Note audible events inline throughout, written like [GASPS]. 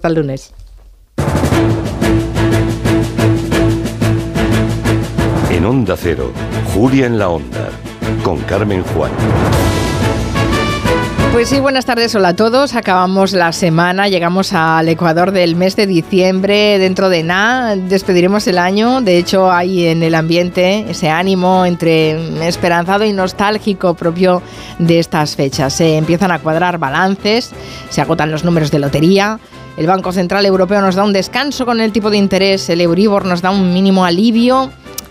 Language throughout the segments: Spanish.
Hasta el lunes. En Onda Cero, Julia en la Onda, con Carmen Juan. Pues sí, buenas tardes, hola a todos. Acabamos la semana, llegamos al Ecuador del mes de diciembre. Dentro de nada, despediremos el año. De hecho, hay en el ambiente ese ánimo entre esperanzado y nostálgico propio de estas fechas. Se empiezan a cuadrar balances, se agotan los números de lotería. El Banco Central Europeo nos da un descanso con el tipo de interés, el Euribor nos da un mínimo alivio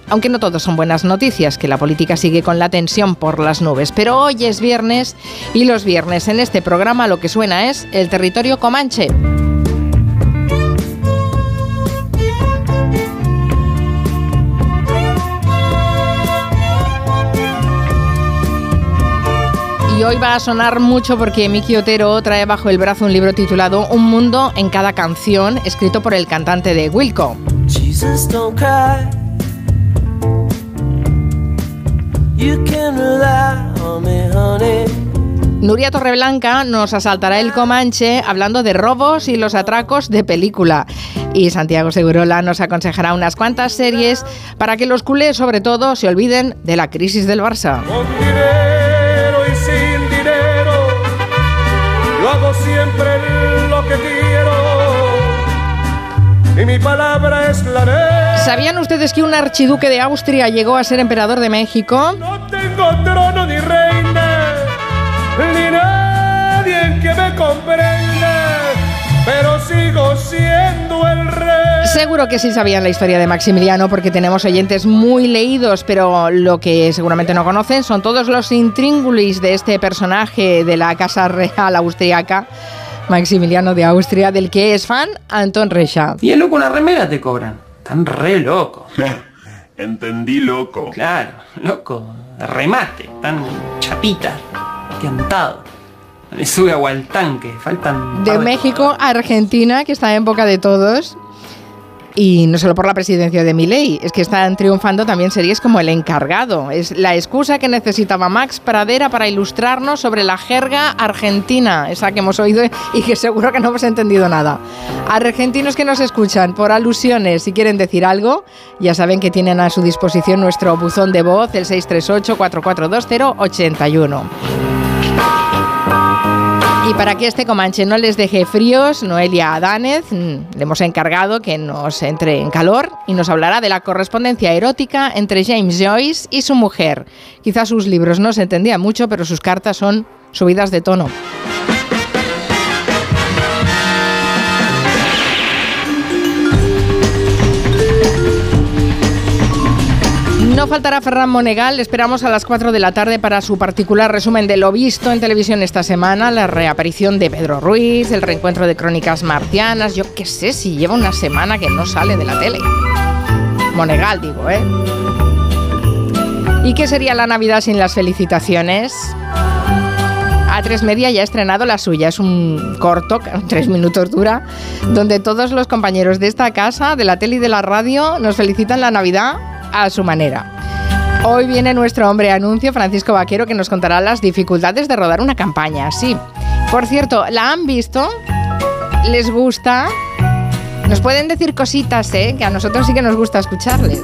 aunque no todos son buenas noticias, que la política sigue con la tensión por las nubes. Pero hoy es viernes y los viernes en este programa lo que suena es el territorio comanche. Y hoy va a sonar mucho porque Miki Otero trae bajo el brazo un libro titulado Un mundo en cada canción, escrito por el cantante de Wilco. Jesus don't cry. You can rely on me, honey. Nuria Torreblanca nos asaltará el Comanche hablando de robos y los atracos de película. Y Santiago Segurola nos aconsejará unas cuantas series para que los culés, sobre todo, se olviden de la crisis del Barça. Y mi palabra es la ley. ¿Sabían ustedes que un archiduque de Austria llegó a ser emperador de México? No tengo trono ni reina, ni nadie en que me comprenda, pero sigo siendo el rey. Seguro que sí sabían la historia de Maximiliano porque tenemos oyentes muy leídos, pero lo que seguramente no conocen son todos los intríngulis de este personaje de la Casa Real Austriaca, Maximiliano de Austria, del que es fan Anton Recha. Y el loco una remera te cobran. Están re loco. [LAUGHS] Entendí loco. Claro, loco. Remate. Tan chapitas. Cantado. Le sube agua al tanque. Faltan. De México a Argentina, que está en boca de todos. Y no solo por la presidencia de Milei, es que están triunfando también series como El Encargado. Es la excusa que necesitaba Max Pradera para ilustrarnos sobre la jerga argentina, esa que hemos oído y que seguro que no hemos entendido nada. Argentinos que nos escuchan por alusiones, si quieren decir algo, ya saben que tienen a su disposición nuestro buzón de voz, el 638-442081. Y para que este Comanche no les deje fríos, Noelia Adánez mm, le hemos encargado que nos entre en calor y nos hablará de la correspondencia erótica entre James Joyce y su mujer. Quizás sus libros no se entendían mucho, pero sus cartas son subidas de tono. No faltará Ferran Monegal, esperamos a las 4 de la tarde para su particular resumen de lo visto en televisión esta semana, la reaparición de Pedro Ruiz, el reencuentro de Crónicas Marcianas, yo qué sé si lleva una semana que no sale de la tele. Monegal, digo, ¿eh? ¿Y qué sería la Navidad sin las felicitaciones? A3 Media ya ha estrenado la suya. Es un corto, [LAUGHS] tres minutos dura, donde todos los compañeros de esta casa, de la tele y de la radio, nos felicitan la Navidad a su manera. Hoy viene nuestro hombre anuncio, Francisco Vaquero, que nos contará las dificultades de rodar una campaña. Sí. Por cierto, ¿la han visto? ¿Les gusta? Nos pueden decir cositas, ¿eh? Que a nosotros sí que nos gusta escucharles.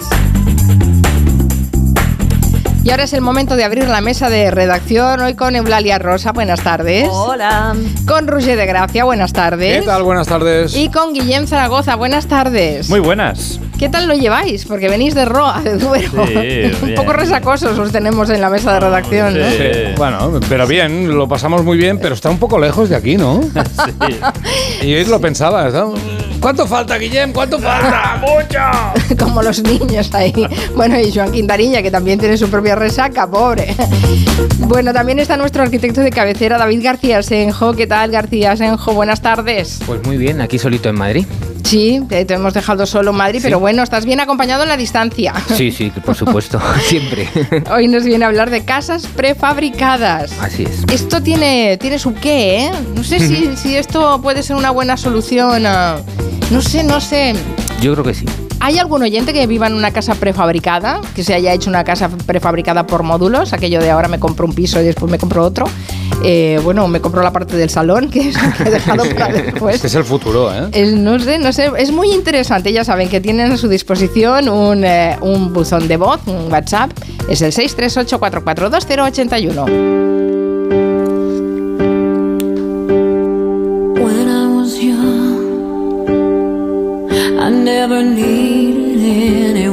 Y ahora es el momento de abrir la mesa de redacción. Hoy con Eulalia Rosa, buenas tardes. Hola. Con Roger de Gracia, buenas tardes. ¿Qué tal? Buenas tardes. Y con Guillem Zaragoza, buenas tardes. Muy buenas. ¿Qué tal lo lleváis? Porque venís de Roa, de Duero. Sí, Un poco resacosos os tenemos en la mesa de redacción, ¿no? Sí, Bueno, pero bien, lo pasamos muy bien, pero está un poco lejos de aquí, ¿no? [LAUGHS] Y hoy lo pensabas, ¿no? ¿Cuánto falta, Guillem? ¿Cuánto falta? [LAUGHS] ¡Mucho! [LAUGHS] Como los niños ahí. Bueno, y Joan Quintanilla, que también tiene su propia resaca, pobre. [LAUGHS] Bueno, también está nuestro arquitecto de cabecera, David García Senjo. ¿Qué tal, García Senjo? Buenas tardes. Pues muy bien, aquí solito en Madrid. Sí, te, te hemos dejado solo en Madrid, pero bueno, estás bien acompañado en la distancia. Sí, sí, por [LAUGHS] supuesto, [LAUGHS] siempre. Hoy nos viene a hablar de casas prefabricadas. Así es. Esto tiene, tiene su qué, ¿eh? No sé si, [LAUGHS] si esto puede ser una buena solución. a- no sé, no sé. Yo creo que sí. ¿Hay algún oyente que viva en una casa prefabricada? Que se haya hecho una casa prefabricada por módulos, aquello de ahora me compro un piso y después me compro otro. Eh, bueno, me compro la parte del salón [LAUGHS] que, es, que he dejado [LAUGHS] para después. Este es el futuro, ¿eh? No sé, no sé. Es muy interesante. Ya saben que tienen a su disposición un, eh, un buzón de voz, un WhatsApp. Es el 638 442 081.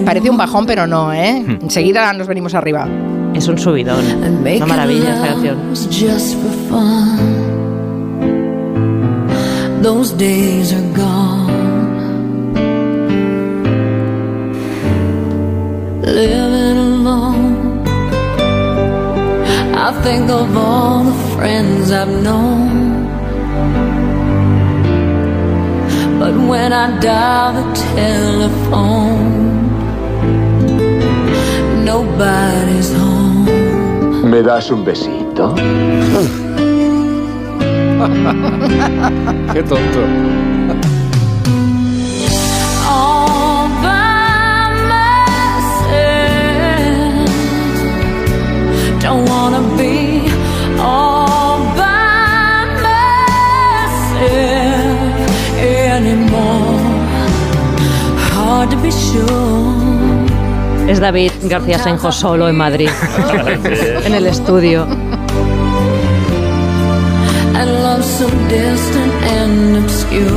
Parece un bajón, pero no, ¿eh? Enseguida nos venimos arriba. Es un subidón. Una maravilla esta canción. Those days are gone. Living alone. I think of all the friends I've known. But when I dial the telephone, nobody's home. ¿Me das un besito? [LAUGHS] Qué tonto. all by myself. Don't wanna be Es David García Senjo solo en Madrid, en el estudio.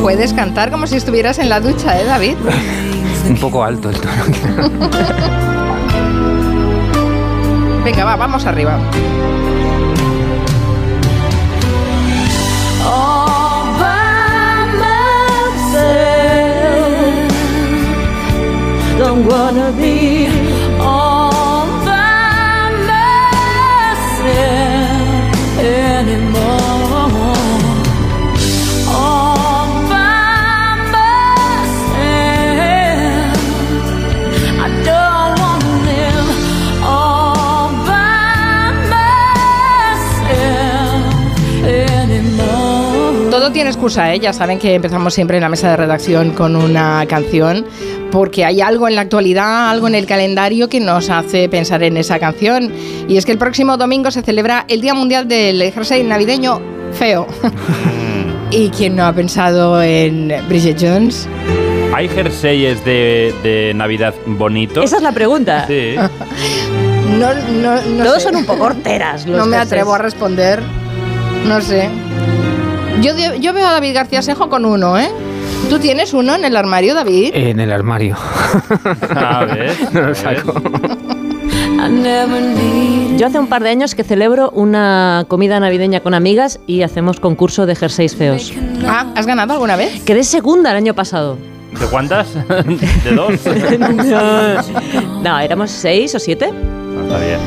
Puedes cantar como si estuvieras en la ducha, ¿eh, David? Un poco alto el tono. Venga, va, vamos arriba. Be all. Todo tiene excusa, ¿eh? Ya saben que empezamos siempre en la mesa de redacción con una canción, porque hay algo en la actualidad, algo en el calendario que nos hace pensar en esa canción. Y es que el próximo domingo se celebra el Día Mundial del Jersey Navideño Feo. [LAUGHS] ¿Y quién no ha pensado en Bridget Jones? ¿Hay jerseyes de, de Navidad bonitos? Esa es la pregunta. Sí. [LAUGHS] No, no, no Todos sé. son un poco horteras. Los No me jerseys. atrevo a responder. No sé. Yo, yo veo a David García Sejo con uno, ¿eh? ¿Tú tienes uno en el armario, David? En el armario. A ver. [LAUGHS] No lo saco. Yo hace un par de años que celebro una comida navideña con amigas y hacemos concurso de jerseys feos. Ah, ¿has ganado alguna vez? Quedé segunda el año pasado. ¿De cuántas? [LAUGHS] ¿De dos? No, éramos seis o siete. No, está bien.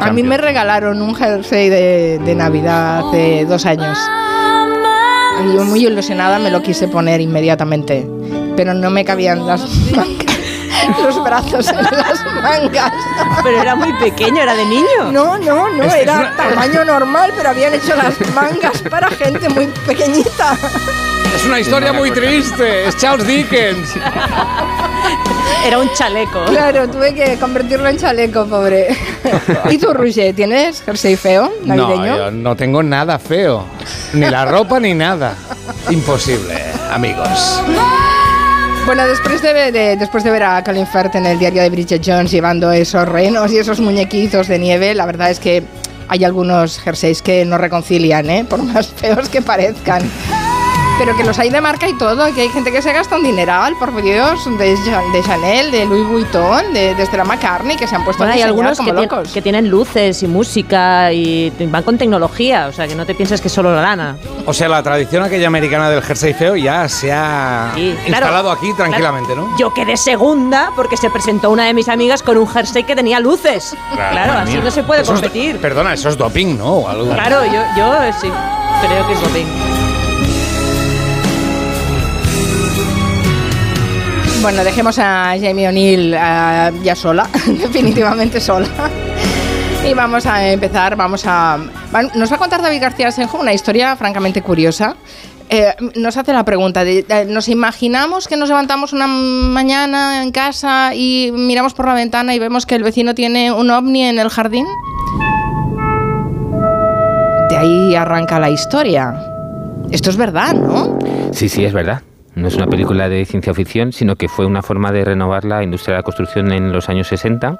A mí me regalaron un jersey de, de Navidad hace dos años. Y yo muy ilusionada me lo quise poner inmediatamente. Pero no me cabían las mangas, [LAUGHS] los brazos en las mangas. Pero era muy pequeño, era de niño. No, no, no, Este era una- tamaño [LAUGHS] normal, pero habían hecho las mangas para gente muy pequeñita. Es una historia muy triste. Es Charles Dickens. [LAUGHS] Era un chaleco. Claro, tuve que convertirlo en chaleco, pobre. [LAUGHS] ¿Y tú, Roger, tienes jersey feo No, navideño? yo no tengo nada feo. Ni la ropa ni nada. Imposible, amigos. Bueno, después de, de- después de ver a Colin Firth en el diario de Bridget Jones llevando esos renos y esos muñequitos de nieve, la verdad es que hay algunos jerseys que no reconcilian, ¿eh? por más feos que parezcan. Pero que los hay de marca y todo, que hay gente que se gasta un dineral, por Dios, de, de Chanel, de Louis Vuitton, de, de Stella McCartney, que se han puesto Bueno, a hay algunos como que, locos. que tienen luces y música y van con tecnología, o sea que no te pienses que es solo la lana. O sea, la tradición aquella americana del jersey feo ya se ha Sí, claro. instalado aquí tranquilamente, ¿no? Yo quedé segunda porque se presentó una de mis amigas con un jersey que tenía luces. Claro, así mía. no se puede Eso es- competir. perdona, eso es doping, ¿no? O algo. Claro, yo, yo sí, creo que es doping. Bueno, dejemos a Jamie O'Neill ah, ya sola, [LAUGHS] definitivamente sola. Y vamos a empezar, vamos a... Nos va a contar David García Senjo una historia francamente curiosa Eh, nos hace la pregunta, de, eh, ¿nos imaginamos que nos levantamos una mañana en casa y miramos por la ventana y vemos que el vecino tiene un ovni en el jardín? De ahí arranca la historia. Esto es verdad, ¿no? Sí, sí, es verdad. No es una película de ciencia ficción, sino que fue una forma de renovar la industria de la construcción en los años 60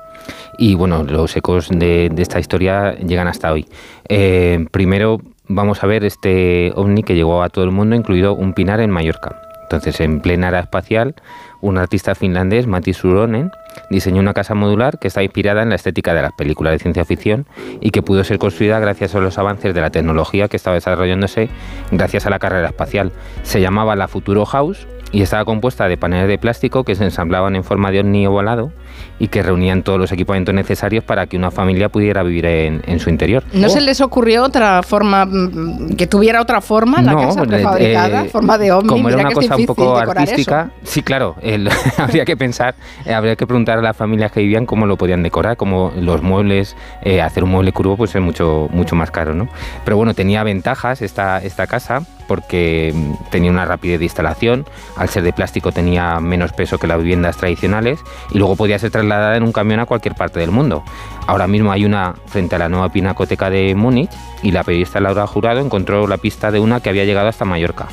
y bueno, los ecos de, de esta historia llegan hasta hoy. Eh, primero vamos a ver este ovni que llegó a todo el mundo, incluido un pinar en Mallorca. Entonces, en plena era espacial, un artista finlandés, Matti Suronen, diseñó una casa modular que está inspirada en la estética de las películas de ciencia ficción y que pudo ser construida gracias a los avances de la tecnología que estaba desarrollándose gracias a la carrera espacial. Se llamaba la Futuro House y estaba compuesta de paneles de plástico que se ensamblaban en forma de ovni volado y que reunían todos los equipamientos necesarios para que una familia pudiera vivir en, en su interior. ¿No se les ocurrió otra forma, mm, que tuviera otra forma la No, casa eh, prefabricada, eh, forma de ovni? Como era una cosa un poco artística, sí, claro, el- [LAUGHS] habría que pensar, eh, habría que preguntar a las familias que vivían cómo lo podían decorar, como los muebles, eh, hacer un mueble curvo pues es mucho, mucho más caro, ¿no? Pero bueno, tenía ventajas esta, esta casa porque mm, tenía una rapidez de instalación, al ser de plástico tenía menos peso que las viviendas tradicionales y luego podía ser trasladada en un camión a cualquier parte del mundo. Ahora mismo hay una frente a la nueva pinacoteca de Múnich y la periodista Laura Jurado encontró la pista de una que había llegado hasta Mallorca.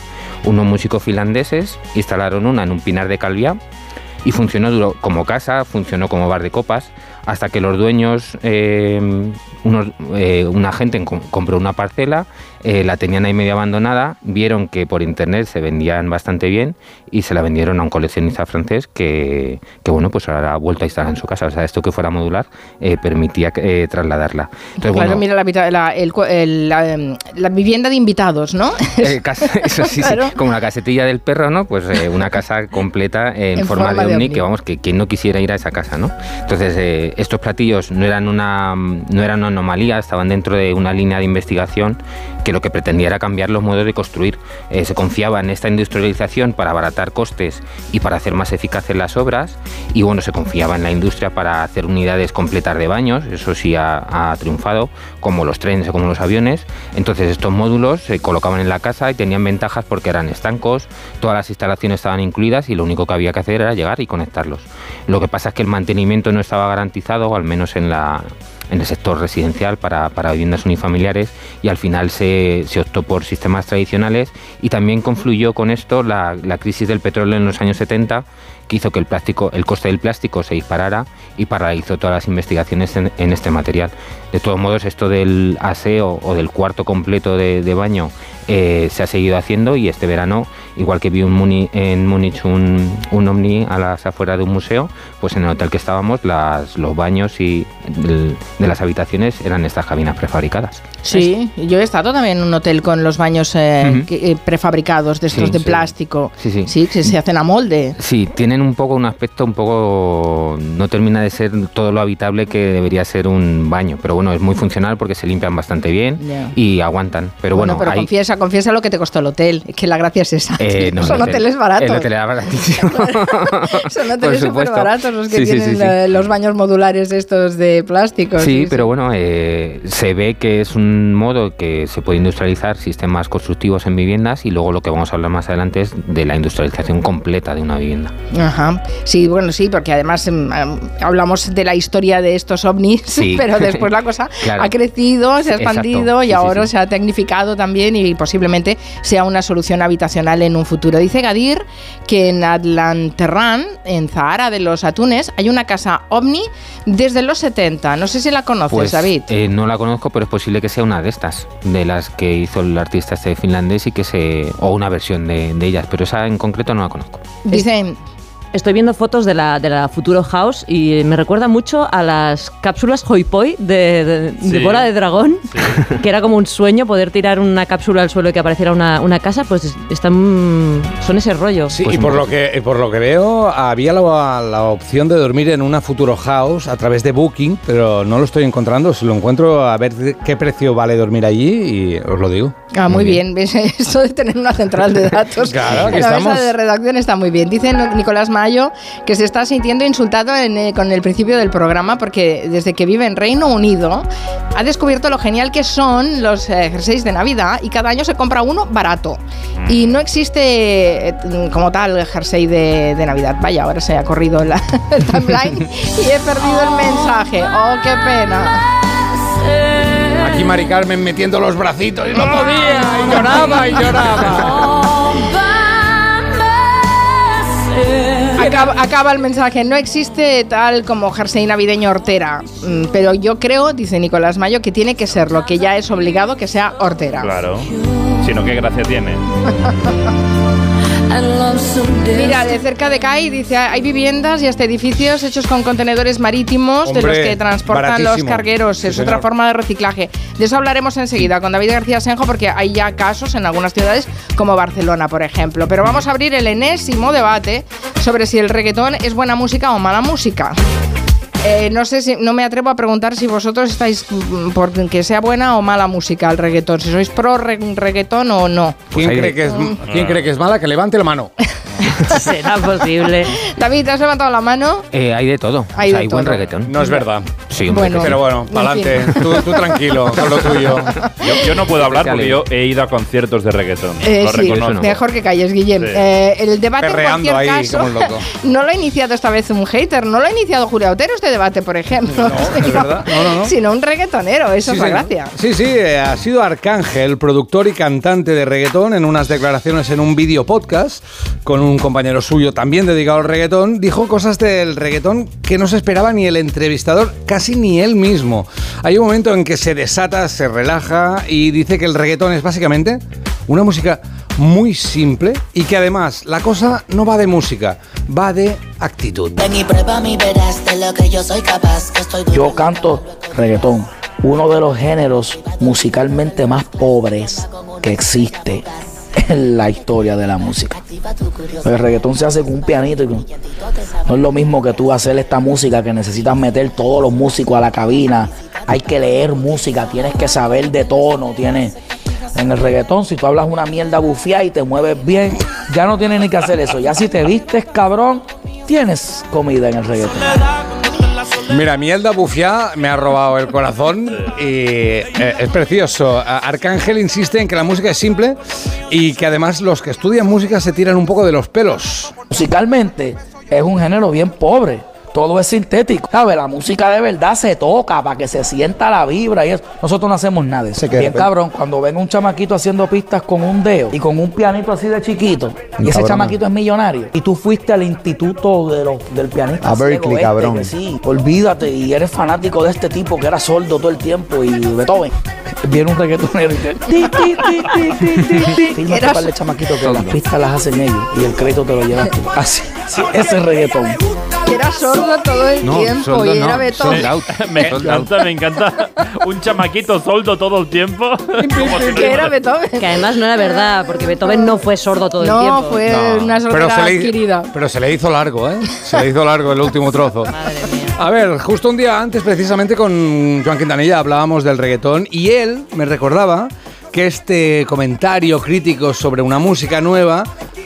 Unos músicos finlandeses instalaron una en un pinar de Calviá y funcionó como casa, funcionó como bar de copas, hasta que los dueños, eh, unos, eh, una gente com- compró una parcela, eh, la tenían ahí medio abandonada, vieron que por internet se vendían bastante bien y se la vendieron a un coleccionista francés que, que bueno, pues ahora ha vuelto a instalar en su casa. O sea, esto que fuera modular permitía trasladarla. Entonces, Claro, bueno, mira la, el la, la vivienda de invitados, ¿no? [LAUGHS] Casa- eso sí, sí, [LAUGHS] Claro. como la casetilla del perro, ¿no? Pues una casa completa en, En forma, de ovni, ovni. que vamos, que quien no quisiera ir a esa casa, ¿no? Entonces, estos platillos no eran una no eran una anomalía, estaban dentro de una línea de investigación que lo que pretendía era cambiar los modos de construir. Eh, se confiaba en esta industrialización para abaratar costes y para hacer más eficaces las obras, y bueno, se confiaba en la industria para hacer unidades completas de baños, eso sí ha, ha triunfado, como los trenes o como los aviones. Entonces estos módulos se colocaban en la casa y tenían ventajas porque eran estancos, todas las instalaciones estaban incluidas y lo único que había que hacer era llegar y conectarlos. Lo que pasa es que el mantenimiento no estaba garantizado, o al menos en la en el sector residencial para, para viviendas unifamiliares y al final se, se optó por sistemas tradicionales y también confluyó con esto la, la crisis del petróleo en los años 70 que hizo que el plástico, el coste del plástico se disparara y paralizó todas las investigaciones en, en este material. De todos modos, esto del aseo o del cuarto completo de, de baño eh, se ha seguido haciendo y este verano, igual que vi un Muni- en Múnich un, un ovni a las afueras de un museo, pues en el hotel que estábamos las, los baños y del- de las habitaciones eran estas cabinas prefabricadas. Sí, yo he estado también en un hotel con los baños eh, que- eh, prefabricados, de estos Sí, de sí. plástico. Sí, sí. Sí, que se hacen a molde. Sí, tienen un poco un aspecto un poco no termina de ser todo lo habitable que debería ser un baño, pero bueno, es muy funcional porque se limpian bastante bien y aguantan. Pero bueno, pero hay- confiesa, confiesa lo que te costó el hotel. Es que la gracia es esa. Eh, no, Son el hotel- hoteles baratos. El hotel era baratísimo. [LAUGHS] Son hoteles súper baratos los que Sí, tienen sí, sí. la- los baños modulares estos de plástico. Sí, pero bueno, eh, se ve que es un modo que se puede industrializar sistemas constructivos en viviendas y luego lo que vamos a hablar más adelante es de la industrialización completa de una vivienda. Ajá. Sí, bueno, sí, porque además em, hablamos de la historia de estos ovnis, Sí. [LAUGHS] pero después la cosa [LAUGHS] Claro. ha crecido, se ha expandido y Sí, ahora sí. se ha tecnificado también y posiblemente sea una solución habitacional en un futuro. Dice Gadir que en Atlanterran, en Zahara de los Atunes, hay una casa ovni desde los 70. No sé si la conoces, Pues David. eh, no la conozco, pero es posible que sea una de estas, de las que hizo el artista este finlandés y que se o una versión de, de ellas, pero esa en concreto no la conozco. Dicen, Estoy viendo fotos de la, de la Futuro House y me recuerda mucho a las cápsulas Hoi Poi de, de, de Sí. bola de dragón, [LAUGHS] que era como un sueño poder tirar una cápsula al suelo y que apareciera una, una casa, pues están, son ese rollo. Sí, Pues y por muy lo, que, por lo que veo, había la, la opción de dormir en una Futuro House a través de Booking, pero no lo estoy encontrando. Si lo encuentro, a ver de qué precio vale dormir allí y os lo digo. Ah, muy bien. ¿Ves? [LAUGHS] Eso de tener una central de datos [LAUGHS] Claro, en la estamos. mesa de redacción está muy bien. Dice Nicolás Mar Mayo, que se está sintiendo insultado en, eh, con el principio del programa porque desde que vive en Reino Unido ha descubierto lo genial que son los eh, jerseys de Navidad y cada año se compra uno barato. Y no existe eh, como tal el jersey de, de Navidad. Vaya, ahora se ha corrido la el [LAUGHS] timeline y he perdido el mensaje. Oh, qué pena. Aquí Mari Carmen metiendo los bracitos y no podía, y lloraba y lloraba. Acaba, acaba el mensaje. No existe tal como jersey navideño hortera. Mm, Pero yo creo, dice Nicolás Mayo, que tiene que ser lo que ya es obligado que sea hortera. Claro. Si no, ¿qué gracia tiene? [LAUGHS] Mira, de cerca de CAI dice hay viviendas y hasta edificios hechos con contenedores marítimos de los que transportan los cargueros. Sí, es señor. otra forma de reciclaje. De eso hablaremos enseguida con David García Senjo porque hay ya casos en algunas ciudades como Barcelona, por ejemplo. Pero vamos a abrir el enésimo debate sobre si el reggaetón es buena música o mala música. Eh, no sé si no me atrevo a preguntar si vosotros estáis mm, por que sea buena o mala música el reggaetón, si sois pro re- reggaetón o no. ¿Quién, cree que es, ¿Quién cree que es mala? Que levante la mano. [LAUGHS] ¿Será posible? David, ¿te has levantado la mano? Eh, hay de todo. Hay O sea, de hay buen reggaetón. No es verdad. Sí, Bueno. Pero bueno, En para adelante. Tú, tú tranquilo [LAUGHS] con lo tuyo. Yo, yo no puedo hablar porque yo he ido a conciertos de reggaetón. Eh, lo sí, reconozco. mejor que calles, Guillem. Sí. Eh, el debate, en cualquier ahí caso, como un loco. [LAUGHS] no lo ha iniciado esta vez un hater, no lo ha iniciado Julia Otero debate, por ejemplo. es [LAUGHS] verdad. No, no, no. Sino un reggaetonero, eso Sí, es la señor. gracia. Sí, sí, eh, ha sido Arcángel, productor y cantante de reggaetón, en unas declaraciones en un vídeo podcast con un compañero suyo también dedicado al reggaetón, dijo cosas del reggaetón que no se esperaba ni el entrevistador, casi ni él mismo. Hay un momento en que se desata, se relaja y dice que el reggaetón es básicamente una música muy simple y que además la cosa no va de música, va de actitud. Ven y prueba mi verás de lo que yo soy capaz. Que estoy duro. Yo canto reggaetón, uno de los géneros musicalmente más pobres que existe en la historia de la música. El reggaetón se hace con un pianito y con- no es lo mismo que tú hacer esta música que necesitas meter todos los músicos a la cabina. Hay que leer música, tienes que saber de tono, tienes en el reggaetón, si tú hablas una mierda bufiada y te mueves bien, ya no tienes ni que hacer eso. Ya si te vistes cabrón, tienes comida en el reggaetón. Mira, Mielda Bufiá me ha robado el corazón y eh, es precioso. Arcángel insiste en que la música es simple y que además los que estudian música se tiran un poco de los pelos. Musicalmente es un género bien pobre. Todo es sintético. ¿Sabes? La música de verdad se toca para que se sienta la vibra y eso. Nosotros no hacemos nada de eso. Bien cabrón, cuando ven un chamaquito haciendo pistas con un dedo y con un pianito así de chiquito, y ese Cabrón. chamaquito es millonario, y tú fuiste al instituto de los, del pianista A Berkeley, este, cabrón. que sí, olvídate, y eres fanático de este tipo que era sordo todo el tiempo, y Beethoven. [LAUGHS] Viene un reggaetonero y te... ti, ti, ti, ti, ti, ti, ti. [LAUGHS] Fíjate Era par de chamaquitos que las pistas las hacen ellos y el crédito te lo llevas tú. Así, sí, ese es reggaetón. Que era sordo todo el No, tiempo y era no, Beethoven. sold out. Me encanta, me encanta. Un chamaquito soldo todo el tiempo. [LAUGHS] Que era Beethoven. Que además no era verdad, porque Beethoven no fue sordo todo el No, tiempo. fue No, una pero sordera adquirida. pero se le hizo largo, ¿eh? Se le hizo largo el último trozo. [LAUGHS] A ver, justo un día antes, precisamente con Joan Quintanilla, hablábamos del reggaetón y él me recordaba que este comentario crítico sobre una música nueva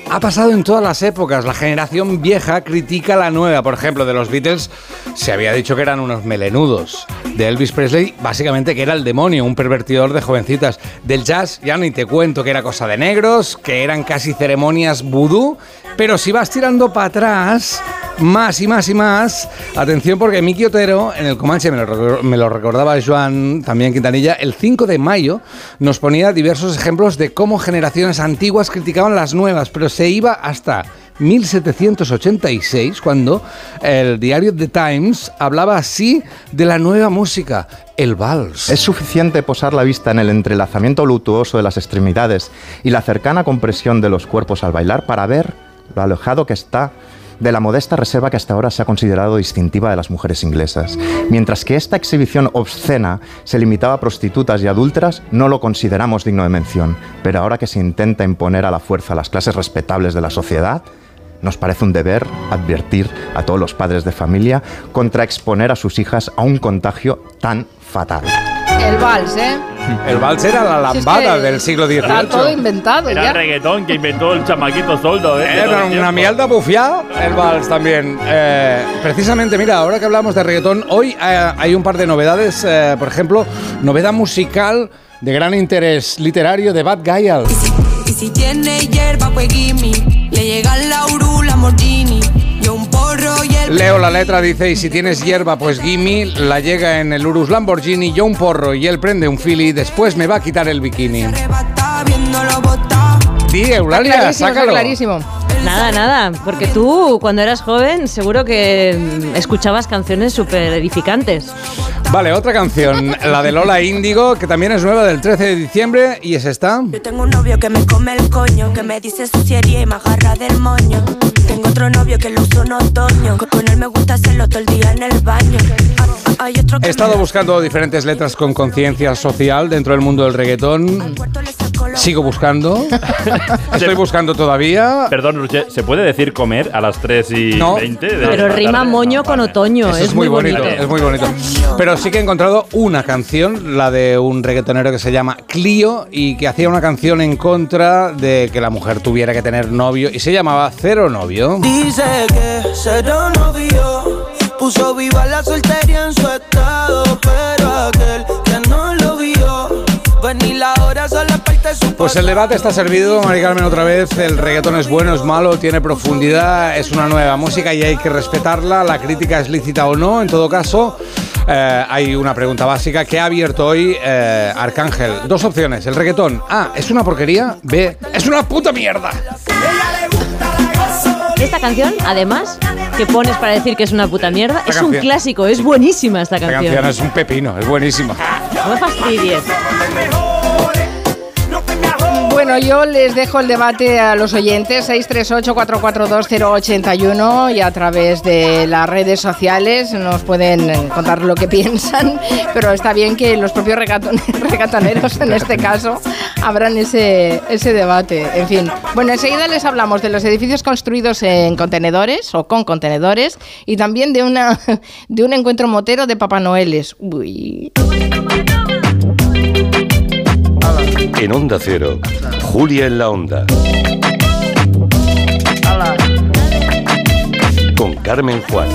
ha pasado en todas las épocas. La generación vieja critica la nueva. Por ejemplo, de los Beatles se había dicho que eran unos melenudos. De Elvis Presley, básicamente que era el demonio, un pervertidor de jovencitas. Del jazz, ya ni te cuento que era cosa de negros, que eran casi ceremonias vudú. Pero si vas tirando para atrás, más y más y más, atención porque Miki Otero, en el Comanche, me lo, me lo recordaba Joan, también Quintanilla, el 5 de mayo nos ponía diversos ejemplos de cómo generaciones antiguas criticaban las nuevas, pero se iba hasta 1786 cuando el diario The Times hablaba así de la nueva música, el vals. Es suficiente posar la vista en el entrelazamiento lutuoso de las extremidades y la cercana compresión de los cuerpos al bailar para ver lo alejado que está de la modesta reserva que hasta ahora se ha considerado distintiva de las mujeres inglesas. Mientras que esta exhibición obscena se limitaba a prostitutas y adúlteras, no lo consideramos digno de mención. Pero ahora que se intenta imponer a la fuerza a las clases respetables de la sociedad, nos parece un deber advertir a todos los padres de familia contra exponer a sus hijas a un contagio tan fatal. El vals, ¿eh? El vals era la Si es lambada que del siglo XVIII. Está todo inventado Era ya. el reggaetón que inventó el chamaquito soldo, ¿eh? Era una mierda bufiada el vals también. Eh, precisamente, mira, ahora que hablamos de reggaetón, hoy eh, hay un par de novedades. eh, por ejemplo, novedad musical de gran interés literario de Bad Gyal. Y si tiene hierba, pues gimme. Le llega la Uru, Lamborghini. Leo la letra, dice, y si tienes hierba, pues gimme, la llega en el Urus Lamborghini, yo un porro y él prende un fili, después me va a quitar el bikini. Sí, Eulalia, Clarísimo, está sácalo. clarísimo. Nada, nada, porque tú cuando eras joven seguro que mm, escuchabas canciones súper edificantes. Vale, otra canción, la de Lola Índigo, que también es nueva del 13 de diciembre, y es esta. Yo tengo un novio que me come el coño, que me dice suciería y me agarra del moño. Tengo otro novio que lo uso en otoño, que con él me gusta hacerlo todo el día en el baño. Hay otro He estado buscando diferentes letras con conciencia social dentro del mundo del reggaetón. Sigo buscando. [LAUGHS] Estoy buscando todavía. Perdón, Roger, ¿se puede decir comer a las 3 y No. 20? de Pero rima tarde? moño con otoño, Eso es, es muy bonito, es muy bonito. Pero sí que he encontrado una canción, la de un reggaetonero que se llama Clio y que hacía una canción en contra de que la mujer tuviera que tener novio y se llamaba Cero Novio. Dice que cero novio puso viva la soltería en su estado, pero aquel que no lo vio, pues ni la hora solo parte su Pues el debate está servido, Mari Carmen, otra vez. El reggaetón es bueno, es malo, tiene profundidad, es una nueva música y hay que respetarla. La crítica es lícita o no. En todo caso, eh, hay una pregunta básica que ha abierto hoy eh, Arcángel. Dos opciones. El reggaetón, A, es una porquería. B, es una puta mierda. Esta canción, además, que pones para decir que es una puta mierda, Esta es un canción. clásico, es buenísima esta Esta canción. canción es un pepino, es buenísima. No me fastidies. Bueno, yo les dejo el debate a los oyentes 638-442-081 y a través de las redes sociales nos pueden contar lo que [LAUGHS] piensan, pero está bien que los propios regatoneros [LAUGHS] en este caso abran ese, ese debate. En fin, bueno, enseguida les hablamos de los edificios construidos en contenedores o con contenedores y también de, una, [LAUGHS] de un encuentro motero de Papá Noeles. Uy. En Onda Cero, Julia en la Onda. Con Carmen Juan.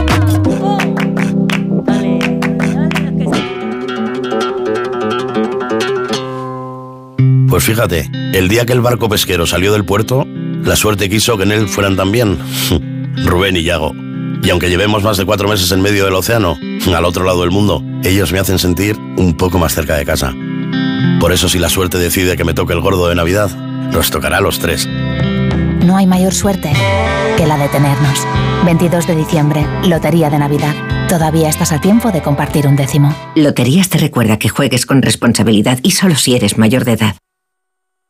Pues fíjate, el día que el barco pesquero salió del puerto, la suerte quiso que en él fueran también [LAUGHS] Rubén y Yago. Y aunque llevemos más de cuatro meses en medio del océano, al otro lado del mundo, ellos me hacen sentir un poco más cerca de casa. Por eso si la suerte decide que me toque el gordo de Navidad, nos tocará a los tres. No hay mayor suerte que la de tenernos. 22 de diciembre, Lotería de Navidad. Todavía estás a tiempo de compartir un décimo. Loterías te recuerda que juegues con responsabilidad y solo si eres mayor de edad.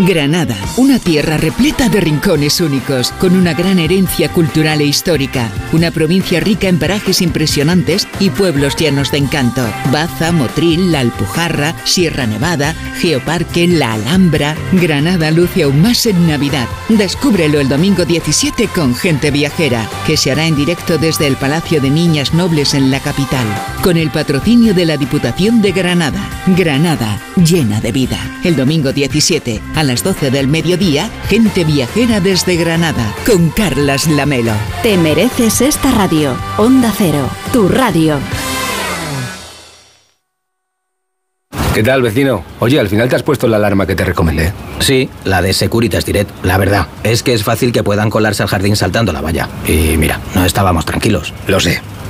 Granada, una tierra repleta de rincones únicos, con una gran herencia cultural e histórica, una provincia rica en parajes impresionantes y pueblos llenos de encanto. Baza, Motril, La Alpujarra, Sierra Nevada, Geoparque, La Alhambra. Granada luce aún más en Navidad. Descúbrelo el domingo 17 con Gente Viajera, que se hará en directo desde el Palacio de Niñas Nobles en la capital, con el patrocinio de la Diputación de Granada. Granada, llena de vida. El domingo 17, a las 12 del mediodía, Gente Viajera desde Granada, con Carlas Lamelo. Te mereces esta radio. Onda Cero, tu radio. ¿Qué tal, vecino? Oye, al final te has puesto la alarma que te recomendé. Sí, la de Securitas Direct. La verdad, es que es fácil que puedan colarse al jardín saltando la valla. Y mira, no estábamos tranquilos. Lo sé.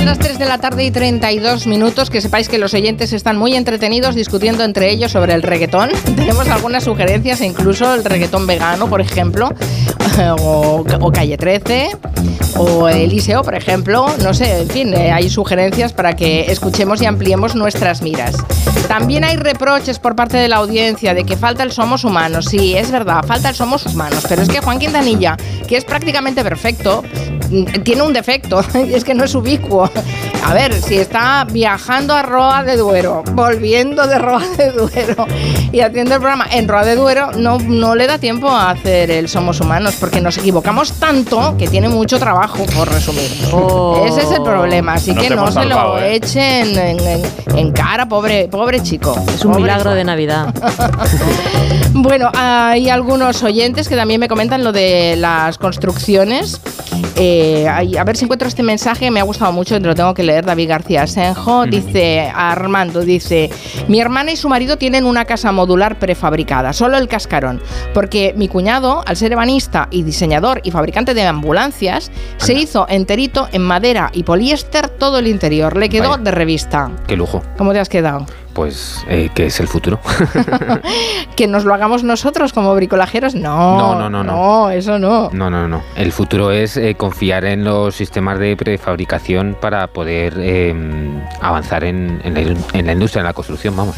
Son las 3 de la tarde y 32 minutos. Que sepáis que los oyentes están muy entretenidos discutiendo entre ellos sobre el reggaetón. Tenemos algunas sugerencias, incluso el reggaetón vegano, por ejemplo, [LAUGHS] o, o Calle 13, o Eliseo, por ejemplo. No sé, en fin, eh, hay sugerencias para que escuchemos y ampliemos nuestras miras. También hay reproches por parte de la audiencia de que falta el somos humanos. Sí, es verdad, falta el somos humanos. Pero es que Juan Quintanilla, que es prácticamente perfecto, mm, tiene un defecto, [LAUGHS] y es que no es ubicuo. [LAUGHS] A ver, si está viajando a Roa de Duero, volviendo de Roa de Duero y haciendo el programa en Roa de Duero, no, no le da tiempo a hacer el Somos Humanos, porque nos equivocamos tanto que tiene mucho trabajo, por resumir. Oh. Ese es el problema, así No que no se lo ¿eh? echen en, en- en cara, pobre, pobre chico. Es un Pobre milagro de Navidad. [LAUGHS] Bueno, hay algunos oyentes que también me comentan lo de las construcciones. Eh, a ver si encuentro este mensaje, me ha gustado mucho, te lo tengo que leer. David García Senjo dice, Armando dice, mi hermana y su marido tienen una casa modular prefabricada, solo el cascarón, porque mi cuñado, al ser ebanista y diseñador y fabricante de ambulancias, se hizo enterito en madera y poliéster todo el interior, le quedó Vaya. de revista. Qué lujo. ¿Cómo te has quedado? Pues, eh, ¿qué es el futuro? [LAUGHS] [LAUGHS] ¿Que nos lo hagamos nosotros como bricolajeros? No, No, no, no, no. No, eso no. No, no, no. El futuro es eh, confiar en los sistemas de prefabricación para poder eh, avanzar en, en la, en la industria, en la construcción, vamos.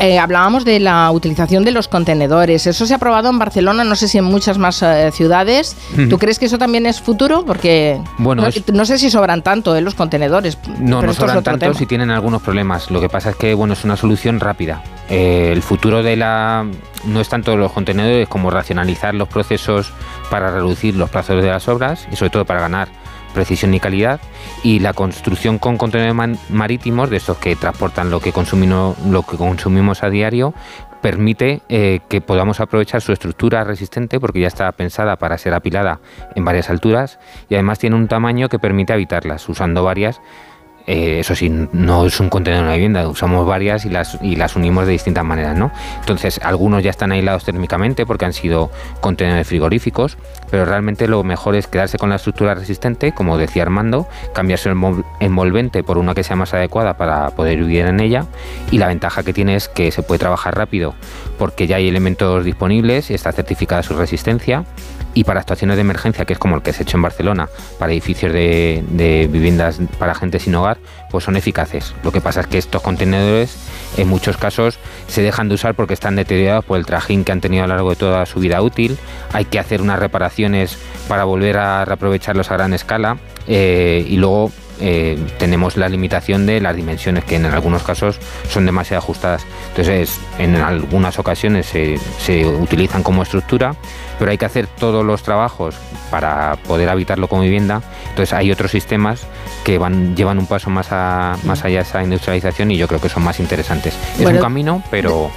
Eh, hablábamos de la utilización de los contenedores. Eso se ha aprobado en Barcelona, no sé si en muchas más eh, ciudades. ¿Tú crees que eso también es futuro? Porque Bueno, no, es- no sé si sobran tanto eh, los contenedores. No, pero no es sobran tanto tema. si tienen algunos problemas. Lo que pasa es que bueno, es una solución rápida. Eh, el futuro de la no es tanto los contenedores como racionalizar los procesos para reducir los plazos de las obras y sobre todo para ganar precisión y calidad y la construcción con contenedores marítimos de estos que transportan lo que consumimos lo que consumimos a diario permite eh, que podamos aprovechar su estructura resistente porque ya está pensada para ser apilada en varias alturas y además tiene un tamaño que permite habitarlas usando varias eh, eso sí, no es un contenedor de una vivienda, usamos varias y las, y las unimos de distintas maneras, ¿no? Entonces, algunos ya están aislados térmicamente porque han sido contenedores frigoríficos, pero realmente lo mejor es quedarse con la estructura resistente, como decía Armando, cambiarse el envol- envolvente por una que sea más adecuada para poder vivir en ella, y la ventaja que tiene es que se puede trabajar rápido porque ya hay elementos disponibles está certificada su resistencia, y para actuaciones de emergencia, que es como el que se ha hecho en Barcelona, para edificios de, viviendas para gente sin hogar, pues son eficaces. Lo que pasa es que estos contenedores en muchos casos se dejan de usar porque están deteriorados por el trajín que han tenido a lo largo de toda su vida útil. Hay que hacer unas reparaciones para volver a reaprovecharlos a gran escala eh, y luego eh, tenemos la limitación de las dimensiones que en algunos casos son demasiado ajustadas. Entonces, en algunas ocasiones se, se utilizan como estructura, pero hay que hacer todos los trabajos para poder habitarlo como vivienda. Entonces, hay otros sistemas que van llevan un paso más, a- más allá de esa industrialización y yo creo que son más interesantes. es Bueno, un camino, pero,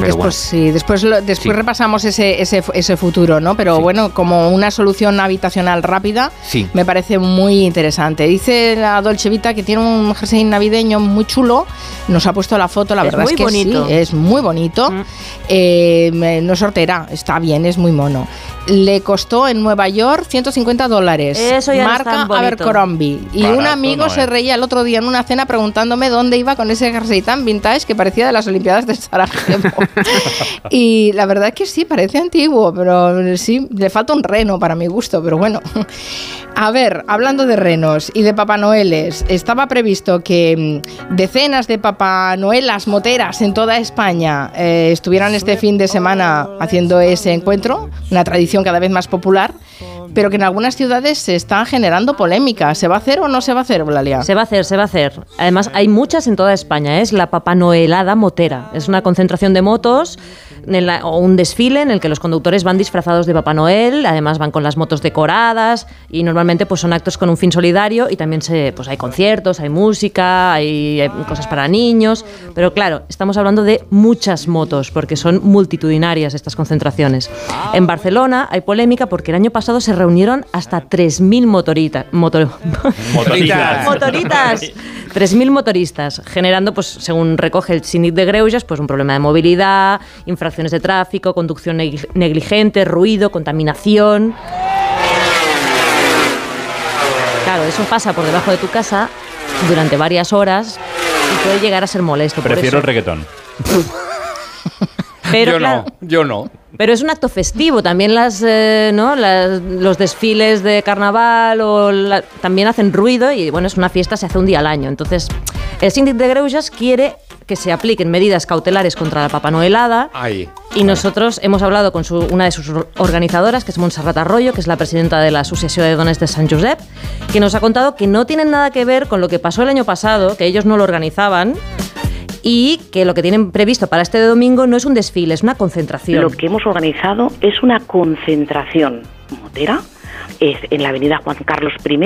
pero Después bueno. sí, después, lo- después Sí. repasamos ese, ese, ese futuro, ¿no? Pero bueno, como una solución habitacional rápida, Sí. me parece muy interesante. Dice la Dolce Vita que tiene un jersey navideño muy chulo. Nos ha puesto la foto, la Es verdad muy es que bonito. sí, es muy bonito. Eh, me- no sorteará, está bien, es muy mono. Le costó en Nueva York 150 dólares. Eso ya Marca. Abercrombie. Y un amigo no se reía el otro día en una cena preguntándome dónde iba con ese jersey tan vintage que parecía de las Olimpiadas de Sarajevo. [LAUGHS] [LAUGHS] y la verdad es que sí, parece antiguo, pero sí, le falta un reno para mi gusto, pero bueno. A ver, hablando de renos y de Papá Noeles, estaba previsto que mm, decenas de Papá Noelas moteras en toda España eh, estuvieran este fin de semana haciendo ese encuentro, una tradición cada vez más popular, pero que en algunas ciudades se está generando polémica. ¿Se va a hacer o no se va a hacer, Eulalia? Se va a hacer, se va a hacer. Además, hay muchas en toda España. Es la Papá Noelada Motera. Es una concentración de motos motos en la- o un desfile en el que los conductores van disfrazados de Papá Noel, además van con las motos decoradas y normalmente pues son actos con un fin solidario y también se, pues hay conciertos, hay música, hay, hay cosas para niños, pero claro, estamos hablando de muchas motos porque son multitudinarias estas concentraciones. En Barcelona hay polémica porque el año pasado se reunieron hasta 3.000 motoritas. motor- Motoritas. motoritas. 3.000 motoristas, generando, pues, según recoge el Síndic de Greuges, pues un problema de movilidad, infracciones de tráfico, conducción negli- negligente, ruido, contaminación. Claro, eso pasa por debajo de tu casa durante varias horas y puede llegar a ser molesto. por Prefiero el reggaetón. Pero yo claro, no, yo no. pero es un acto festivo. También las, eh, ¿no? Las- los desfiles de carnaval o la- también hacen ruido y bueno, es una fiesta, se hace un día al año. Entonces, el síndic de Greuges quiere que se apliquen medidas cautelares contra la Papa Noelada. Ahí. Y nosotros hemos hablado con su- una de sus or- organizadoras, que es Montserrat Arroyo, que es la presidenta de la Asociación de Dones de San Josep, que nos ha contado que no tienen nada que ver con lo que pasó el año pasado, que ellos no lo organizaban, y que lo que tienen previsto para este domingo no es un desfile, es una concentración. Lo que hemos organizado es una concentración motera. Es en la avenida Juan Carlos I.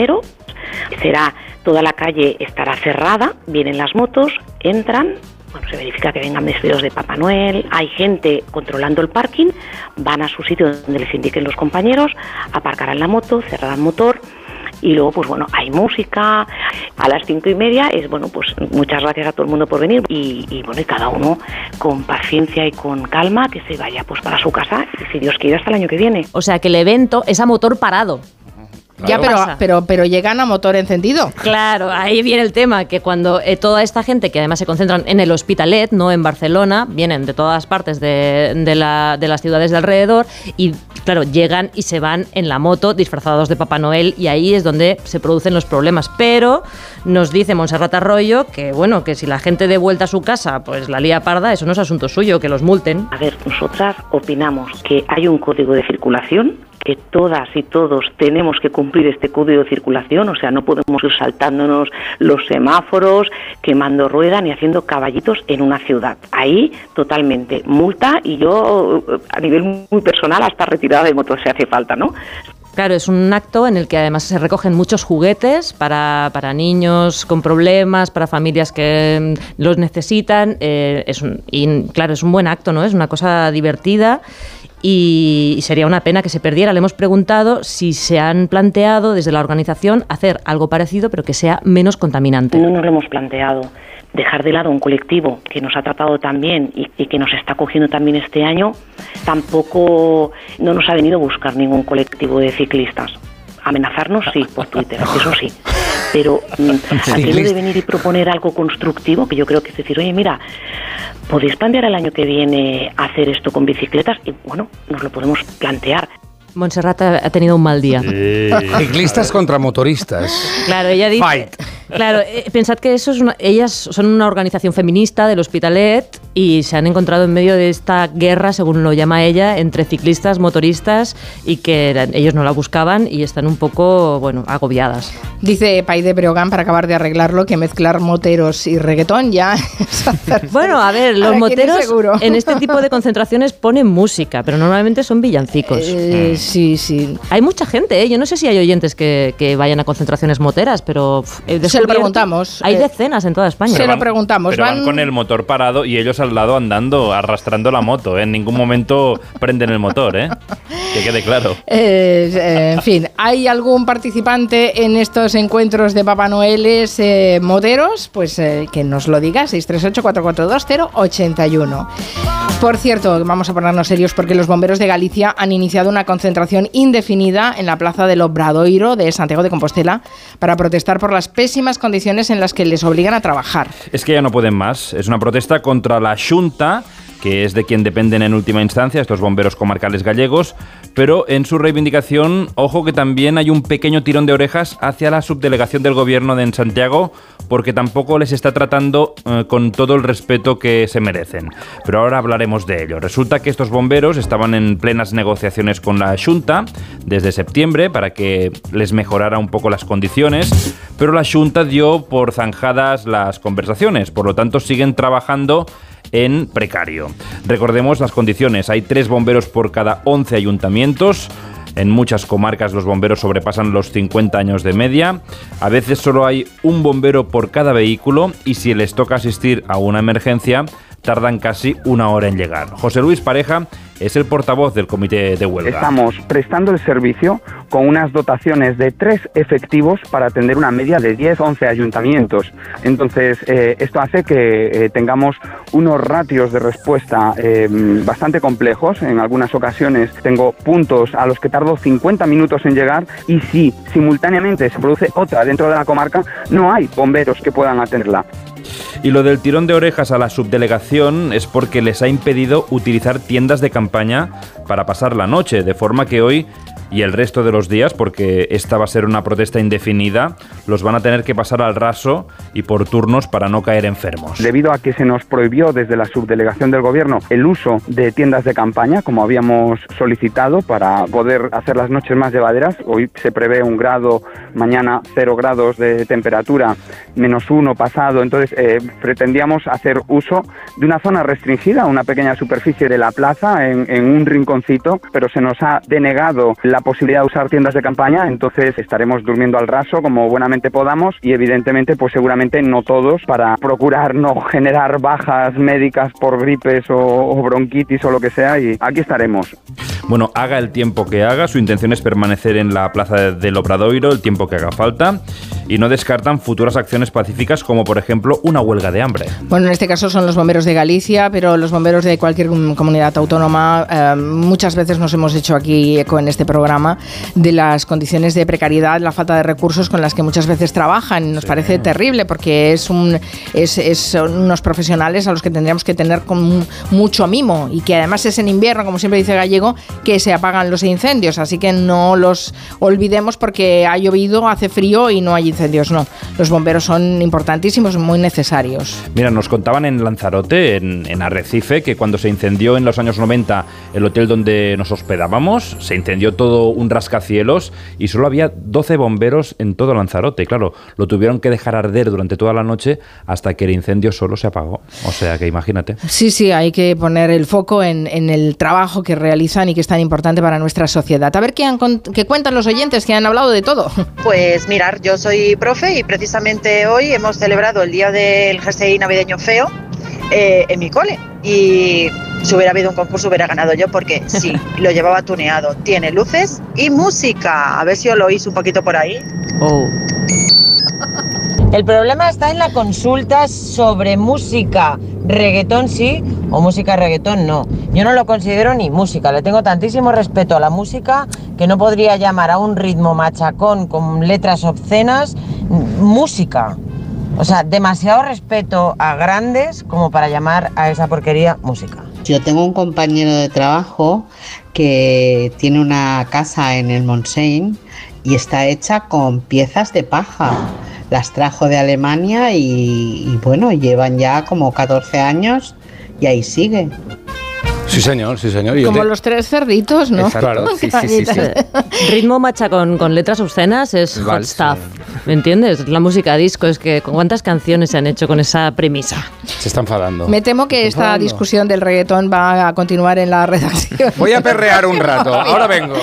Será toda la calle estará cerrada. Vienen las motos, entran. Bueno, se verifica que vengan vestidos de Papá Noel. Hay gente controlando el parking. Van a su sitio donde les indiquen los compañeros. Aparcarán la moto, cerrarán motor. Y luego, pues bueno, hay música. A las cinco y media es, bueno, pues muchas gracias a todo el mundo por venir. Y, y, bueno, y cada uno con paciencia y con calma que se vaya pues para su casa, y si Dios quiere, hasta el año que viene. O sea que el evento es a motor parado. Ya, pero, pero, pero llegan a motor encendido. Claro, ahí viene el tema, que cuando eh, toda esta gente, que además se concentran en el Hospitalet, no en Barcelona, vienen de todas partes de, de la- de las ciudades de alrededor y, claro, llegan y se van en la moto disfrazados de Papá Noel y ahí es donde se producen los problemas. Pero nos dice Monserrat Arroyo que, bueno, que si la gente de vuelta a su casa, pues la lía parda, eso no es asunto suyo, que los multen. A ver, nosotras opinamos que hay un código de circulación, que todas y todos tenemos que cumplir este código de circulación, o sea, no podemos ir saltándonos los semáforos, quemando rueda ni haciendo caballitos en una ciudad. Ahí totalmente multa y yo eh, a nivel muy personal hasta retirada de moto si hace falta, ¿no? Claro, es un acto en el que además se recogen muchos juguetes para, para niños con problemas, para familias que mm, los necesitan. eh, es un, y claro, es un buen acto, ¿no? Es una cosa divertida y, sería una pena que se perdiera. Le hemos preguntado si se han planteado desde la organización hacer algo parecido, pero que sea menos contaminante. No nos lo hemos planteado. Dejar de lado un colectivo que nos ha tratado tan bien y, y que nos está cogiendo también este año, tampoco no nos ha venido a buscar ningún colectivo de ciclistas. Amenazarnos sí, por Twitter, eso sí. Pero mm, aquello de venir y proponer algo constructivo, que yo creo que es decir, oye, mira, podéis plantear el año que viene hacer esto con bicicletas y bueno, nos lo podemos plantear. Montserrat ha, ha tenido un mal día. Ciclistas contra motoristas. Claro, ella dice. Fight. Claro, eh, pensad que eso es una- ellas son una organización feminista del Hospitalet y se han encontrado en medio de esta guerra, según lo llama ella, entre ciclistas, motoristas y que eran- ellos no la buscaban y están un poco, bueno, agobiadas. Dice Pai de Breogán, para acabar de arreglarlo, que mezclar moteros y reggaetón ya [LAUGHS] es hacer- Bueno, a ver, los Ahora, ¿quién es moteros seguro? en este tipo de concentraciones ponen música, pero normalmente son villancicos. Eh, sí, sí. Hay mucha gente, ¿eh? yo no sé si hay oyentes que, que vayan a concentraciones moteras, pero he Se lo preguntamos. Hay eh, decenas en toda España. Se lo preguntamos. Pero van Van- con el motor parado y ellos al lado andando, arrastrando la moto. ¿eh? En ningún momento prenden el motor, ¿eh? Que quede claro. [LAUGHS] Eh, en fin, ¿hay algún participante en estos encuentros de Papá Noeles eh, moteros? Pues eh, que nos lo diga, 638-442-081. Por cierto, vamos a ponernos serios porque los bomberos de Galicia han iniciado una concentración indefinida en la plaza del Obradoiro de Santiago de Compostela para protestar por las pésimas condiciones en las que les obligan a trabajar. Es que ya no pueden más. Es una protesta contra la Junta, que es de quien dependen en última instancia estos bomberos comarcales gallegos, pero en su reivindicación, ojo que también hay un pequeño tirón de orejas hacia la subdelegación del gobierno de en Santiago, porque tampoco les está tratando eh, con todo el respeto que se merecen. Pero ahora hablaremos de ello. Resulta que estos bomberos estaban en plenas negociaciones con la Junta desde septiembre para que les mejorara un poco las condiciones, pero la Junta dio por zanjadas las conversaciones, por lo tanto siguen trabajando en precario. Recordemos las condiciones, hay tres bomberos por cada 11 ayuntamientos. En muchas comarcas los bomberos sobrepasan los 50 años de media. A veces solo hay un bombero por cada vehículo y si les toca asistir a una emergencia, tardan casi una hora en llegar. José Luis Pareja es el portavoz del comité de huelga. Estamos prestando el servicio con unas dotaciones de tres efectivos para atender una media de 10-11 ayuntamientos. Entonces, eh, esto hace que eh, tengamos unos ratios de respuesta eh, bastante complejos. En algunas ocasiones tengo puntos a los que tardo 50 minutos en llegar y si simultáneamente se produce otra dentro de la comarca, no hay bomberos que puedan atenderla. Y lo del tirón de orejas a la subdelegación es porque les ha impedido utilizar tiendas de campaña para pasar la noche, de forma que hoy y el resto de los días, porque esta va a ser una protesta indefinida, los van a tener que pasar al raso y por turnos para no caer enfermos. Debido a que se nos prohibió desde la subdelegación del gobierno el uso de tiendas de campaña, como habíamos solicitado, para poder hacer las noches más llevaderas, hoy se prevé un grado, mañana cero grados de temperatura, menos uno pasado, entonces eh, pretendíamos hacer uso de una zona restringida, una pequeña superficie de la plaza, en, en un rinconcito, pero se nos ha denegado la posibilidad de usar tiendas de campaña, entonces estaremos durmiendo al raso como buenamente podamos y evidentemente pues seguramente no todos para procurar no [LAUGHS] generar bajas médicas por gripes o, o bronquitis o lo que sea y aquí estaremos. Bueno, haga el tiempo que haga, su intención es permanecer en la plaza del Obradoiro el tiempo que haga falta y no descartan futuras acciones pacíficas como por ejemplo una huelga de hambre. Bueno, en este caso son los bomberos de Galicia, pero los bomberos de cualquier comunidad autónoma eh, muchas veces nos hemos hecho aquí eco en este programa de las condiciones de precariedad, la falta de recursos con las que muchas veces trabajan. Nos parece terrible porque es un, es, es- son unos profesionales a los que tendríamos que tener con mucho mimo y que además es en invierno, como siempre dice Gallego, que se apagan los incendios. Así que no los olvidemos porque ha llovido, hace frío y no hay incendios. No, los bomberos son importantísimos, muy necesarios. Mira, nos contaban en Lanzarote, en, en Arrecife, que cuando se incendió en los años 90 el hotel donde nos hospedábamos, se incendió todo un rascacielos y solo había 12 bomberos en todo Lanzarote. Claro, lo tuvieron que dejar arder durante toda la noche hasta que el incendio solo se apagó. O sea que imagínate. Sí, sí, hay que poner el foco en, en el trabajo que realizan y que es tan importante para nuestra sociedad. A ver qué, han con- qué cuentan los oyentes que han hablado de todo. [LAUGHS] Pues mirar, yo soy profe y precisamente hoy hemos celebrado el día del GSI navideño feo eh, en mi cole. Y si hubiera habido un concurso hubiera ganado yo porque [LAUGHS] sí, lo llevaba tuneado. Tiene luces y música. A ver si os lo oís un poquito por ahí. El problema está en la consulta sobre música. Reggaetón sí o música reggaetón no. Yo no lo considero ni música. Le tengo tantísimo respeto a la música que no podría llamar a un ritmo machacón con letras obscenas música. O sea, demasiado respeto a grandes como para llamar a esa porquería música. Yo tengo un compañero de trabajo que tiene una casa en el Montseny y está hecha con piezas de paja. Las trajo de Alemania y, y bueno, llevan ya como 14 años y ahí sigue. Sí, señor, sí, señor. Como te- los tres cerditos, ¿no? Claro, [LAUGHS] sí, sí, sí, sí. Ritmo macha con, con letras obscenas es hot Vals, stuff. ¿Me entiendes? La música disco es que ¿cuántas canciones se han hecho con esa premisa? Se está enfadando. Me temo que esta enfadando. discusión del reggaetón va a continuar en la redacción. Voy a perrear un rato. [LAUGHS] Ahora vengo.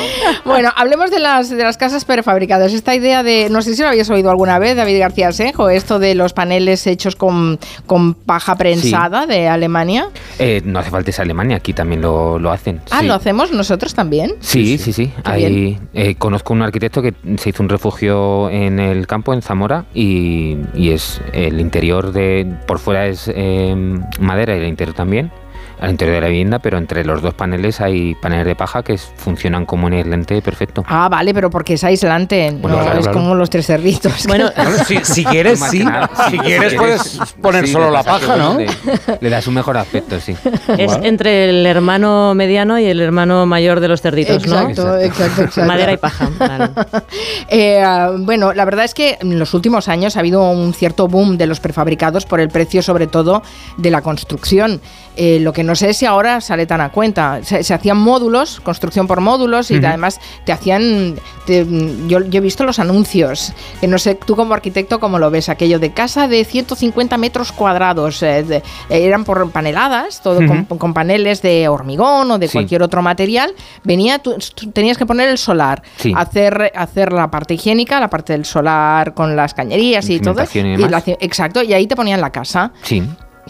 Bueno, hablemos de las, de las casas prefabricadas. Esta idea de, no sé si lo habías oído alguna vez, David García Senjo, esto de los paneles hechos con, con paja prensada de Alemania. Eh, no hace falta esa Alemania, aquí también lo, lo hacen. Ah, sí. ¿lo hacemos nosotros también? Sí, sí, sí. Ahí, eh, conozco un arquitecto que se hizo un refugio en el campo, en Zamora, y, y es el interior de. Por fuera es eh, madera y el interior también, al interior de la vivienda, pero entre los dos paneles hay paneles de paja que funcionan como un aislante perfecto. Ah, vale, pero porque es aislante, Bueno, no claro, es claro. como los tres cerditos. Bueno, [LAUGHS] si, si quieres, sí. nada, Si quieres, puedes poner sí, solo la paja, ¿no? Le, le das un mejor aspecto, sí. Es entre el hermano mediano y el hermano mayor de los cerditos, ¿no? Exacto, exacto, exacto. Madera y paja. vale. [LAUGHS] Eh, bueno, la verdad es que en los últimos años ha habido un cierto boom de los prefabricados por el precio, sobre todo, de la construcción. Eh, lo que no no sé si ahora sale tan a cuenta. Se, se hacían módulos, construcción por módulos, y además te hacían. te- yo, yo he visto los anuncios, que no sé tú como arquitecto cómo lo ves, aquello de casa de 150 metros cuadrados. eh, de- eran por paneladas, todo con, paneles de hormigón o de Sí. cualquier otro material. Venía, tú, tú tenías que poner el solar, Sí. hacer, hacer la parte higiénica, la parte del solar con las cañerías y todo. Y demás. la exacto, y ahí te ponían la casa. Sí.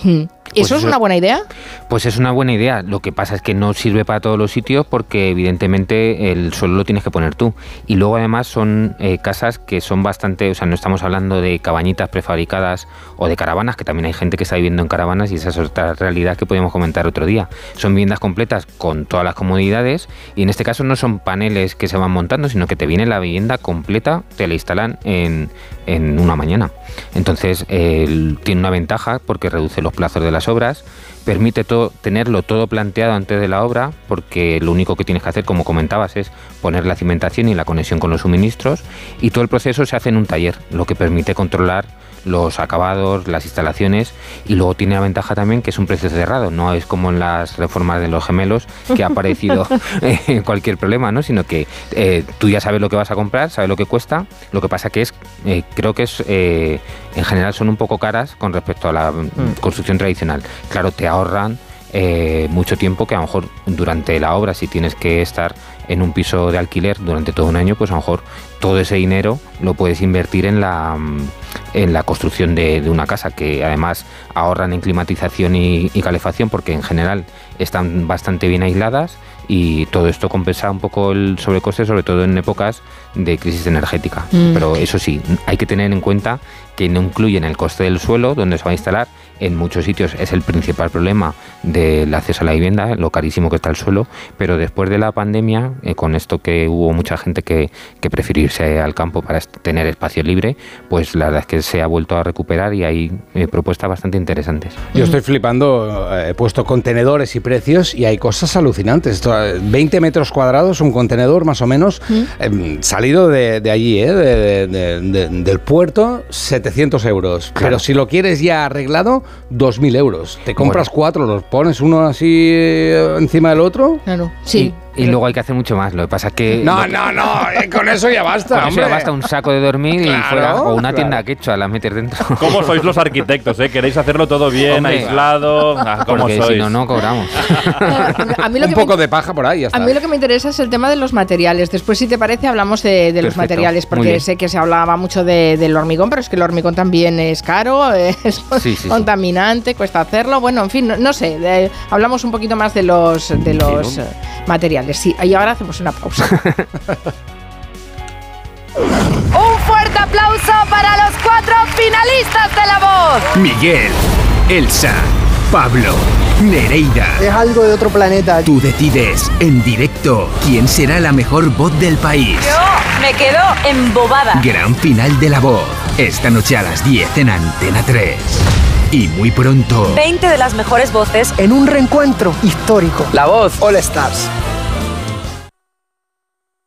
Mm. Pues ¿Eso es una buena idea? Pues es una buena idea. Lo que pasa es que no sirve para todos los sitios porque evidentemente el suelo lo tienes que poner tú. Y luego además son eh, casas que son bastante, o sea, no estamos hablando de cabañitas prefabricadas o de caravanas, que también hay gente que está viviendo en caravanas y esa es otra realidad que podemos comentar otro día. Son viviendas completas con todas las comodidades y en este caso no son paneles que se van montando, sino que te viene la vivienda completa, te la instalan en, en una mañana. Entonces eh, tiene una ventaja porque reduce los plazos de las obras, permite todo, tenerlo todo planteado antes de la obra, porque lo único que tienes que hacer, como comentabas, es poner la cimentación y la conexión con los suministros, y todo el proceso se hace en un taller, lo que permite controlar los acabados, las instalaciones y luego tiene la ventaja también que es un precio cerrado, no es como en las reformas de los gemelos que ha aparecido eh, [LAUGHS] [LAUGHS] cualquier problema, ¿no? sino que eh, tú ya sabes lo que vas a comprar, sabes lo que cuesta, lo que pasa que es, eh, creo que es, eh, en general son un poco caras con respecto a la mm, construcción tradicional. Claro, te ahorran eh, mucho tiempo que a lo mejor durante la obra, si tienes que estar en un piso de alquiler durante todo un año, pues a lo mejor todo ese dinero lo puedes invertir en la, mm, en la construcción de, de una casa, que además ahorran en climatización y, y calefacción, porque en general están bastante bien aisladas y todo esto compensa un poco el sobrecoste, sobre todo en épocas de crisis energética. Mm. Pero eso sí, hay que tener en cuenta que no incluyen el coste del suelo donde se va a instalar. En muchos sitios es el principal problema del acceso a la vivienda, lo carísimo que está el suelo, pero después de la pandemia, eh, con esto que hubo mucha gente que, que prefirió irse al campo para tener espacio libre, pues la verdad es que se ha vuelto a recuperar y hay eh, propuestas bastante interesantes. Yo estoy flipando, eh, he puesto contenedores y precios y hay cosas alucinantes. Esto, eh, 20 metros cuadrados, un contenedor más o menos, eh, salido de, de allí, eh, de- de- de- del puerto, 700 euros. Pero si lo quieres ya arreglado, 2.000 euros. Te compras cuatro, los pones uno así eh, encima del otro. Claro, sí. Y, luego hay que hacer mucho más. Lo que pasa es que. No, no, no, eh, con eso ya basta. Con eso ya basta un saco de dormir y Claro, fuera. O una claro. tienda quechua, las metes dentro. ¿Cómo sois los arquitectos? Eh? ¿Queréis hacerlo todo bien, Hombre, aislado? Ah, ¿Cómo Porque sois? si no, no cobramos. [LAUGHS] A mí lo un que me poco de paja por ahí, ya A mí lo que me interesa es el tema de los materiales. Después, si te parece, hablamos de, de los materiales, porque sé que se hablaba mucho de- del hormigón, pero es que el hormigón también es caro, [LAUGHS] es Sí, sí, sí. contaminante, cuesta hacerlo. Bueno, en fin, no, no sé. de- hablamos un poquito más de los, de los ¿no? eh, materiales. Sí, y ahora hacemos una pausa. [LAUGHS] Un fuerte aplauso para los cuatro finalistas de la voz. Miguel, Elsa, Pablo, Nereida. Es algo de otro planeta. Tú decides en directo quién será la mejor voz del país. Yo me quedo embobada. Gran final de la voz. Esta noche a las 10 en Antena 3. Y muy pronto. 20 de las mejores voces. En un reencuentro histórico. La voz All Stars.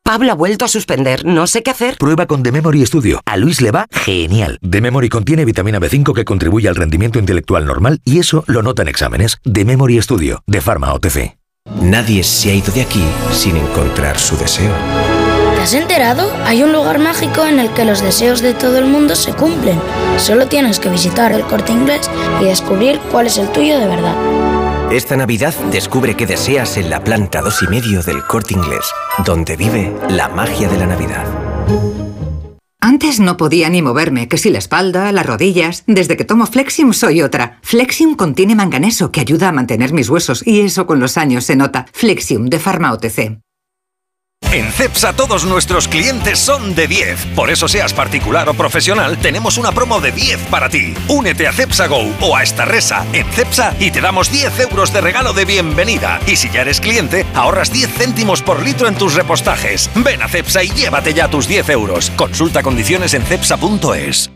Pablo ha vuelto a suspender, no sé qué hacer. Prueba con The Memory Studio. A Luis le va genial. The Memory contiene vitamina B5 que contribuye al rendimiento intelectual normal y eso lo nota en exámenes. The Memory Studio, de Pharma OTC. Nadie se ha ido de aquí sin encontrar su deseo. ¿Te has enterado? Hay un lugar mágico en el que los deseos de todo el mundo se cumplen. Solo tienes que visitar el corte inglés y descubrir cuál es el tuyo de verdad. Esta Navidad descubre qué deseas en la planta dos y medio del Corte Inglés, donde vive la magia de la Navidad. Antes no podía ni moverme, que si la espalda, las rodillas. Desde que tomo Flexium soy otra. Flexium contiene manganeso que ayuda a mantener mis huesos y eso con los años se nota. Flexium de Pharma OTC. En CEPSA todos nuestros clientes son de 10. Por eso seas particular o profesional, tenemos una promo de 10 para ti. Únete a CEPSA Go o a esta resa en CEPSA y te damos 10 euros de regalo de bienvenida. Y si ya eres cliente, ahorras 10 céntimos por litro en tus repostajes. Ven a CEPSA y llévate ya tus 10 euros. Consulta condiciones en CEPSA.es.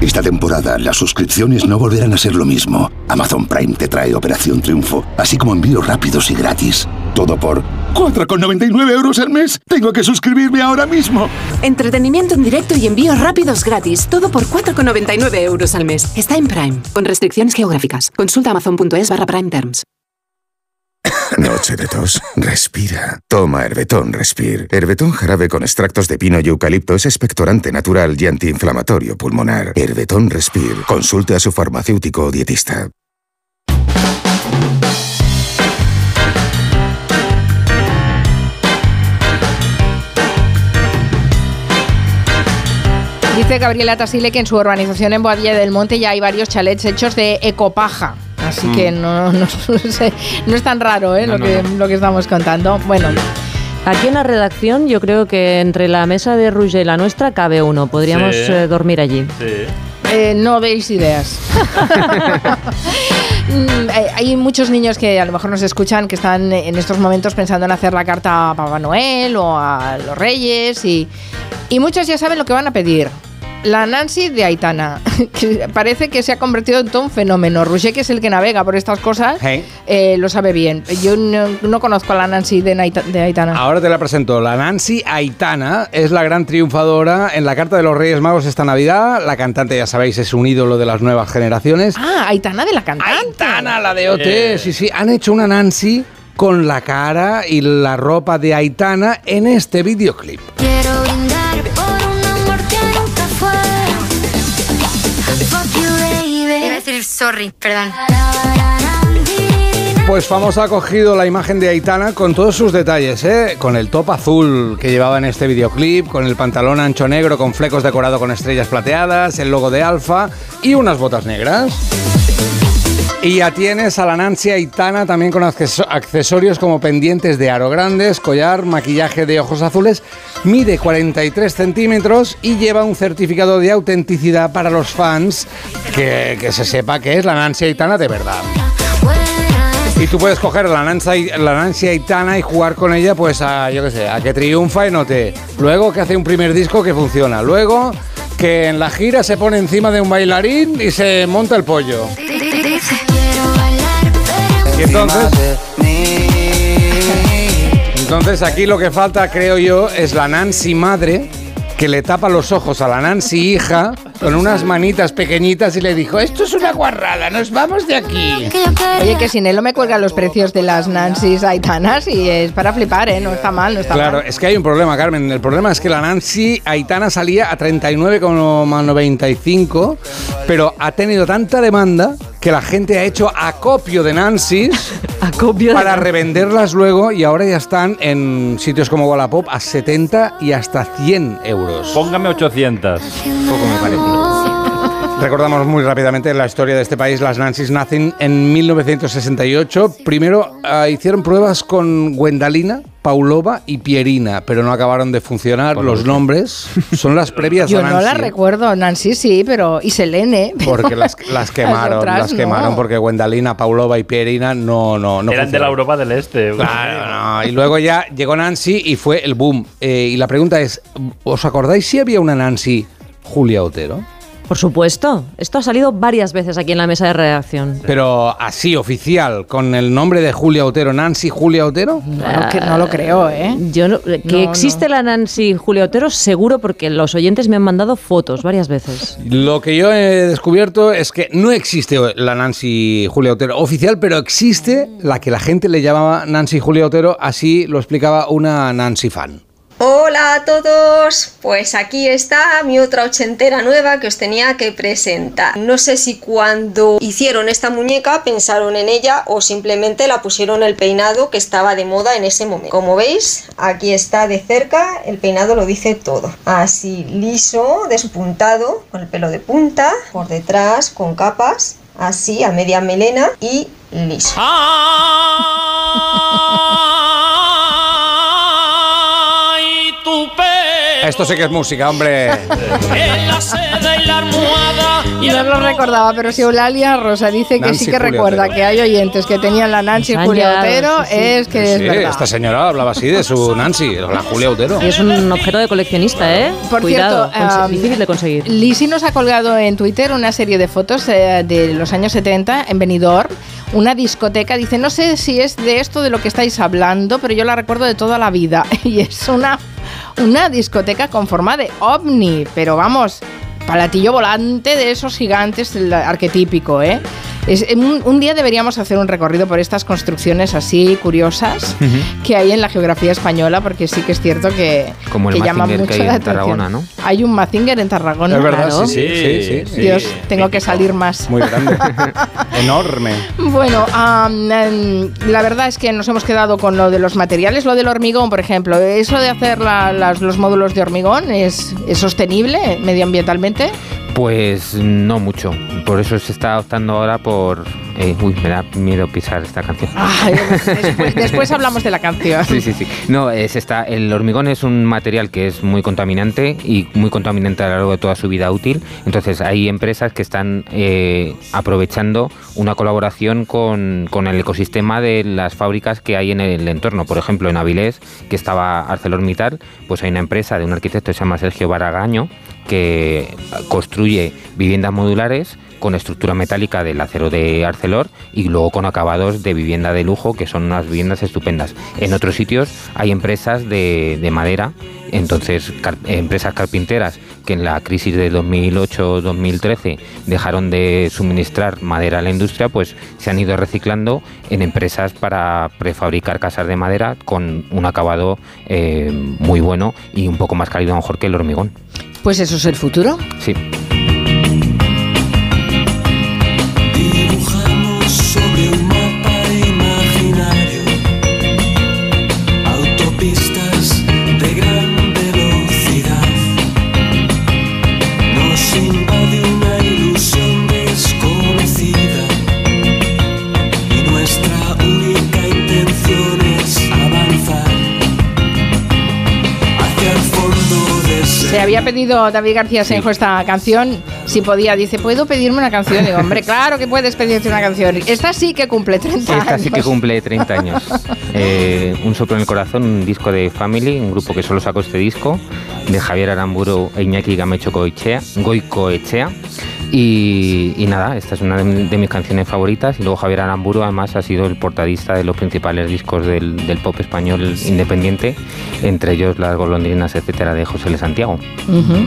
Esta temporada las suscripciones no volverán a ser lo mismo. Amazon Prime te trae Operación Triunfo, así como envíos rápidos y gratis. Todo por 4,99 euros al mes. Tengo que suscribirme ahora mismo. Entretenimiento en directo y envíos rápidos gratis. Todo por 4,99 euros al mes. Está en Prime, con restricciones geográficas. Consulta amazon.es barra Prime Terms. [COUGHS] Noche de tos. Respira. Toma Herbetón Respir. Herbetón jarabe con extractos de pino y eucalipto es expectorante natural y antiinflamatorio pulmonar. Herbetón Respir. Consulte a su farmacéutico o dietista. Dice Gabriela Tasile que en su urbanización en Boadilla del Monte ya hay varios chalets hechos de ecopaja. Así Mm. que no, [LAUGHS] no, sé, no es tan raro ¿eh? No, lo, no, que, no. lo que estamos contando. Bueno, Aquí en la redacción yo creo que entre la mesa de Ruge y la nuestra cabe uno. Podríamos Sí. eh, dormir allí. eh, no deis ideas. [LAUGHS] Mm, Hay muchos niños que a lo mejor nos escuchan que están en estos momentos pensando en hacer la carta a Papá Noel o a los Reyes y, y muchos ya saben lo que van a pedir. La Nancy de Aitana, [LAUGHS] que parece que se ha convertido en todo un fenómeno. Roger, que es el que navega por estas cosas, Hey. eh, lo sabe bien. Yo no, no conozco a la Nancy de, Aitana. Ahora te la presento. La Nancy Aitana es la gran triunfadora en la Carta de los Reyes Magos esta Navidad. La cantante, ya sabéis, es un ídolo de las nuevas generaciones. Ah, Aitana de la cantante. Aitana, la de OT. Sí, sí. Han hecho una Nancy con la cara y la ropa de Aitana en este videoclip. Sorry, perdón. Pues famosa ha cogido la imagen de Aitana con todos sus detalles, ¿eh? Con el top azul que llevaba en este videoclip, con el pantalón ancho negro con flecos decorado con estrellas plateadas, el logo de Alfa y unas botas negras. Y ya tienes a la Nancy Aitana también con acceso- accesorios como pendientes de aro grandes, collar, maquillaje de ojos azules. Mide 43 centímetros y lleva un certificado de autenticidad para los fans que, se sepa que es la Nancy Aitana de verdad. Y tú puedes coger la Nancy, la Aitana y jugar con ella, pues a, yo qué sé, a que triunfa y no te. Luego que hace un primer disco que funciona. Luego que en la gira se pone encima de un bailarín y se monta el pollo. Y entonces. Entonces aquí lo que falta, creo yo, es la Nancy madre que le tapa los ojos a la Nancy hija con unas manitas pequeñitas y le dijo, esto es una guarrada, nos vamos de aquí. Oye, que sin él no me cuelgan los precios de las Nancy's Aitanas y es para flipar, ¿eh? No está mal, no está Claro, mal. es que hay un problema, Carmen. El problema es que la Nancy Aitana salía a 39,95, pero ha tenido tanta demanda que la gente ha hecho acopio de Nancy's [LAUGHS] para revenderlas luego y ahora ya están en sitios como Wallapop a 70 y hasta 100 euros. Póngame 800. Poco me parece. Recordamos muy rápidamente la historia de este país. Las Nancy's nacen en 1968. Primero ah, hicieron pruebas con Gwendalina, Paulova y Pierina, pero no acabaron de funcionar. Los nombres son las previas Yo a Nancy. no la recuerdo, Nancy sí, pero y Selene. pero Porque las, las [LAUGHS] quemaron, otras las no. quemaron porque Gwendalina, Paulova y Pierina no, no, no Eran de la. Europa del Este. Claro, no. Y luego ya llegó Nancy y fue el boom. Eh, y la pregunta es, ¿os acordáis si había una Nancy Julia Otero? Por supuesto. Esto ha salido varias veces aquí en la mesa de redacción. Pero así, oficial, con el nombre de Julia Otero, Nancy Julia Otero. Bueno, que no lo creo, ¿eh? Yo no- que No, existe la Nancy Julia Otero, seguro, porque los oyentes me han mandado fotos varias veces. Lo que yo he descubierto es que no existe la Nancy Julia Otero oficial, pero existe la que la gente le llamaba Nancy Julia Otero, así lo explicaba una Nancy fan. Hola a todos, pues aquí está mi otra ochentera nueva que os tenía que presentar. No sé si cuando hicieron esta muñeca pensaron en ella o simplemente la pusieron el peinado que estaba de moda en ese momento. Como veis, aquí está de cerca, el peinado lo dice todo. Así liso, despuntado, con el pelo de punta, por detrás con capas, así a media melena y liso. [LAUGHS] Esto sí que es música, hombre. En la seda y la almohada No lo recordaba, pero si Eulalia Rosa dice que Nancy sí que recuerda Otero. que hay oyentes que tenían la Nancy años, Otero, sí, sí. es que es Sí, verdad. esta señora hablaba así de su Nancy, la Julia Otero. Y es un objeto de coleccionista, ¿eh? Por Cuidado, cierto, difícil de conseguir. Lisi nos ha colgado en Twitter una serie de fotos eh, de los años 70 en Benidorm, una discoteca. Dice, no sé si es de esto de lo que estáis hablando, pero yo la recuerdo de toda la vida. [LAUGHS] Y es una, una discoteca con forma de ovni, pero vamos, palatillo volante de esos gigantes, arquetípico, ¿eh? Es, un, un día deberíamos hacer un recorrido por estas construcciones así curiosas que hay en la geografía española, porque sí que es cierto que, Como el que llama mucho que hay la en Tarragona, atención. ¿no? Hay un Mazinger en Tarragona. Es verdad, sí, sí, sí, sí. Dios, tengo que salir más. Muy grande. [LAUGHS] Enorme. Bueno, em, la verdad es que nos hemos quedado con lo de los materiales, lo del hormigón, por ejemplo. ¿Eso de hacer la- las- los módulos de hormigón es, es sostenible medioambientalmente? Pues no mucho. Por eso se está optando ahora por. Eh, uy, me da miedo pisar esta canción. Ay, después, [LAUGHS] después hablamos de la canción. Sí, sí, sí. No, es está, el hormigón es un material que es muy contaminante y muy contaminante a lo largo de toda su vida útil. Entonces hay empresas que están eh, aprovechando una colaboración con, con el ecosistema de las fábricas que hay en el entorno. Por ejemplo, en Avilés, que estaba ArcelorMittal, pues hay una empresa de un arquitecto que se llama Sergio Baragaño que construye viviendas modulares con estructura metálica del acero de Arcelor y luego con acabados de vivienda de lujo, que son unas viviendas estupendas. En otros sitios hay empresas de, de madera, entonces car- empresas carpinteras que en la crisis de 2008-2013 dejaron de suministrar madera a la industria, pues se han ido reciclando en empresas para prefabricar casas de madera con un acabado eh, muy bueno y un poco más cálido a lo mejor que el hormigón. Pues eso es el futuro. Sí. Había pedido David García Senjo esta canción, si podía, dice, ¿puedo pedirme una canción? Digo, hombre, claro que puedes pedirte una canción. Esta sí que cumple 30 Esta años. sí que cumple 30 años. Eh, un soplo en el corazón, un disco de Family, un grupo que solo sacó este disco, de Javier Aramburu e Iñaki Gamecho Goicoechea. Y, y nada, esta es una de, de mis canciones favoritas. Y luego Javier Aramburu además ha sido el portadista de los principales discos del, del pop español independiente, entre ellos Las golondrinas, etcétera, de José L. Santiago.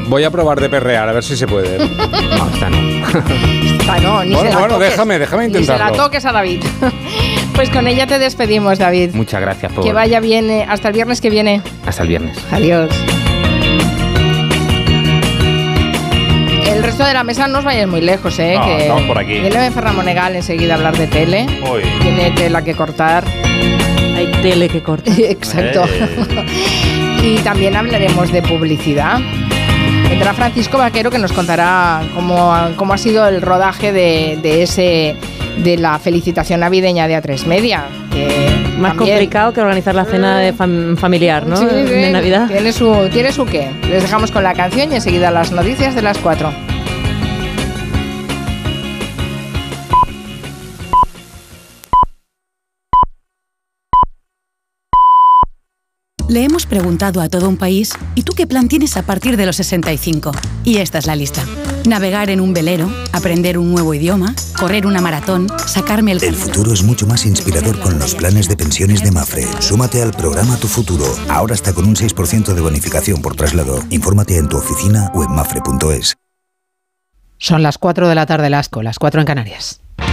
Voy a probar de perrear, a ver si se puede. [LAUGHS] No, esta no. Esta [LAUGHS] no, ni Bueno, se la bueno, toques. déjame, déjame Ni se la intentarlo. toques a David. [LAUGHS] pues con ella te despedimos, David. Muchas gracias por... Que vaya bien eh, hasta el viernes que viene. Hasta el viernes. Adiós. Resto de la mesa no os vayáis muy lejos, ¿eh? No, que estamos por aquí. Viene Ferran Monegal enseguida a hablar de tele. Uy. Tiene tela que cortar. Hay tele que corta. [LAUGHS] Exacto. [LAUGHS] y también hablaremos de publicidad. Vendrá Francisco Vaquero que nos contará cómo, cómo ha sido el rodaje de, de ese de la felicitación navideña de A3 Media. que Más también- complicado que organizar la cena de fam- familiar, ¿no? Sí, sí, De Navidad. Tiene su, tiene su qué. Les dejamos con la canción y enseguida las noticias de las 4. Le hemos preguntado a todo un país, ¿y tú qué plan tienes a partir de los 65? Y esta es la lista. Navegar en un velero, aprender un nuevo idioma, correr una maratón, sacarme el... El futuro es mucho más inspirador con los planes de pensiones de Mafre. Súmate al programa Tu Futuro. Ahora está con un 6% de bonificación por traslado. Infórmate en tu oficina o en mafre.es. Son las 4 de la tarde, Lasco, las 4 en Canarias.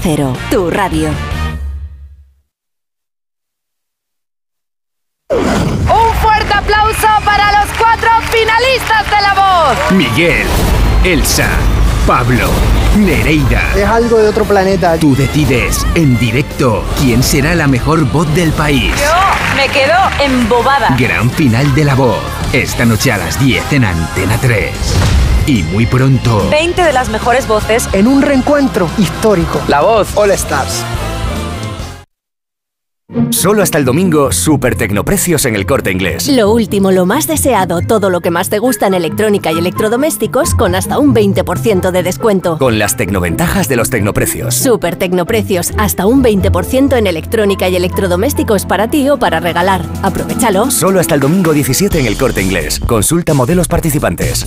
Cero, tu radio. Un fuerte aplauso para los cuatro finalistas de La Voz. Miguel, Elsa, Pablo, Nereida. Es algo de otro planeta. Tú decides en directo quién será la mejor voz del país. Yo me quedo embobada. Gran final de la voz. Esta noche a las 10 en Antena 3. Y muy pronto. 20 de las mejores voces En un reencuentro histórico. La voz All Stars. Solo hasta el domingo, super tecnoprecios en el corte inglés. Lo último, lo más deseado, todo lo que más te gusta en electrónica y electrodomésticos con hasta un 20% de descuento. Con las tecnoventajas de los tecnoprecios. Super Tecnoprecios, hasta un 20% en electrónica y electrodomésticos para ti o para regalar. Aprovechalo. Solo hasta el domingo 17 en el corte inglés. Consulta modelos participantes.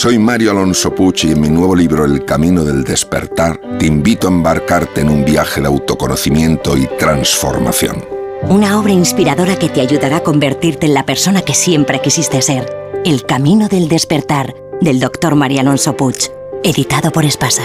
soy Mario Alonso Pucci y en mi nuevo libro El Camino del Despertar te invito a embarcarte en un viaje de autoconocimiento y transformación. Una obra inspiradora que te ayudará a convertirte en la persona que siempre quisiste ser. El Camino del Despertar, del Dr. María Alonso Puig, editado por Espasa.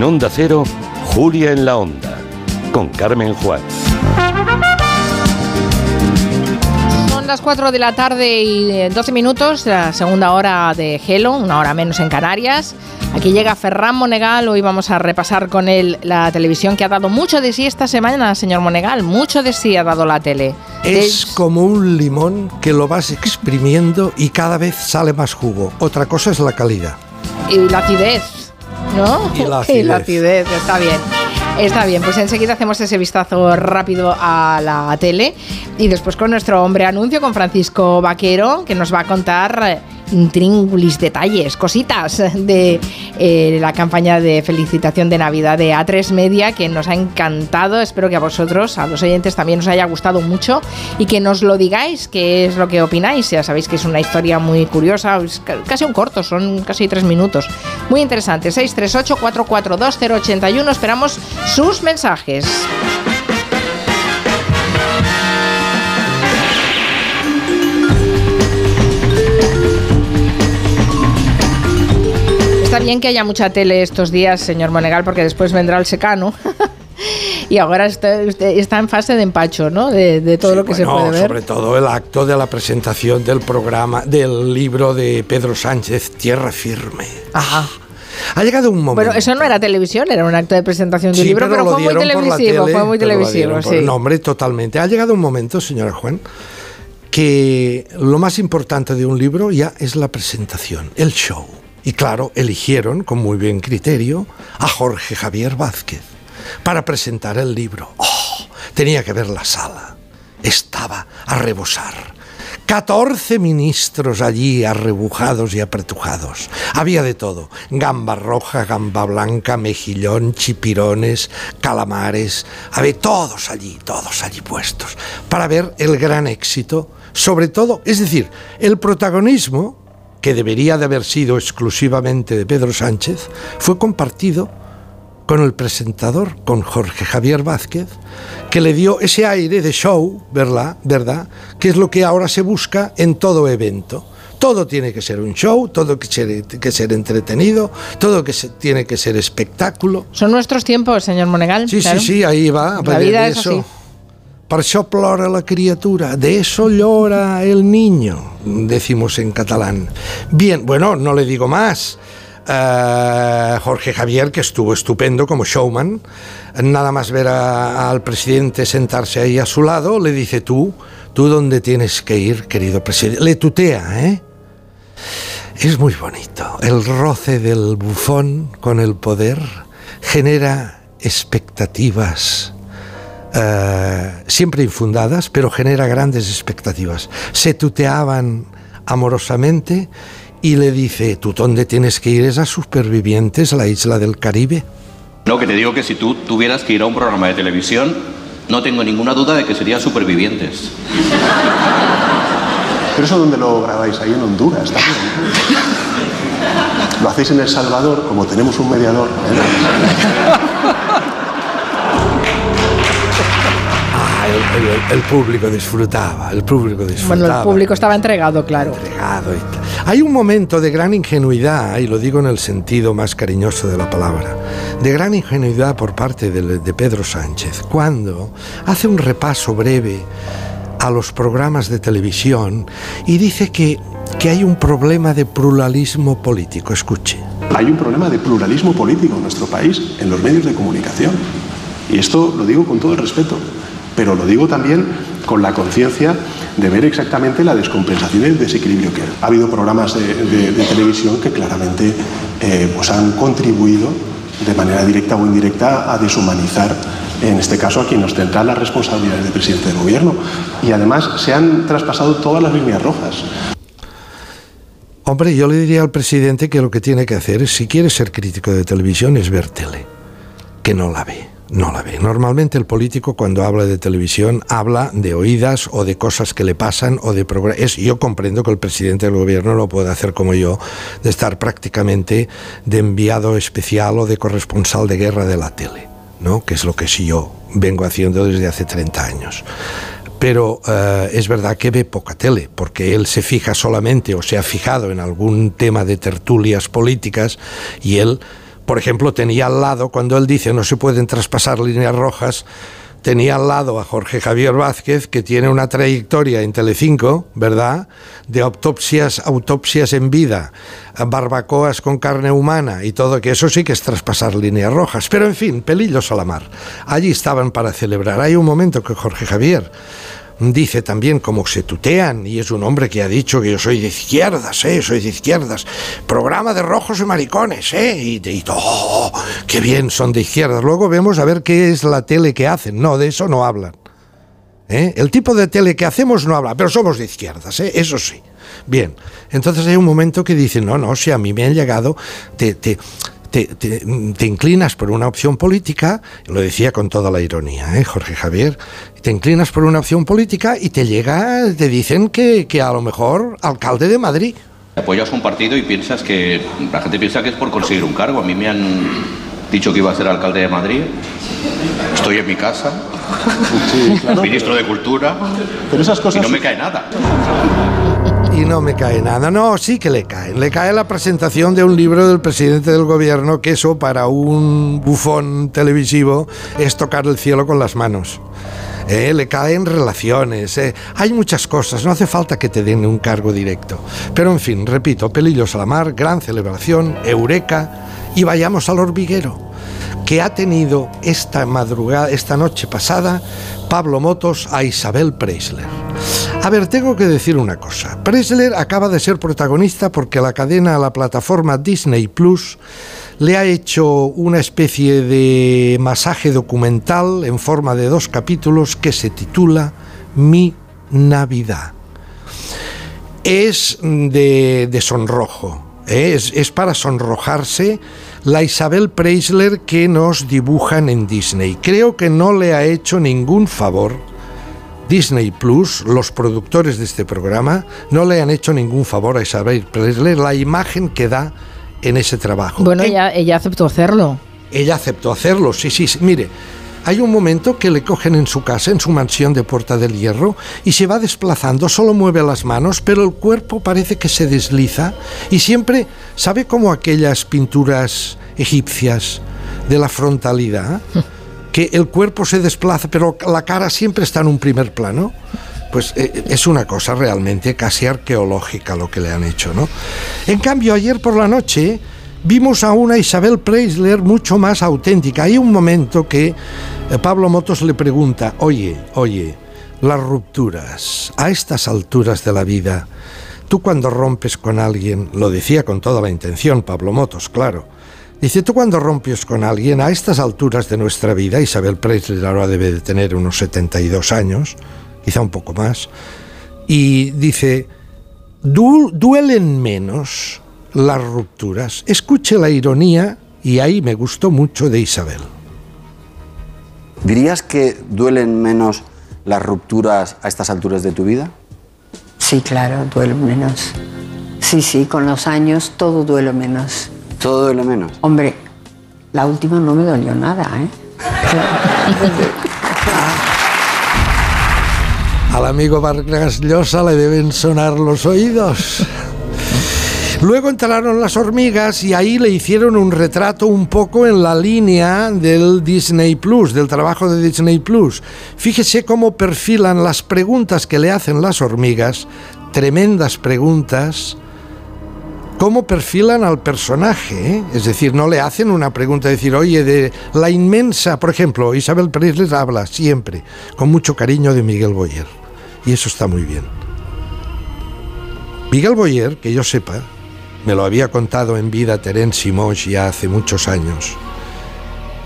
En Onda Cero, Julia en la Onda, con Carmen Juan. Son las 4 de la tarde y eh, 12 minutos, la segunda hora de Gelo, una hora menos en Canarias. Aquí llega Ferran Monegal, hoy vamos a repasar con él la televisión que ha dado mucho de sí esta semana, señor Monegal, mucho de sí ha dado la tele. Es como un limón que lo vas exprimiendo y cada vez sale más jugo. Otra cosa es la calidad. Y la acidez, ¿no? Y la [LAUGHS] Y la acidez. acidez, está bien. Está bien, pues enseguida hacemos ese vistazo rápido a la tele y después con nuestro hombre anuncio, con Francisco Vaquero, que nos va a contar intríngulis, detalles, cositas de eh, la campaña de felicitación de Navidad de A3 Media, que nos ha encantado. Espero que a vosotros, a los oyentes, también os haya gustado mucho y que nos lo digáis, qué es lo que opináis. Ya sabéis que es una historia muy curiosa, es ca- casi un corto, son casi tres minutos. Muy interesante. 638-442-081. Esperamos sus mensajes. Está bien que haya mucha tele estos días, señor Monegal, porque después vendrá el secano. [LAUGHS] y ahora está, en fase de empacho, ¿no? De, de todo lo que se Bueno, puede ver. sobre todo el acto de la presentación del programa, del libro de Pedro Sánchez, Tierra Firme. Ajá. Ha llegado un momento. Bueno, eso no era televisión, era un acto de presentación de un Sí, libro, pero, lo fue muy televisivo, tele, fue muy pero televisivo, dieron por- sí. No, hombre, totalmente. Ha llegado un momento, señora Juan, que lo más importante de un libro ya es la presentación, el show. Y claro, eligieron, con muy bien criterio, a Jorge Javier Vázquez para presentar el libro. ¡Oh! Tenía que ver la sala. Estaba a rebosar. 14 ministros allí arrebujados y apretujados. Había de todo. Gamba roja, gamba blanca, mejillón, chipirones, calamares. Había todos allí, todos allí puestos. Para ver el gran éxito. Sobre todo, es decir, el protagonismo que debería de haber sido exclusivamente de Pedro Sánchez, fue compartido con el presentador, con Jorge Javier Vázquez, que le dio ese aire de show, ¿verdad? ¿verdad? Que es lo que ahora se busca en todo evento. Todo tiene que ser un show, todo tiene que ser entretenido, todo que tiene que ser espectáculo. Son nuestros tiempos, señor Monegal. Sí, sí, sí, ahí va. La vida es así. Para eso plora la criatura, de eso llora el niño, decimos en catalán. Bien, bueno, no le digo más. Eh, Jorge Javier, que estuvo estupendo como showman, nada más ver al presidente sentarse ahí a su lado, le dice tú, tú dónde tienes que ir, querido presidente. Le tutea, ¿eh? Es muy bonito. El roce del bufón con el poder genera expectativas eh, siempre infundadas, pero genera grandes expectativas. Se tuteaban amorosamente y le dice, ¿tú dónde tienes que ir? Es a Supervivientes, la isla del Caribe. No, que te digo que si tú tuvieras que ir a un programa de televisión, no tengo ninguna duda de que sería Supervivientes. [LAUGHS] ¿Pero eso dónde lo grabáis? Ahí en Honduras también. Lo hacéis en El Salvador, como tenemos un mediador. [LAUGHS] el, público disfrutaba, el público disfrutaba. Bueno, el público estaba entregado, claro. Entregado Hay un momento de gran ingenuidad, y lo digo en el sentido más cariñoso de la palabra, de gran ingenuidad por parte de, de Pedro Sánchez, cuando hace un repaso breve a los programas de televisión y dice que, que hay un problema de pluralismo político. Escuche. Hay un problema de pluralismo político en nuestro país, en los medios de comunicación. Y esto lo digo con todo el respeto pero lo digo también con la conciencia de ver exactamente la descompensación y el desequilibrio que hay. Ha habido programas de, televisión que claramente eh, pues han contribuido de manera directa o indirecta a deshumanizar en este caso a quien ostenta las responsabilidades de presidente del gobierno. Y además se han traspasado todas las líneas rojas. Hombre, yo le diría al presidente que lo que tiene que hacer, si quiere ser crítico de televisión, es ver tele, que no la ve no la ve. Normalmente el político cuando habla de televisión habla de oídas o de cosas que le pasan o de programas. Yo comprendo que el presidente del gobierno lo pueda hacer como yo, de estar prácticamente de enviado especial o de corresponsal de guerra de la tele, ¿no? que es lo que sí yo vengo haciendo desde hace 30 años pero eh, es verdad que ve poca tele, porque él se fija solamente o se ha fijado en algún tema de tertulias políticas y él por ejemplo, tenía al lado, cuando él dice no se pueden traspasar líneas rojas, tenía al lado a Jorge Javier Vázquez, que tiene una trayectoria en Telecinco, ¿verdad? De autopsias, autopsias en vida, barbacoas con carne humana y todo, que eso sí que es traspasar líneas rojas. Pero en fin, pelillos a la mar. Allí estaban para celebrar. Hay un momento que Jorge Javier dice también como se tutean, y es un hombre que ha dicho que yo soy de izquierdas, ¿eh? soy de izquierdas, programa de rojos y maricones, ¿eh? y, y oh, qué bien son de izquierdas. Luego vemos a ver qué es la tele que hacen, no, de eso no hablan. ¿eh? El tipo de tele que hacemos no habla, pero somos de izquierdas, ¿eh? eso sí. Bien, entonces hay un momento que dicen, no, no, si a mí me han llegado, te, te, inclinas por una opción política, lo decía con toda la ironía, ¿eh, Jorge Javier, te inclinas por una opción política y te llega, te dicen que, que a lo mejor alcalde de Madrid. Apoyas un partido y piensas que la gente piensa que es por conseguir un cargo. A mí me han dicho que iba a ser alcalde de Madrid. Estoy en mi casa, ministro de Cultura, Pero esas cosas y no me cae nada no me cae nada. No, sí que le cae. Le cae la presentación de un libro del presidente del gobierno, que eso para un bufón televisivo es tocar el cielo con las manos. Eh, le caen relaciones, eh. hay muchas cosas, no hace falta que te den un cargo directo. Pero en fin, repito, pelillos a la mar, gran celebración, eureka, y vayamos al hormiguero, que ha tenido esta madrugada, esta noche pasada, Pablo Motos a Isabel Preisler. A ver, tengo que decir una cosa. Preisler acaba de ser protagonista porque la cadena, la plataforma Disney Plus, le ha hecho una especie de masaje documental en forma de dos capítulos que se titula Mi Navidad. es de, de sonrojo. ¿eh? Es, es para sonrojarse la Isabel Preisler que nos dibujan en Disney. Creo que no le ha hecho ningún favor Disney Plus, los productores de este programa, no le han hecho ningún favor a Isabel Preisler la imagen que da en ese trabajo. Bueno, En- ella, ella aceptó hacerlo. ella aceptó hacerlo, sí, sí, sí. Mire, hay un momento que le cogen en su casa, en su mansión de Puerta del Hierro, y se va desplazando, solo mueve las manos, pero el cuerpo parece que se desliza y siempre, ¿sabe cómo aquellas pinturas egipcias de la frontalidad? [LAUGHS] Que el cuerpo se desplaza, pero la cara siempre está en un primer plano. Pues eh, es una cosa realmente casi arqueológica lo que le han hecho, ¿no? En cambio, ayer por la noche vimos a una Isabel Preisler mucho más auténtica. Hay un momento que eh, Pablo Motos le pregunta, oye, oye, las rupturas, a estas alturas de la vida, tú cuando rompes con alguien, lo decía con toda la intención Pablo Motos, claro, dice, tú cuando rompes con alguien, a estas alturas de nuestra vida, Isabel Preisler ahora debe de tener unos 72 años, quizá un poco más, y dice, "Du- duelen menos las rupturas. Escuche la ironía y ahí me gustó mucho de Isabel. ¿Dirías que duelen menos las rupturas a estas alturas de tu vida? Sí, claro, duele menos. Sí, sí, con los años todo duele menos. ¿Todo duele menos? Hombre, la última no me dolió nada, ¿eh? [LAUGHS] Al amigo Vargas Llosa le deben sonar los oídos. Luego entraron las hormigas y ahí le hicieron un retrato un poco en la línea del Disney Plus, del trabajo de Disney Plus. Fíjese cómo perfilan las preguntas que le hacen las hormigas, tremendas preguntas, cómo perfilan al personaje. ¿eh? Es decir, no le hacen una pregunta, decir, oye, de la inmensa, por ejemplo, Isabel Preisler habla siempre con mucho cariño de Miguel Boyer. Y eso está muy bien. Miguel Boyer, que yo sepa, me lo había contado en vida Terence Simons ya hace muchos años.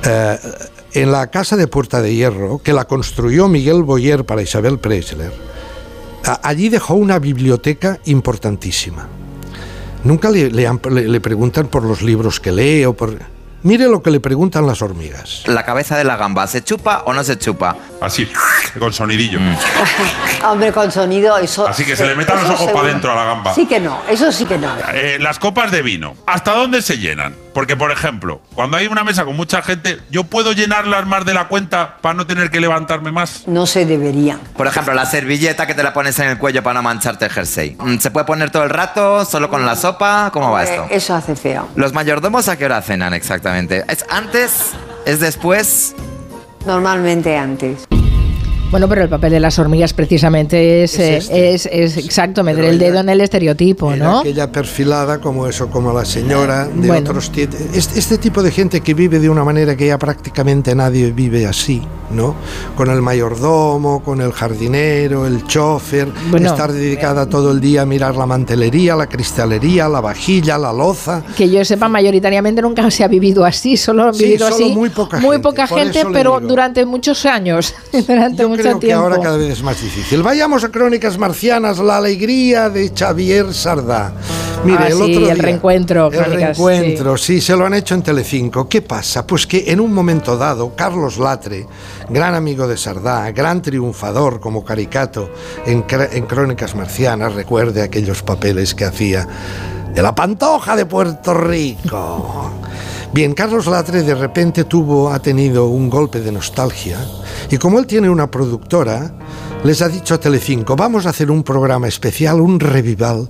Eh, en la casa de Puerta de Hierro, que la construyó Miguel Boyer para Isabel Preisler, allí dejó una biblioteca importantísima. Nunca le, le han- le- le preguntan por los libros que lee o por... Mire lo que le preguntan las hormigas. La cabeza de la gamba, ¿se chupa o no se chupa? Así, con sonidillo. [LAUGHS] Hombre, con sonido, eso. Así que se le metan los ojos seguro. para adentro a la gamba. Sí que no, eso sí que no. Eh, las copas de vino, ¿hasta dónde se llenan? Porque, por ejemplo, cuando hay una mesa con mucha gente, ¿yo puedo llenarlas más de la cuenta para no tener que levantarme más? No se debería. Por ejemplo, la servilleta que te la pones en el cuello para no mancharte el jersey. Mm, ¿Se puede poner todo el rato, solo con la sopa? ¿Cómo va esto? Eso hace feo. ¿Los mayordomos a qué hora cenan exactamente? ¿Es antes? ¿Es después? Normalmente antes. Bueno, pero el papel de las hormigas precisamente es, eh, es, es exacto, meter el dedo en el estereotipo, Era ¿no? aquella perfilada como eso, como la señora de Bueno. otros este, este tipo de gente que vive de una manera que ya prácticamente nadie vive así, ¿no? Con el mayordomo, con el jardinero, el chofer, Bueno. estar dedicada todo el día a mirar la mantelería, la cristalería, la vajilla, la loza. Que yo sepa, mayoritariamente nunca se ha vivido así, solo han Sí, vivido solo así muy poca muy gente, poca gente, pero durante muchos años, [LAUGHS] durante Yo mucho creo que ahora cada vez es más difícil. Vayamos a Crónicas Marcianas, la alegría de Xavier Sardá. Mire, Ah, el sí, otro el reencuentro, El Crónicas, reencuentro, sí. se lo han hecho en Telecinco. ¿Qué pasa? Pues que en un momento dado, Carlos Latre, gran amigo de Sardá, gran triunfador como caricato en, en Crónicas Marcianas, recuerde aquellos papeles que hacía de la Pantoja de Puerto Rico. Bien, Carlos Latre de repente tuvo, ha tenido un golpe de nostalgia y como él tiene una productora, les ha dicho a Telecinco, vamos a hacer un programa especial, un revival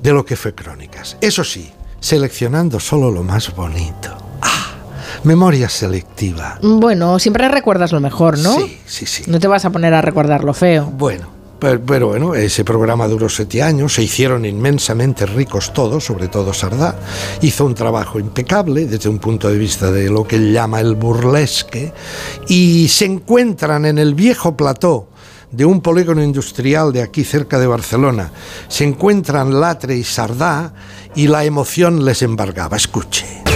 de lo que fue Crónicas. Eso sí, seleccionando solo lo más bonito. Ah, memoria selectiva. Bueno, siempre recuerdas lo mejor, ¿no? Sí, sí, sí. No te vas a poner a recordar lo feo. Bueno, pero, bueno, ese programa duró siete años, se hicieron inmensamente ricos todos, sobre todo Sardá. Hizo un trabajo impecable desde un punto de vista de lo que él llama el burlesque y se encuentran en el viejo plató de un polígono industrial de aquí cerca de Barcelona. Se encuentran Latre y Sardá y la emoción les embargaba. Escuche.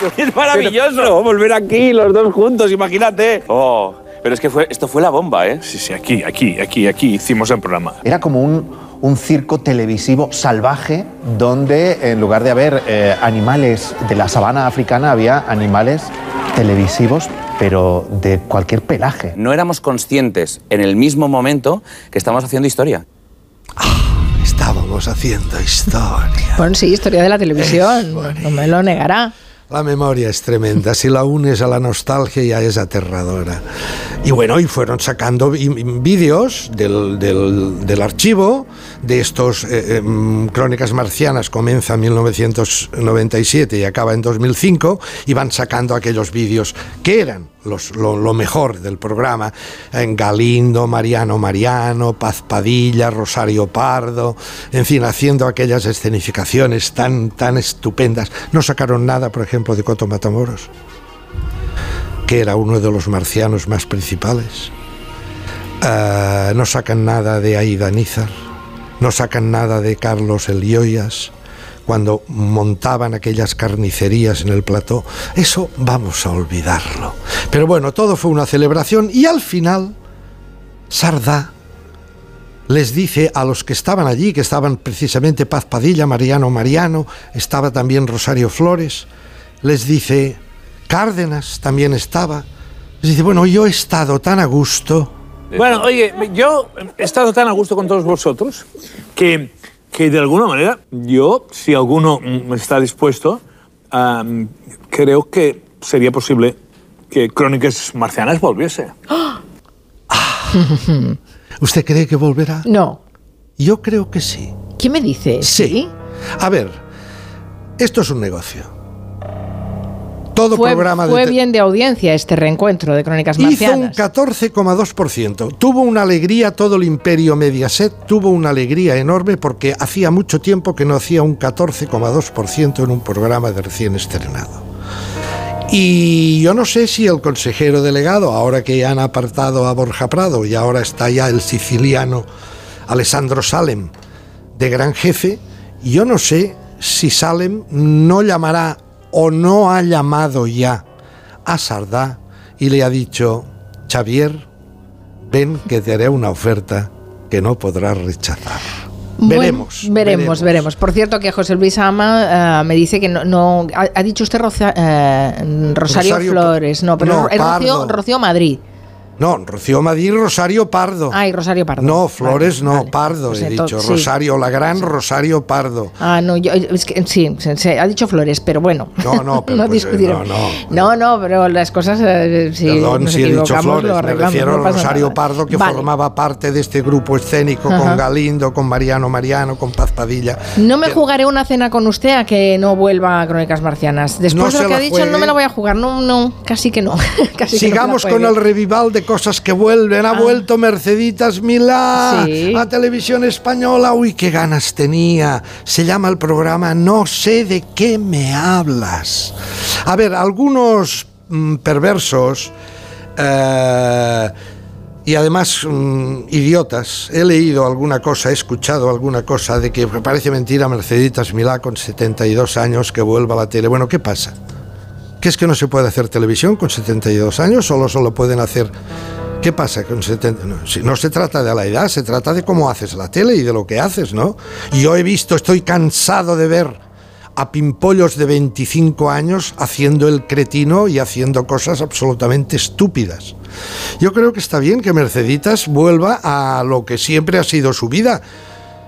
[LAUGHS] Es maravilloso volver aquí los dos juntos, imagínate. Oh, pero es que fue, esto fue la bomba, ¿eh? Sí, sí, aquí, aquí, aquí, aquí hicimos el programa. Era como un, un circo televisivo salvaje donde en lugar de haber eh, animales de la sabana africana había animales televisivos pero de cualquier pelaje. No éramos conscientes en el mismo momento que estamos haciendo historia. Estábamos haciendo historia. Bueno, sí, historia de la televisión, no me lo negará. La memoria es tremenda, si la unes a la nostalgia ya es aterradora. Y bueno, y fueron sacando vídeos del- del archivo de estos eh, em, Crónicas Marcianas, comienza en 1997 y acaba en 2005, y van sacando aquellos vídeos que eran los- lo, mejor del programa, en Galindo, Mariano Mariano, Paz Padilla, Rosario Pardo, en fin, haciendo aquellas escenificaciones tan, tan estupendas. No sacaron nada, por ejemplo, de Coto Matamoros, que era uno de los marcianos más principales. Ah, no sacan nada de Aida Nízar, no sacan nada de Carlos Elioyas, cuando montaban aquellas carnicerías en el plató. Eso vamos a olvidarlo. Pero bueno, todo fue una celebración y al final, Sardá les dice a los que estaban allí, que estaban precisamente Paz Padilla, Mariano Mariano, estaba también Rosario Flores, les dice, Cárdenas también estaba, les dice, bueno, yo he estado tan a gusto. Bueno, oye, yo he estado tan a gusto con todos vosotros que, que de alguna manera yo, si alguno mm, está dispuesto, creo que sería posible que Crónicas Marcianas volviese. [GASPS] ¿Usted cree que volverá? No. Yo creo que sí. ¿Qué me dice? Sí. A ver, esto es un negocio. Todo Fue, programa de fue bien de audiencia este reencuentro de Crónicas Hizo un Marcianas. 14,2%. Tuvo una alegría todo el imperio Mediaset, tuvo una alegría enorme porque hacía mucho tiempo que no hacía un 14,2% en un programa de recién estrenado. Y yo no sé si el consejero delegado, ahora que ya han apartado a Borja Prado y ahora está ya el siciliano Alessandro Salem de gran jefe, yo no sé si Salem no llamará o no ha llamado ya a Sardá y le ha dicho, Xavier, ven que te haré una oferta que no podrás rechazar. Bueno, veremos. veremos, veremos. Por cierto, que José Luis Ama eh, me dice que no. no- ha, ha dicho usted eh, Rosario, Rosario Flores, no, pero no, es Rocío. Rocío Madrid. No, Rocío Madrid, Rosario Pardo. Ay, Rosario Pardo. No, Flores no, Pardo Pues he entonces, dicho. sí. Rosario, la gran Rosario Pardo. Ah, no, yo, es que sí, se- se- ha dicho Flores, pero bueno. No, no, [LAUGHS] pero no pues, discutiremos. no, No, no, pero las cosas, eh, si Perdón nos si he dicho Flores, lo me refiero a Rosario nada. Pardo que Vale. formaba parte de este grupo escénico Ajá. con Galindo, con Mariano Mariano, con Paz Padilla. No me jugaré una cena con usted a que no vuelva a Crónicas Marcianas. Después de lo que ha dicho, juegue. no me la voy a jugar. No, no, casi que no. [LAUGHS] casi que Sigamos con el revival de cosas que vuelven. Ha vuelto Merceditas Milá Sí. a televisión española. Uy, qué ganas tenía. Se llama el programa No sé de qué me hablas. A ver, algunos mm, perversos eh, y además mm, idiotas. He leído alguna cosa, he escuchado alguna cosa de que parece mentira Merceditas Milá con 72 años que vuelva a la tele. Bueno, ¿qué pasa? ¿Qué es que no se puede hacer televisión con 72 años? Solo solo pueden hacer. ¿Qué pasa con 70? No, si no se trata de la edad, se trata de cómo haces la tele y de lo que haces, ¿no? Yo he visto, estoy cansado de ver a pimpollos de 25 años haciendo el cretino y haciendo cosas absolutamente estúpidas. Yo creo que está bien que Merceditas vuelva a lo que siempre ha sido su vida.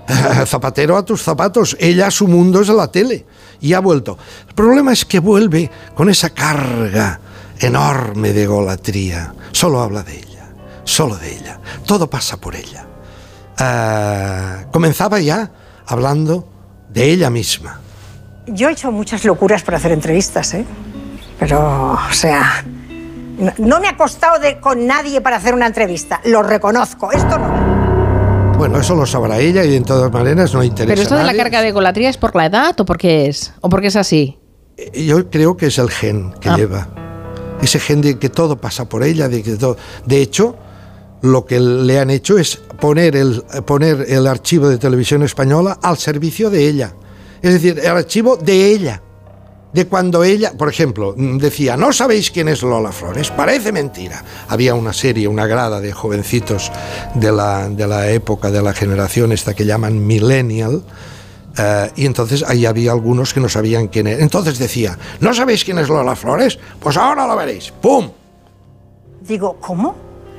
[LAUGHS] Zapatero a tus zapatos. Ella, su mundo es la tele. Y ha vuelto. El problema es que vuelve con esa carga enorme de golatría. Solo habla de ella. Solo de ella. Todo pasa por ella. Ah, comenzaba ya hablando de ella misma. Yo he hecho muchas locuras para hacer entrevistas, ¿eh? Pero, o sea, no, no me ha costado de- con nadie para hacer una entrevista. Lo reconozco. Esto no. Bueno, eso lo sabrá ella y de todas maneras no interesa. Pero esto de la carga de golatría es por la edad o por qué es? ¿O porque es así? Yo creo que es el gen que Ah. lleva. Ese gen de que todo pasa por ella, de que todo. De hecho, lo que le han hecho es poner el, poner el archivo de televisión española al servicio de ella. Es decir, el archivo de ella. De cuando ella, por ejemplo, mm, decía, no sabéis quién es Lola Flores, parece mentira. Había una serie, una grada de jovencitos de la, de la época, de la generación esta que llaman millennial, eh, y entonces ahí había algunos que no sabían quién era. Entonces decía, ¿no sabéis quién es Lola Flores? Pues ahora lo veréis. ¡Pum! Digo, ¿cómo?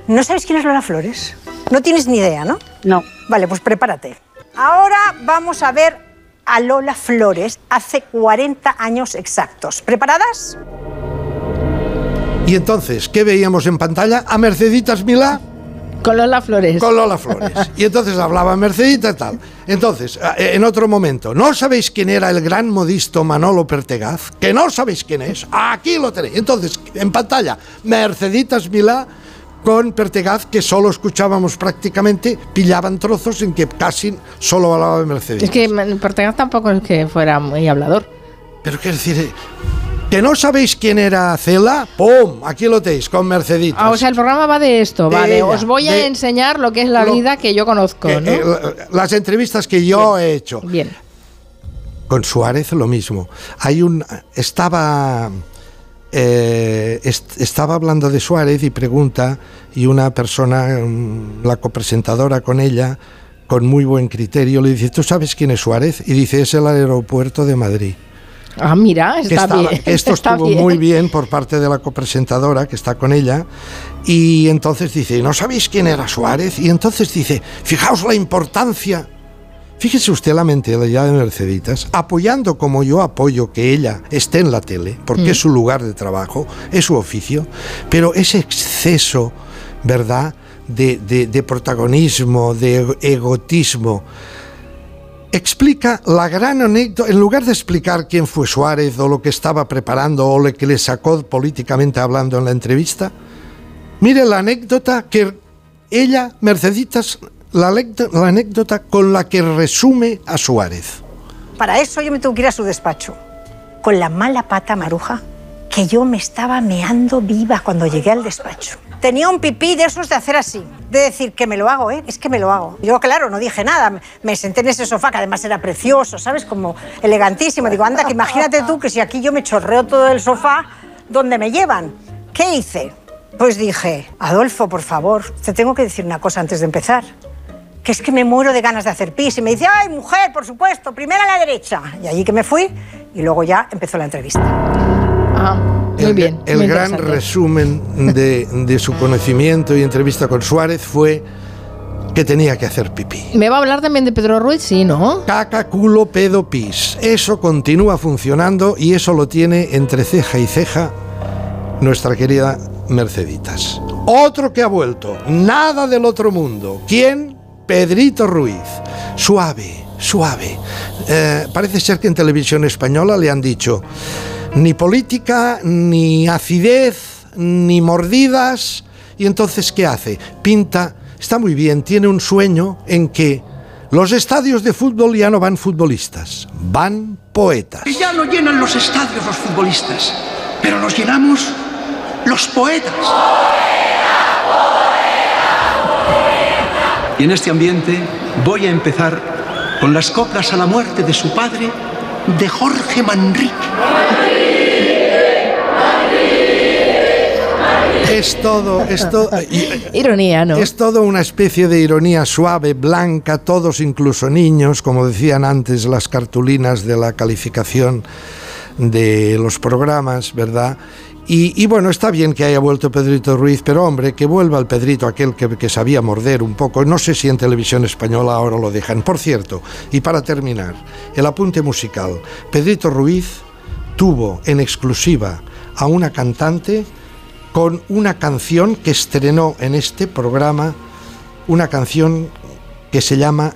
¿No sabes quién es Lola Flores? No tienes ni idea, ¿no? No. Vale, pues prepárate. Ahora vamos a ver a Lola Flores hace 40 años exactos. ¿Preparadas? Y entonces, ¿qué veíamos en pantalla? A Merceditas Milá. Con Lola Flores. Con Lola Flores. [LAUGHS] Y entonces hablaba Mercedita y tal. Entonces, eh, en otro momento, ¿no sabéis quién era el gran modisto Manolo Pertegaz? ¿Que no sabéis quién es? Aquí lo tenéis. Entonces, en pantalla, Merceditas Milá con Pertegaz, que solo escuchábamos prácticamente, pillaban trozos en que casi solo hablaba de Mercedes. Es que Pertegaz tampoco es que fuera muy hablador. Pero quiero decir, eh, que no sabéis quién era Cela, ¡pum! Aquí lo tenéis, con Merceditas. Ah, o sea, el programa va de esto, De vale. ella, Os voy a enseñar lo que es la lo- vida que yo conozco, Eh, ¿no? eh, las entrevistas que yo he hecho. Bien. Con Suárez lo mismo. Hay un estaba eh, est- estaba hablando de Suárez y pregunta y una persona, mm, la copresentadora con ella, con muy buen criterio, le dice, ¿tú sabes quién es Suárez? Y dice, es el aeropuerto de Madrid. Ah, mira, Que está estaba- bien. esto está estuvo muy bien por parte de la copresentadora que está con ella. Y entonces dice, ¿no sabéis quién era Suárez? Y entonces dice, fijaos la importancia. Fíjese usted la mentalidad de Merceditas, apoyando como yo apoyo que ella esté en la tele, porque Mm. es su lugar de trabajo, es su oficio, pero ese exceso, ¿verdad?, de, de- de protagonismo, de egotismo, explica la gran anécdota, en lugar de explicar quién fue Suárez o lo que estaba preparando o lo que le sacó políticamente hablando en la entrevista, mire la anécdota que ella, Merceditas, la, anécdo- la anécdota con la que resume a Suárez. Para eso yo me tengo que ir a su despacho. Con la mala pata maruja que yo me estaba meando viva cuando llegué al despacho. Tenía un pipí de esos de hacer así, de decir que me lo hago, ¿eh? Es que me lo hago. Yo, claro, no dije nada. Me senté en ese sofá, que además era precioso, ¿sabes? Como elegantísimo. Digo, anda, que imagínate tú que si aquí yo me chorreo todo el sofá, ¿dónde me llevan? ¿Qué hice? Pues dije, Adolfo, por favor, te tengo que decir una cosa antes de empezar que es que me muero de ganas de hacer pis. Y me dice, ay, mujer, por supuesto, primera a la derecha. Y allí que me fui y luego ya empezó la entrevista. Ah, muy el, bien. El muy gran resumen de, de su conocimiento y entrevista con Suárez fue que tenía que hacer pipí. ¿Me va a hablar también de Pedro Ruiz? Sí, ¿no? Caca, culo, pedo, pis. Eso continúa funcionando y eso lo tiene entre ceja y ceja nuestra querida Merceditas. Otro que ha vuelto, nada del otro mundo. ¿Quién? Pedrito Ruiz. Suave, suave. Eh, parece ser que en televisión española le han dicho ni política, ni acidez, ni mordidas. ¿Y entonces qué hace? Pinta, está muy bien, tiene un sueño en que los estadios de fútbol ya no van futbolistas, van poetas. Ya no llenan los estadios los futbolistas, pero los llenamos los poetas. Y en este ambiente voy a empezar con las coplas a la muerte de su padre, de Jorge Manrique. Es todo, es todo, ironía, ¿no? Es todo una especie de ironía suave, blanca, todos, incluso niños, como decían antes las cartulinas de la calificación de los programas, ¿verdad? Y, bueno, está bien que haya vuelto Pedrito Ruiz, pero hombre, que vuelva el Pedrito, aquel que, que sabía morder un poco. No sé si en televisión española ahora lo dejan. Por cierto, y para terminar, el apunte musical. Pedrito Ruiz tuvo en exclusiva a una cantante con una canción que estrenó en este programa, una canción que se llama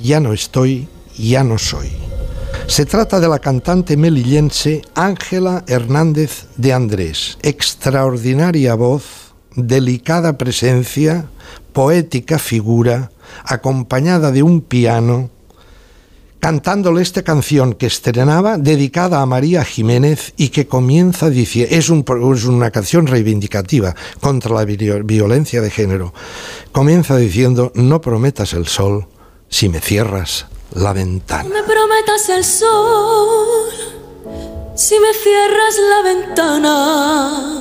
Ya no estoy, ya no soy. Se trata de la cantante melillense Ángela Hernández de Andrés. Extraordinaria voz, delicada presencia, poética figura, acompañada de un piano, cantándole esta canción que estrenaba dedicada a María Jiménez y que comienza diciendo, es, un, es una canción reivindicativa contra la vi- violencia de género, comienza diciendo, no prometas el sol si me cierras la ventana. Me prometas el sol Si me cierras la ventana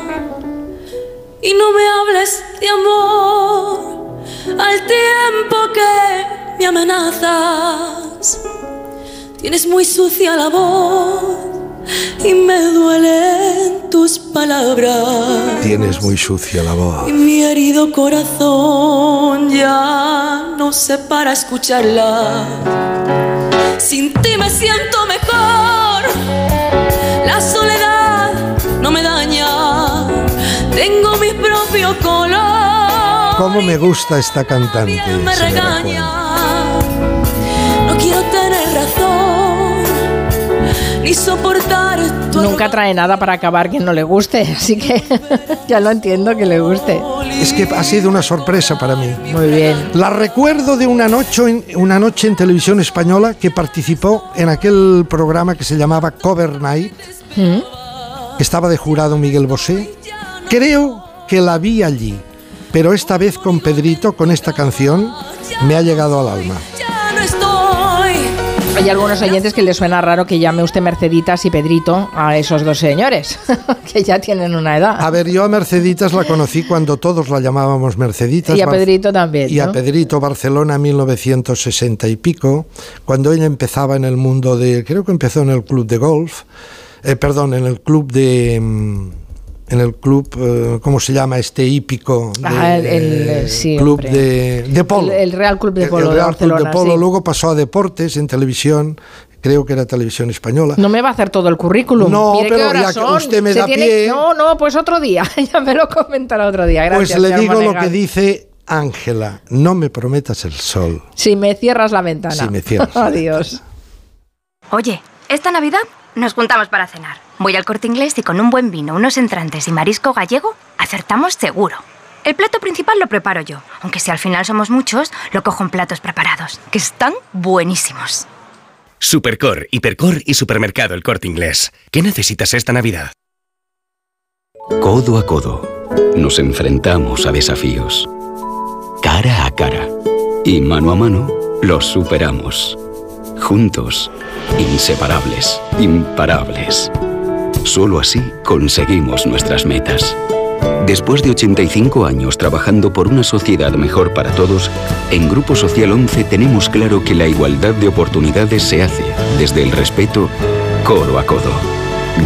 y no me hables de amor al tiempo que me amenazas, tienes muy sucia la voz y me duelen tus palabras. Tienes muy sucia la voz. Y mi herido corazón ya no se para escucharla. Sin ti me siento mejor. La soledad no me daña. Tengo mi propio color. ¿Cómo me gusta esta cantante? Me regaña. Ni soportar tu Nunca trae nada para acabar quien no le guste, [LAUGHS] así que [LAUGHS] ya lo entiendo que le guste. Es que ha sido una sorpresa para mí. Muy bien. La recuerdo de una noche, en, una noche en televisión española que participó en aquel programa que se llamaba Cover Night. ¿Mm? que Estaba de jurado Miguel Bosé. Creo que la vi allí, pero esta vez con Pedrito, con esta canción, me ha llegado al alma. Hay algunos oyentes que les suena raro que llame usted Merceditas y Pedrito a esos dos señores, [LAUGHS] que ya tienen una edad. A ver, yo a Merceditas la conocí cuando todos la llamábamos Merceditas. Y a Bar- Pedrito también. Y a. Pedrito Barcelona 1960 y pico, cuando ella empezaba en el mundo de, creo que empezó en el club de golf, eh, perdón, en el club de, mm, en el club, eh, ¿cómo se llama este hípico? De- Ah, el- el- eh, sí, club de, de polo. El, el Real Club de Polo el de Real Club de Polo, sí. luego pasó a deportes en televisión, creo que era televisión española. No me va a hacer todo el currículum. No, Mire pero ya que usted me Se da tiene- pie. No, no, pues otro día. [LAUGHS] ya me lo comentará otro día. Gracias. pues le digo lo que dice Ángela, no me prometas el sol. Si me cierras la ventana. Si me cierras. [LAUGHS] Adiós. Oye, esta Navidad nos juntamos para cenar. Voy al corte inglés y con un buen vino, unos entrantes y marisco gallego, acertamos seguro. El plato principal lo preparo yo, aunque si al final somos muchos, lo cojo en platos preparados, que están buenísimos. Supercor, Hipercor y Supermercado El Corte Inglés. ¿Qué necesitas esta Navidad? Codo a codo, nos enfrentamos a desafíos. Cara a cara. Y mano a mano, los superamos. Juntos, inseparables, imparables. Solo así conseguimos nuestras metas. Después de 85 años trabajando por una sociedad mejor para todos, en Grupo Social 11 tenemos claro que la igualdad de oportunidades se hace desde el respeto, codo a codo.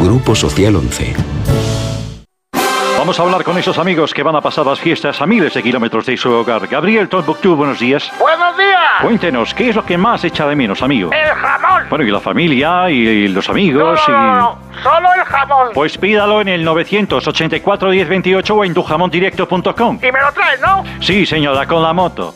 Grupo Social 11. Vamos a hablar con esos amigos que van a pasar las fiestas a miles de kilómetros de su hogar. Gabriel Tombuctú, buenos días. ¡Buenos días! Cuéntenos, ¿qué es lo que más echa de menos, amigo? ¡El jamón! Bueno, y la familia, y los amigos, No, no, no, y... solo el jamón. Pues pídalo en el 984 1028 o en tujamondirecto.com. Y me lo traes, ¿no? Sí, señora, con la moto.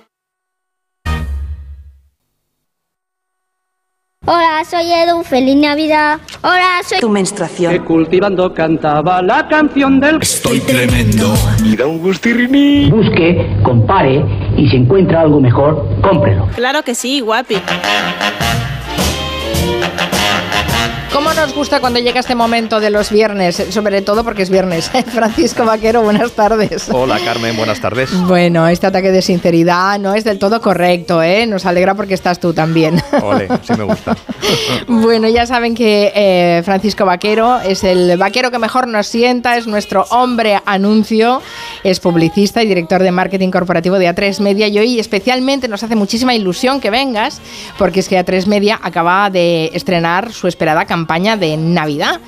Hola, soy Edu, feliz Navidad. Hola, soy... Tu menstruación. Que cultivando cantaba la canción del... Estoy tremendo. Y da un gustirriní. Busque, compare y si encuentra algo mejor, cómprelo. Claro que sí, guapi. ¿Cómo nos gusta cuando llega este momento de los viernes? Sobre todo porque es viernes. [LAUGHS] Francisco Vaquero, buenas tardes. Hola Carmen, buenas tardes. Bueno, este ataque de sinceridad no es del todo correcto, ¿eh? Nos alegra porque estás tú también. [LAUGHS] Ole, sí me gusta. Bueno, ya saben que eh, Francisco Vaquero es el vaquero que mejor nos sienta, es nuestro hombre anuncio, es publicista y director de marketing corporativo de A3 Media y hoy especialmente nos hace muchísima ilusión que vengas porque es que A3 Media acaba de estrenar su esperada campaña campaña de Navidad.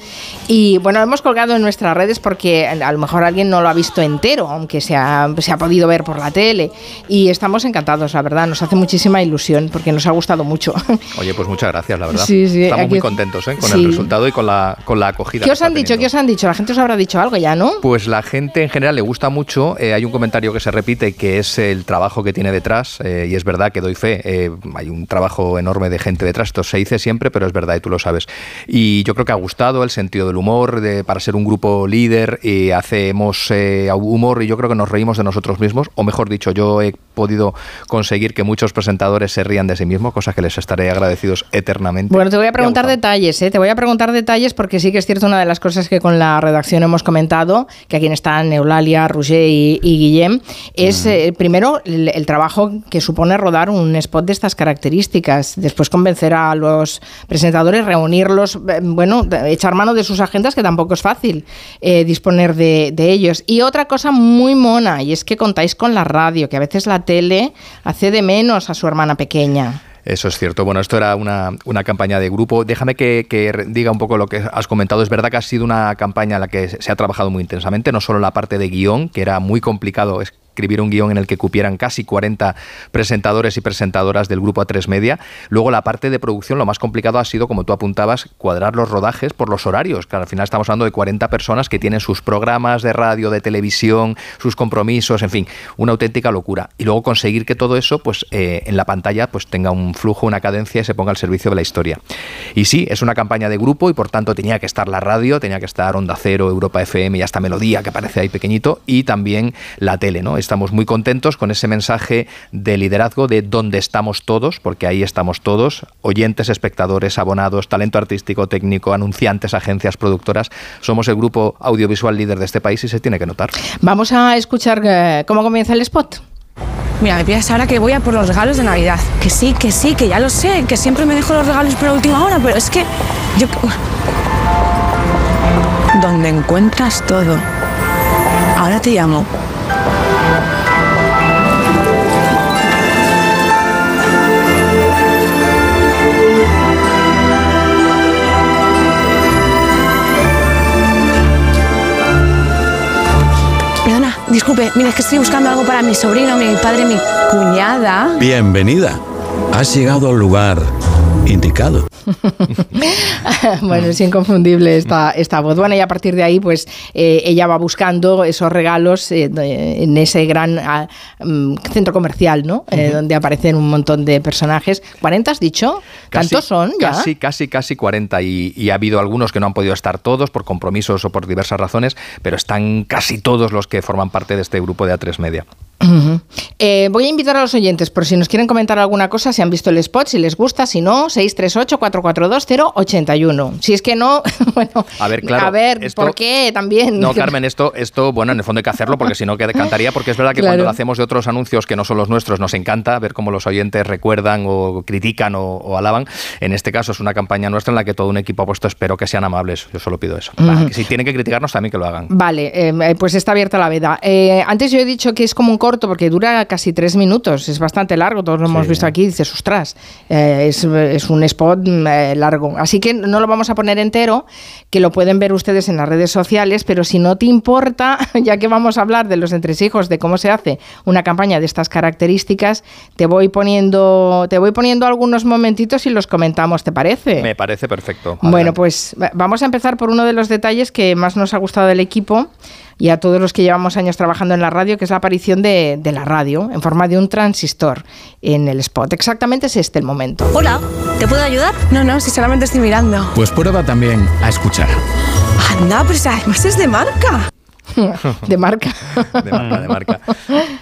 Y bueno, lo hemos colgado en nuestras redes porque a lo mejor alguien no lo ha visto entero, aunque se ha, se ha podido ver por la tele. Y estamos encantados, la verdad, nos hace muchísima ilusión porque nos ha gustado mucho. [LAUGHS] Oye, pues muchas gracias, la verdad. Sí, sí, Estamos muy contentos ¿eh? con Sí. el resultado y con la, con la acogida. ¿Qué os han dicho? teniendo. ¿Qué os han dicho? La gente os habrá dicho algo ya, ¿no? Pues la gente en general le gusta mucho. eh, hay un comentario que se repite que es el trabajo que tiene detrás, eh, y es verdad que doy fe. eh, hay un trabajo enorme de gente detrás. Esto se dice siempre, pero es verdad y tú lo sabes. Y yo creo que ha gustado el sentido del humor de, para ser un grupo líder. Y hacemos eh, humor y yo creo que nos reímos de nosotros mismos, o mejor dicho, yo he podido conseguir que muchos presentadores se rían de sí mismos, cosa que les estaré agradecidos eternamente. Bueno, te voy a preguntar detalles, ¿eh? Te voy a preguntar detalles porque sí que es cierto una de las cosas que con la redacción hemos comentado, que aquí están Eulalia, Roger y, y Guillem, es eh, primero el, el trabajo que supone rodar un spot de estas características, después convencer a los presentadores, reunirlos, eh, bueno, echar mano de sus agendas, que tampoco es fácil eh, disponer de, ellos. Y otra cosa muy mona, y es que contáis con la radio, que a veces la tele hace de menos a su hermana pequeña. Eso es cierto. Bueno, esto era una, una campaña de grupo. Déjame que, que diga un poco lo que has comentado. Es verdad que ha sido una campaña en la que se ha trabajado muy intensamente, no solo la parte de guion, que era muy complicado escribir un guion en el que cupieran casi 40 presentadores y presentadoras del grupo A3 Media. Luego la parte de producción, lo más complicado ha sido, como tú apuntabas, cuadrar los rodajes por los horarios, que al final estamos hablando de 40 personas que tienen sus programas de radio, de televisión, sus compromisos, en fin, una auténtica locura. Y luego conseguir que todo eso, pues eh, en la pantalla, pues tenga un flujo, una cadencia y se ponga al servicio de la historia. Y sí, es una campaña de grupo y por tanto tenía que estar la radio, tenía que estar Onda Cero, Europa FM y hasta Melodía, que aparece ahí pequeñito, y también la tele, ¿no? Estamos muy contentos con ese mensaje de liderazgo de dónde estamos todos, porque ahí estamos todos, oyentes, espectadores, abonados, talento artístico, técnico, anunciantes, agencias, productoras. Somos el grupo audiovisual líder de este país y se tiene que notar. Vamos a escuchar eh, cómo comienza el spot. Mira, me pidas ahora que voy a por los regalos de Navidad. Que sí, que sí, que ya lo sé, que siempre me dejo los regalos para última hora, pero es que yo... Donde encuentras todo. Ahora te llamo. Disculpe, mira, es que estoy buscando algo para mi sobrino, mi padre, mi cuñada. Bienvenida. Has llegado al lugar indicado. [LAUGHS] bueno, es inconfundible esta, esta voz. Bueno, y a partir de ahí, pues eh, ella va buscando esos regalos eh, de- en ese gran ah, mm, centro comercial, ¿no? Eh, donde aparecen un montón de personajes. ¿40 has dicho? ¿Tantos son ya? Casi, casi, casi 40 y, y ha habido algunos que no han podido estar todos por compromisos o por diversas razones, pero están casi todos los que forman parte de este grupo de A3 Media. Eh, voy a invitar a los oyentes, por si nos quieren comentar alguna cosa, si han visto el spot, si les gusta, si no, 638-442-081. Si es que no, [LAUGHS] bueno, A ver, claro, a ver, esto- ¿por qué también? No, Carmen, esto, esto, bueno, en el fondo hay que hacerlo porque si no que cantaría, porque es verdad que Claro. cuando lo hacemos de otros anuncios que no son los nuestros, nos encanta ver cómo los oyentes recuerdan o critican o, o alaban. En este caso es una campaña nuestra en la que todo un equipo ha puesto, espero que sean amables, yo solo pido eso. Que si tienen que criticarnos también que lo hagan. Vale, eh, pues está abierta la veda. Eh, antes yo he dicho que es como un corto porque dura casi tres minutos, es bastante largo, todos lo hemos visto aquí, dices, ostras, eh, es, es un spot eh, largo. Así que no lo vamos a poner entero, que lo pueden ver ustedes en las redes sociales, pero si no te importa, [LAUGHS] ya que vamos a hablar de los entresijos, de cómo se hace una campaña de estas características, te voy poniendo, te voy poniendo algunos momentitos y los comentamos, ¿te parece? Me parece perfecto. Bueno, pues va- vamos a empezar por uno de los detalles que más nos ha gustado del equipo y a todos los que llevamos años trabajando en la radio, que es la aparición de, de la radio en forma de un transistor en el spot. Exactamente es este el momento. Hola, ¿te puedo ayudar? No, no, si solamente estoy mirando. Pues prueba también a escuchar. Anda, pero además es de marca. [LAUGHS] de marca. de marca, de marca.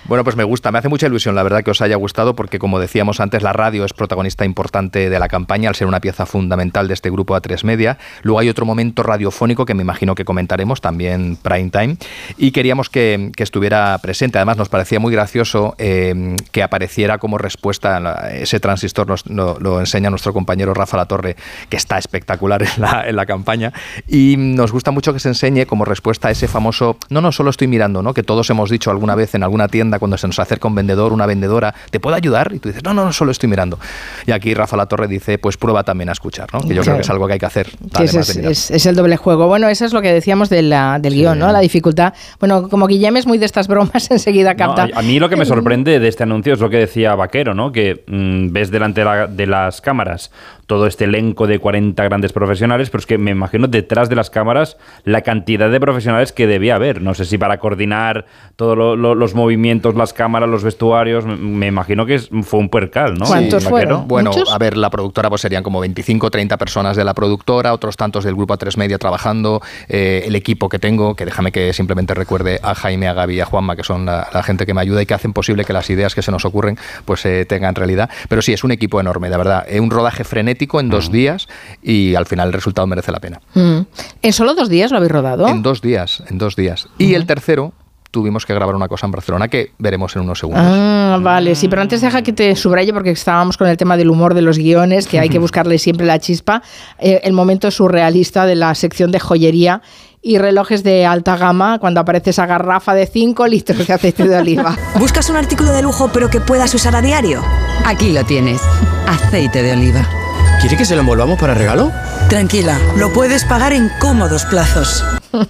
Bueno, pues me gusta, me hace mucha ilusión, la verdad, que os haya gustado, porque como decíamos antes, la radio es protagonista importante de la campaña, al ser una pieza fundamental de este grupo A3 Media. Luego hay otro momento radiofónico que me imagino que comentaremos, también prime time, y queríamos que, que estuviera presente. Además, nos parecía muy gracioso eh, que apareciera como respuesta, a la- ese transistor nos- lo, enseña nuestro compañero Rafa Latorre, que está espectacular en la, en la campaña, y nos gusta mucho que se enseñe como respuesta a ese famoso, no, no, solo estoy mirando, ¿no? que todos hemos dicho alguna vez en alguna tienda cuando se nos acerca un vendedor, una vendedora, ¿te puedo ayudar? Y tú dices, no, no, no, solo estoy mirando. Y aquí Rafa La Torre dice, pues prueba también a escuchar, ¿no? Que yo creo que es algo que hay que hacer. Sí, es, de es- es el doble juego. Bueno, eso es lo que decíamos de la- del guion, ¿no? La dificultad. Bueno, como Guillem es muy de estas bromas, [LAUGHS] enseguida No, capta. a, a mí lo que me sorprende de este anuncio es lo que decía Vaquero, ¿no? Que mm, ves delante de, la- de las cámaras todo este elenco de 40 grandes profesionales, pero es que me imagino detrás de las cámaras la cantidad de profesionales que debía haber. No sé si para coordinar todos lo- lo- los movimientos, las cámaras, los vestuarios, me, me imagino que es- fue un puercal, ¿no? Vaquero? Bueno, a ver, la productora pues serían como 25 o 30 personas de la productora, otros tantos del grupo A3 Media trabajando, eh, el equipo que tengo, que déjame que simplemente recuerde a Jaime, a Gaby y a Juanma, que son la, la gente que me ayuda y que hacen posible que las ideas que se nos ocurren pues se tengan realidad. Pero sí, es un equipo enorme, de verdad. Eh, un rodaje frenético en dos días y al final el resultado merece la pena. Mm. ¿En solo dos días lo habéis rodado? En dos días, en dos días. Y el tercero tuvimos que grabar una cosa en Barcelona que veremos en unos segundos. Ah, vale, sí, pero antes deja que te subraye porque estábamos con el tema del humor de los guiones, que hay que [LAUGHS] buscarle siempre la chispa. Eh, el momento surrealista de la sección de joyería y relojes de alta gama cuando aparece esa garrafa de 5 litros de aceite de oliva. [LAUGHS] ¿Buscas un artículo de lujo pero que puedas usar a diario? Aquí lo tienes. Aceite de oliva. ¿Quiere que se lo envolvamos para regalo? Tranquila, lo puedes pagar en cómodos plazos. [LAUGHS]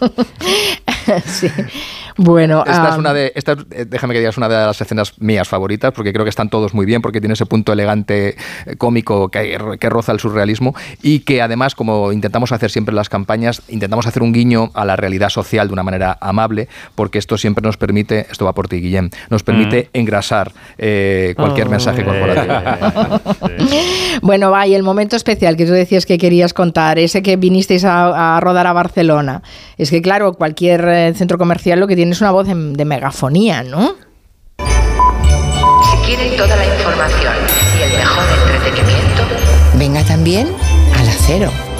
[LAUGHS] sí. Bueno, Esta ah, es una de, esta, eh, déjame que digas, una de las escenas mías favoritas, porque creo que están todos muy bien, porque tiene ese punto elegante, eh, cómico, que, que roza el surrealismo, y que además, como intentamos hacer siempre en las campañas, intentamos hacer un guiño a la realidad social de una manera amable, porque esto siempre nos permite, esto va por ti, Guillem, nos permite engrasar eh, cualquier Oh. mensaje corporativo. [LAUGHS] Bueno, va, y el momento especial que tú decías que querías contar, ese que vinisteis a, a rodar a Barcelona. Es que, claro, cualquier centro comercial lo que tiene es una voz de megafonía, ¿no? Si quieren toda la información y el mejor entretenimiento, venga también al acero.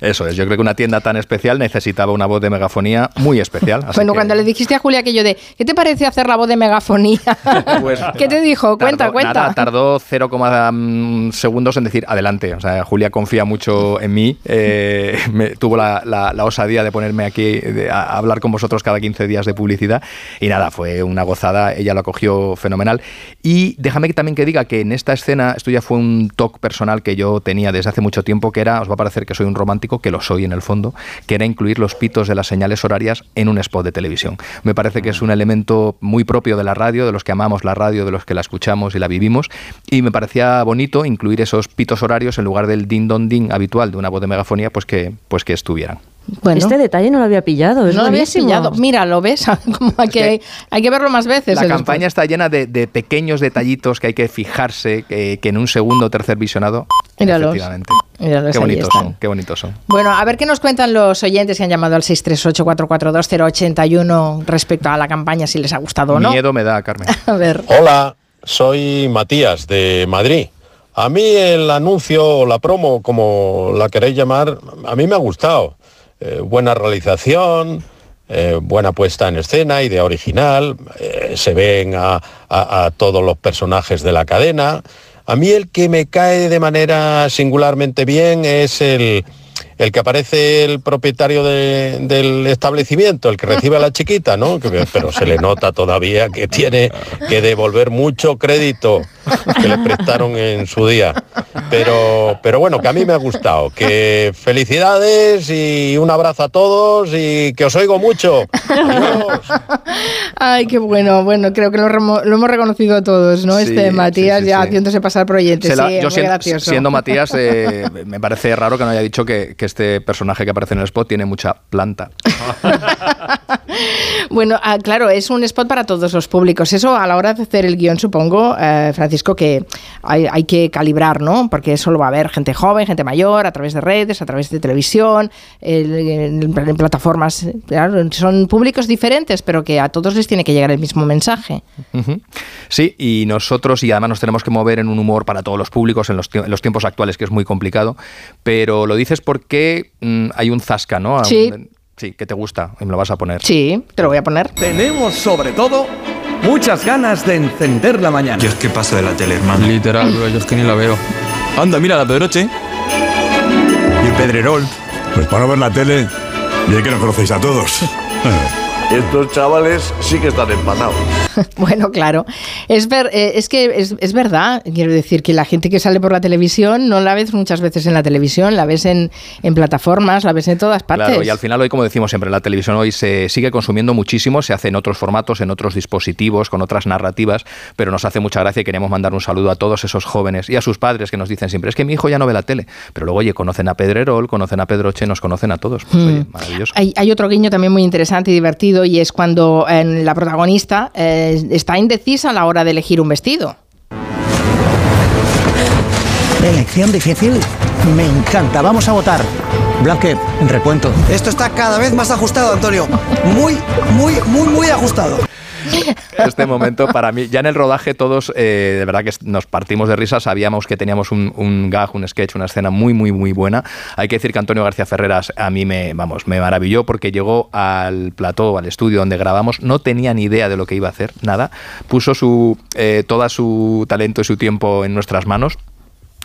Eso es, yo creo que una tienda tan especial necesitaba una voz de megafonía muy especial. así bueno, que- cuando le dijiste a Julia aquello de, ¿qué te parece hacer la voz de megafonía? [LAUGHS] Pues, ¿Qué te dijo? Cuenta, tardó- cuenta. nada, tardó 0, mm, segundos en decir adelante. O sea, Julia confía mucho en mí. eh, [LAUGHS] me- tuvo la, la- la osadía de ponerme aquí de- a, a hablar con vosotros cada 15 días de publicidad. Y nada, fue una gozada. Ella lo acogió fenomenal. Y déjame que también que diga que en esta escena, esto ya fue un toque personal que yo tenía desde hace mucho tiempo, que era, os va a parecer que soy un romántico, que lo soy en el fondo, que era incluir los pitos de las señales horarias en un spot de televisión. Me parece que es un elemento muy propio de la radio, de los que amamos la radio, de los que la escuchamos y la vivimos, y me parecía bonito incluir esos pitos horarios en lugar del din don din habitual de una voz de megafonía, pues que, pues que estuvieran. Este detalle no lo había pillado. Es no lo habías pillado. Mira, lo ves, [LAUGHS] como hay que, hay que verlo más veces. La campaña está llena de, de pequeños detallitos que hay que fijarse, que, que en un segundo o tercer visionado, Míralos. efectivamente. Míralos, qué bonitos son, qué bonitos son. Bueno, a ver qué nos cuentan los oyentes que han llamado al 638-442-081 respecto a la campaña, si les ha gustado o no. Miedo me da, Carmen. [LAUGHS] A ver. Hola, soy Matías de Madrid. A mí el anuncio o la promo, como la queréis llamar, a mí me ha gustado. Eh, buena realización, eh, buena puesta en escena, idea original, eh, se ven a, todos los personajes de la cadena. A mí el que me cae de manera singularmente bien es el, el que aparece el propietario de- del establecimiento, el que recibe a la chiquita, ¿no? Pero se le nota todavía que tiene que devolver mucho crédito que le prestaron en su día. Pero, pero bueno, que a mí me ha gustado. Que felicidades y un abrazo a todos y que os oigo mucho. Ay, qué bueno. Bueno, creo que lo, remo- lo hemos reconocido todos, ¿no? Sí, este Matías sí, sí, ya sí. haciéndose pasar por oyente. La- yo siendo, siendo Matías, eh, [LAUGHS] me parece raro que no haya dicho que, que este personaje que aparece en el spot tiene mucha planta. [LAUGHS] Bueno, ah, claro, es un spot para todos los públicos. Eso a la hora de hacer el guion, supongo, eh, Francisco, que hay, hay que calibrar, ¿no? Porque eso lo va a ver gente joven, gente mayor, a través de redes, a través de televisión, el- en, en plataformas. Claro, son públicos diferentes, pero que a todos les tiene que llegar el mismo mensaje. Sí, y nosotros, y además nos tenemos que mover en un humor para todos los públicos en los, en los tiempos actuales, que es muy complicado, pero lo dices porque mm, hay un zasca, ¿no? Sí. Sí, que te gusta y me lo vas a poner. Sí, te lo voy a poner. Tenemos sobre todo muchas ganas de encender la mañana. Yo es que paso de la tele, hermano. Literal, bro, yo es que ni la veo. Anda, mira la Pedroche. Y el Pedrerol. Pues para no ver la tele, y es que nos conocéis a todos. [LAUGHS] Estos chavales sí que están empanados. [LAUGHS] bueno, claro. Es, ver, eh, es que es, es, verdad. Quiero decir que la gente que sale por la televisión no la ves muchas veces en la televisión, la ves en, en plataformas, la ves en todas partes. Claro, y al final hoy, como decimos siempre, la televisión hoy se sigue consumiendo muchísimo, se hace en otros formatos, en otros dispositivos, con otras narrativas, pero nos hace mucha gracia y queremos mandar un saludo a todos esos jóvenes y a sus padres que nos dicen siempre, es que mi hijo ya no ve la tele. Pero luego, oye, conocen a Pedrerol, conocen a Pedroche, nos conocen a todos. Pues, oye, maravilloso. Hay, hay, otro guiño también muy interesante y divertido y es cuando eh, la protagonista eh, está indecisa a la hora de elegir un vestido. Elección difícil. Me encanta. Vamos a votar. Blanque, recuento. Esto está cada vez más ajustado, Antonio. Muy, muy, muy, muy ajustado. [LAUGHS] Este momento para mí, ya en el rodaje todos eh, de verdad que nos partimos de risa, sabíamos que teníamos un, un, gag, un sketch, una escena muy muy muy buena. Hay que decir que Antonio García Ferreras a mí me, vamos, me maravilló porque llegó al plató, al estudio donde grabamos, no tenía ni idea de lo que iba a hacer, nada, puso su, eh, toda su talento y su tiempo en nuestras manos,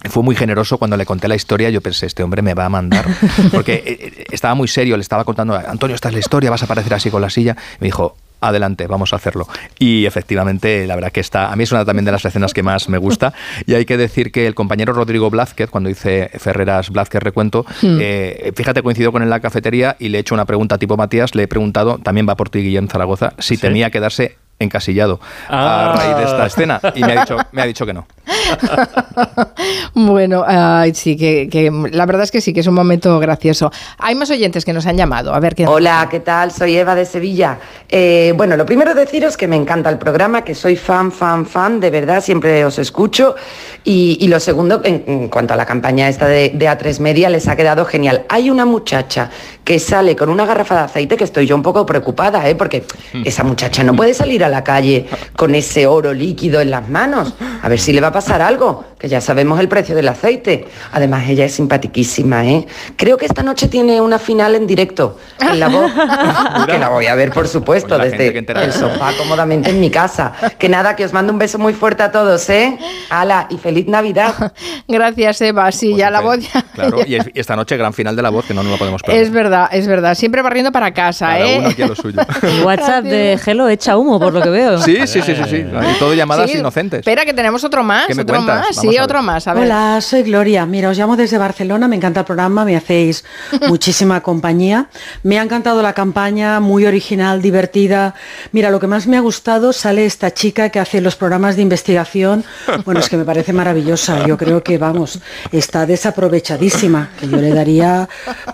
fue muy generoso cuando le conté la historia. Yo pensé, este hombre me va a mandar. Porque estaba muy serio, le estaba contando, Antonio, esta es la historia, vas a aparecer así con la silla. Me dijo, adelante, vamos a hacerlo. Y efectivamente, la verdad que está, a mí es una también de las escenas que más me gusta. Y hay que decir que el compañero Rodrigo Blázquez, cuando dice Ferreras Blázquez Recuento, hmm. eh, fíjate, coincidió con él en la cafetería y le he hecho una pregunta tipo Matías, le he preguntado, también va por ti Guillén Zaragoza, si ¿Sí? tenía que darse encasillado ah. a raíz de esta escena y me ha dicho, me ha dicho que no. [LAUGHS] bueno, uh, sí, que, que, la verdad es que sí, que es un momento gracioso. Hay más oyentes que nos han llamado. A ver qué. Hola, ¿qué tal? Soy Eva de Sevilla. Eh, bueno, lo primero deciros que me encanta el programa, que soy fan, fan, fan, de verdad, siempre os escucho. Y, y lo segundo, en, en, cuanto a la campaña esta de, de A3 Media, les ha quedado genial. Hay una muchacha que sale con una garrafa de aceite que estoy yo un poco preocupada, ¿eh? porque esa muchacha no puede salir a la calle con ese oro líquido en las manos. A ver si le va a pasar algo, que ya sabemos el precio del aceite. Además, ella es simpatiquísima, ¿eh? Creo que esta noche tiene una final en directo en la voz, [LAUGHS] que la voy a ver, por supuesto, pues desde el sofá cómodamente en mi casa. Que nada, que os mando un beso muy fuerte a todos, ¿eh? Ala, y feliz Navidad. [LAUGHS] Gracias, Eva. Sí, pues ya la voz ya... Claro, [LAUGHS] y esta noche gran final de la voz, que no nos lo podemos perder. Es verdad, es verdad. Siempre barriendo para casa, Cada ¿eh? uno aquí a lo suyo. El WhatsApp de Gelo echa humo, por lo que veo. Sí, sí, sí, sí. sí. Y todo llamadas Sí, inocentes. Espera, que tenemos otro más. ¿Qué me otro cuentas? más. Vamos Otro más. A ver. Hola, soy Gloria. Mira, os llamo desde Barcelona, me encanta el programa, me hacéis [LAUGHS] muchísima compañía. Me ha encantado la campaña, muy original, divertida. Mira, lo que más me ha gustado sale esta chica que hace los programas de investigación. Bueno, es que me parece maravillosa. Yo creo que, vamos, está desaprovechadísima, que yo le daría,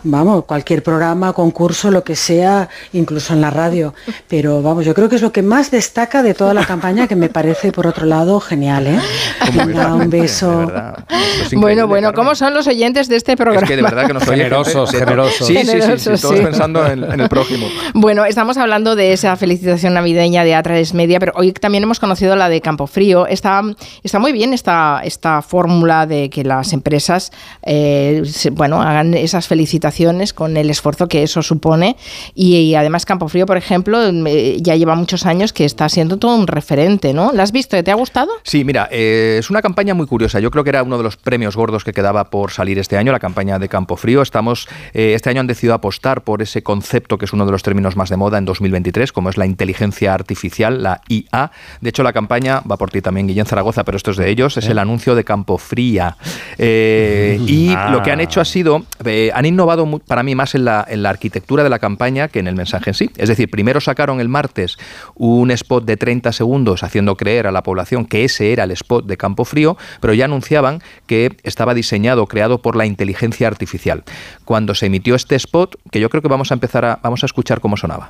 vamos, cualquier programa, concurso, lo que sea, incluso en la radio. Pero, vamos, yo creo que es lo que más destaca de toda la campaña, que me parece, por otro lado, genial, ¿eh? Venga, un beso. [LAUGHS] Bueno, bueno, ¿cómo son los oyentes de este programa? Es que de verdad que nos [LAUGHS] Generosos, generosos. Sí, sí, sí, sí, Generosos, todos sí. pensando en, en el prójimo. [LAUGHS] Bueno, estamos hablando de esa felicitación navideña de A3 Media, pero hoy también hemos conocido la de Campofrío. Está, está muy bien esta, esta fórmula de que las empresas eh, se- bueno, hagan esas felicitaciones con el esfuerzo que eso supone. Y, y además Campofrío, por ejemplo, eh, ya lleva muchos años que está siendo todo un referente, ¿no? ¿La has visto? ¿Te ha gustado? Sí, mira, eh, es una campaña muy curiosa. Yo creo que era uno de los premios gordos que quedaba por salir este año, la campaña de Campo Frío. Estamos, eh, este año han decidido apostar por ese concepto que es uno de los términos más de moda en 2023, como es la inteligencia artificial, la IA. De hecho, la campaña va por ti también, Guillén Zaragoza, pero esto es de ellos, es el anuncio de Campo Fría. Eh, [LAUGHS] y Ah. lo que han hecho ha sido, eh, han innovado para mí más en la, en la arquitectura de la campaña que en el mensaje en sí. Es decir, primero sacaron el martes un spot de 30 segundos haciendo creer a la población que ese era el spot de Campo Frío, pero ya anunciaban que estaba diseñado, creado por la inteligencia artificial. Cuando se emitió este spot, que yo creo que vamos a empezar a, vamos a escuchar cómo sonaba.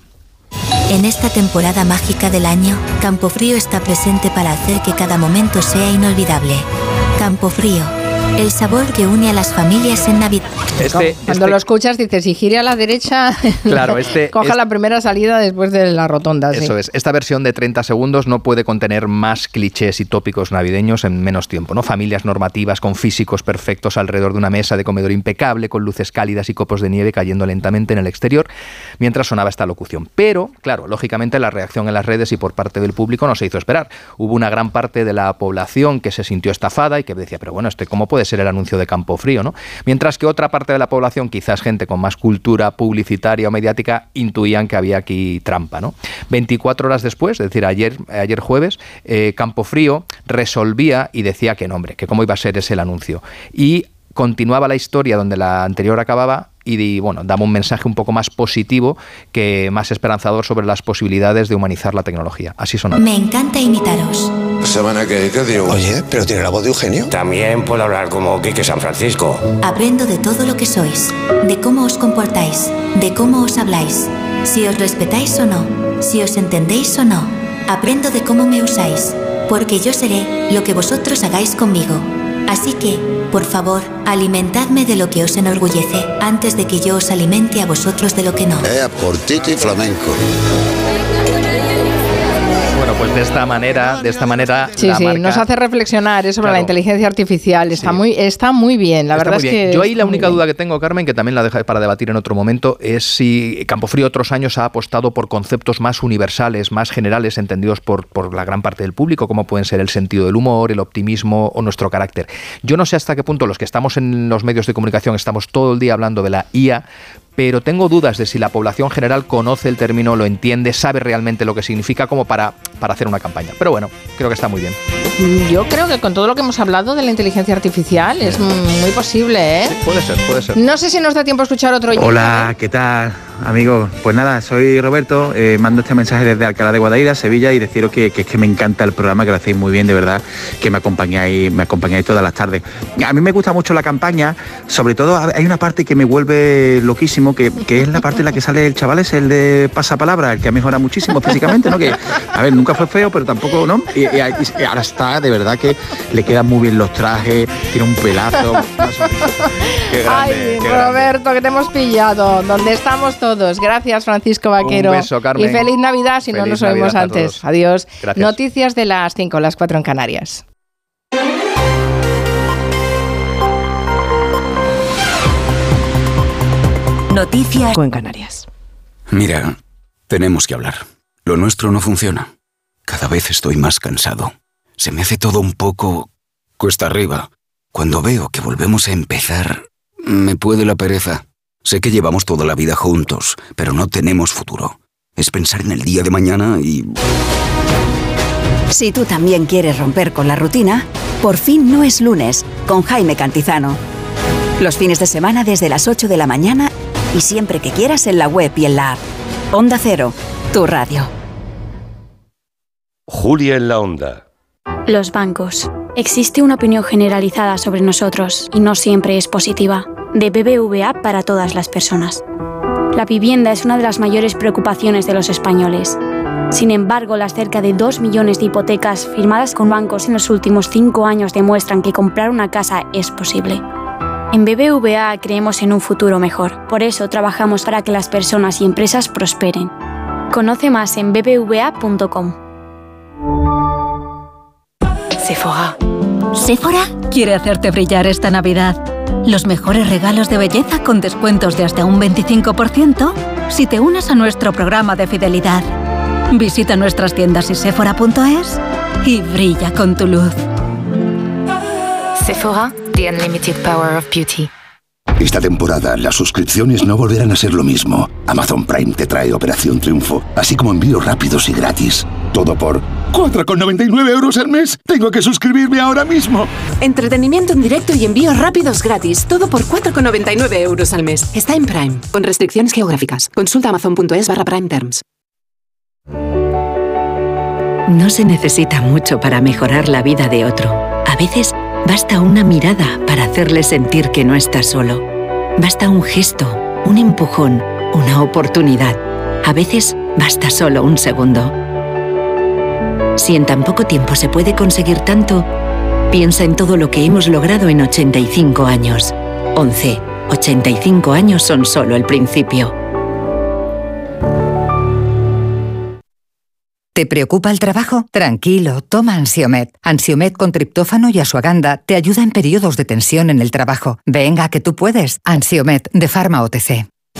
En esta temporada mágica del año, Campofrío está presente para hacer que cada momento sea inolvidable. Campofrío, el sabor que une a las familias en Navidad. Este, Cuando este- lo escuchas dices, si gire a la derecha, [LAUGHS] Claro, este- coja este- la primera salida después de la rotonda. sí. Eso es. Esta versión de 30 segundos no puede contener más clichés y tópicos navideños en menos tiempo, ¿no? Familias normativas con físicos perfectos alrededor de una mesa de comedor impecable, con luces cálidas y copos de nieve cayendo lentamente en el exterior, mientras sonaba esta locución. Pero, claro, lógicamente la reacción en las redes y por parte del público no se hizo esperar. Hubo una gran parte de la población que se sintió estafada y que decía, pero bueno, este cómo puede puede ser el anuncio de Campofrío, ¿no? Mientras que otra parte de la población, quizás gente con más cultura publicitaria o mediática, intuían que había aquí trampa, ¿no? 24 horas después, es decir, ayer, ayer jueves, eh, Campofrío resolvía y decía que no, hombre, que cómo iba a ser ese el anuncio. Y continuaba la historia donde la anterior acababa y bueno, daba un mensaje un poco más positivo que más esperanzador sobre las posibilidades de humanizar la tecnología. Así sonaba. Me encanta imitaros. ¿Semana que qué digo? Oye, pero tiene la voz de Eugenio. También puedo hablar como Quique San Francisco. Aprendo de todo lo que sois, de cómo os comportáis, de cómo os habláis, si os respetáis o no, si os entendéis o no. Aprendo de cómo me usáis, porque yo seré lo que vosotros hagáis conmigo. Así que, por favor, alimentadme de lo que os enorgullece antes de que yo os alimente a vosotros de lo que no. Eh, por Tito y flamenco. Pues de esta manera, de esta manera, Sí, la sí, marca- nos hace reflexionar eh, sobre la inteligencia artificial. Está, muy, está muy bien, la Está verdad es bien. que. Yo ahí la única bien. duda que tengo, Carmen, que también la dejo para debatir en otro momento, es si Campofrío otros años ha apostado por conceptos más universales, más generales, entendidos por, por la gran parte del público, como pueden ser el sentido del humor, el optimismo o nuestro carácter. Yo no sé hasta qué punto los que estamos en los medios de comunicación estamos todo el día hablando de la IA, pero tengo dudas de si la población general conoce el término, lo entiende, sabe realmente lo que significa como para, para hacer una campaña. Pero bueno, creo que está muy bien. Yo creo que con todo lo que hemos hablado de la inteligencia artificial es muy posible, ¿eh? Puede ser, puede ser. No sé si nos da tiempo a escuchar otro. Hola, ¿qué tal, amigos? Pues nada, soy Roberto, eh, mando este mensaje desde Alcalá de Guadaira, Sevilla, y deciros que, que es que me encanta el programa, que lo hacéis muy bien, de verdad, que me acompañáis, me acompañáis todas las tardes. A mí me gusta mucho la campaña, sobre todo hay una parte que me vuelve loquísimo, que, que es la parte en la que sale el chaval, es el de pasapalabra, el que ha mejorado muchísimo físicamente, ¿no? Que, a ver, nunca fue feo, pero tampoco, ¿no? Y, y- y ahora está, de verdad, que le quedan muy bien los trajes, tiene un pelazo. Qué grande, Ay, qué grande. Roberto, que te hemos pillado. Donde estamos todos. Gracias, Francisco Vaquero. beso, Carmen. Y feliz Navidad si no nos oímos antes. todos. Adiós. Gracias. Noticias de las 5, las 4 en Canarias. Noticias en Canarias. Mira, tenemos que hablar. Lo nuestro no funciona. Cada vez estoy más cansado. Se me hace todo un poco cuesta arriba. Cuando veo que volvemos a empezar, me puede la pereza. Sé que llevamos toda la vida juntos, pero no tenemos futuro. Es pensar en el día de mañana y... Si tú también quieres romper con la rutina, por fin no es lunes con Jaime Cantizano. Los fines de semana desde las 8 de la mañana y siempre que quieras en la web y en la app. Onda Cero, tu radio. Julia en la onda. Los bancos. Existe una opinión generalizada sobre nosotros y no siempre es positiva. De BBVA para todas las personas. La vivienda es una de las mayores preocupaciones de los españoles. Sin embargo, las cerca de 2 millones de hipotecas firmadas con bancos en los últimos 5 años demuestran que comprar una casa es posible. En BBVA creemos en un futuro mejor. Por eso trabajamos para que las personas y empresas prosperen. Conoce más en bbva.com. Sephora. Sephora quiere hacerte brillar esta Navidad. Los mejores regalos de belleza con descuentos de hasta un 25% si te unes a nuestro programa de fidelidad. Visita nuestras tiendas y sephora.es y brilla con tu luz. Sephora, the unlimited power of beauty. Esta temporada las suscripciones no volverán a ser lo mismo. Amazon Prime te trae Operación Triunfo, así como envíos rápidos y gratis. Todo por 4,99 euros al mes. Tengo que suscribirme ahora mismo. Entretenimiento en directo y envíos rápidos gratis. Todo por 4,99 euros al mes. Está en Prime, con restricciones geográficas. Consulta amazon.es barra Prime Terms. No se necesita mucho para mejorar la vida de otro. A veces basta una mirada para hacerle sentir que no está solo. Basta un gesto, un empujón, una oportunidad. A veces basta solo un segundo. Si en tan poco tiempo se puede conseguir tanto, piensa en todo lo que hemos logrado en 85 años. 11. 85 años son solo el principio. ¿Te preocupa el trabajo? Tranquilo, toma Ansiomet. Ansiomet con triptófano y asuaganda te ayuda en periodos de tensión en el trabajo. Venga, que tú puedes. Ansiomet de Pharma OTC.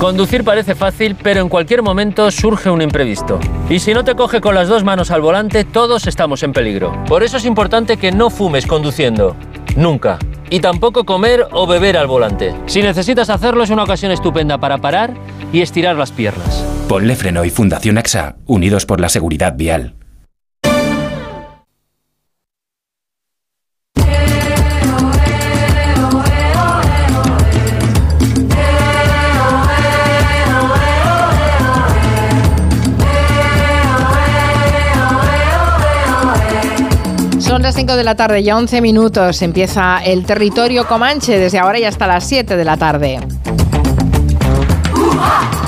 Conducir parece fácil, pero en cualquier momento surge un imprevisto. Y si no te coge con las dos manos al volante, todos estamos en peligro. Por eso es importante que no fumes conduciendo. Nunca. Y tampoco comer o beber al volante. Si necesitas hacerlo, es una ocasión estupenda para parar y estirar las piernas. Ponle Freno y Fundación AXA, unidos por la seguridad vial. Las 5 de la tarde, ya 11 minutos. Empieza el territorio Comanche desde ahora y hasta las 7 de la tarde.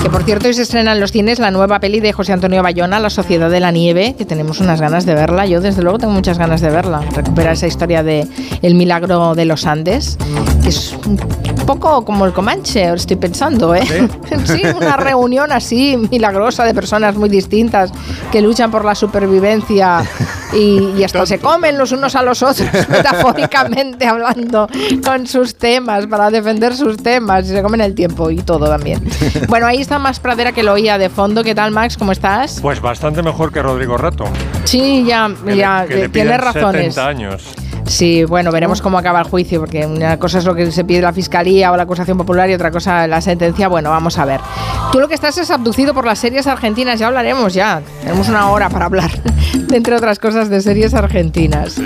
Que por cierto, hoy se estrena en los cines la nueva peli de José Antonio Bayona, La Sociedad de la Nieve, que tenemos unas ganas de verla. Yo, desde luego, tengo muchas ganas de verla. Recupera esa historia de El milagro de los Andes, que es un poco como el Comanche, estoy pensando, ¿eh? [LAUGHS] Sí, una reunión así milagrosa de personas muy distintas que luchan por la supervivencia y, y hasta se comen los unos a los otros, [LAUGHS] metafóricamente hablando, con sus temas, para defender sus temas, y se comen el tiempo y todo también. Bueno, ahí está más pradera que lo oía de fondo. ¿Qué tal, Max? ¿Cómo estás? Pues bastante mejor que Rodrigo Rato. Sí, ya, Que ya, le, que le tienes razones. 70 años. Sí, bueno, veremos cómo acaba el juicio, porque una cosa es lo que se pide la fiscalía o la acusación popular y otra cosa la sentencia. Bueno, vamos a ver. Tú lo que estás es abducido por las series argentinas, ya hablaremos ya. Tenemos una hora para hablar, [LAUGHS] entre otras cosas, de series argentinas.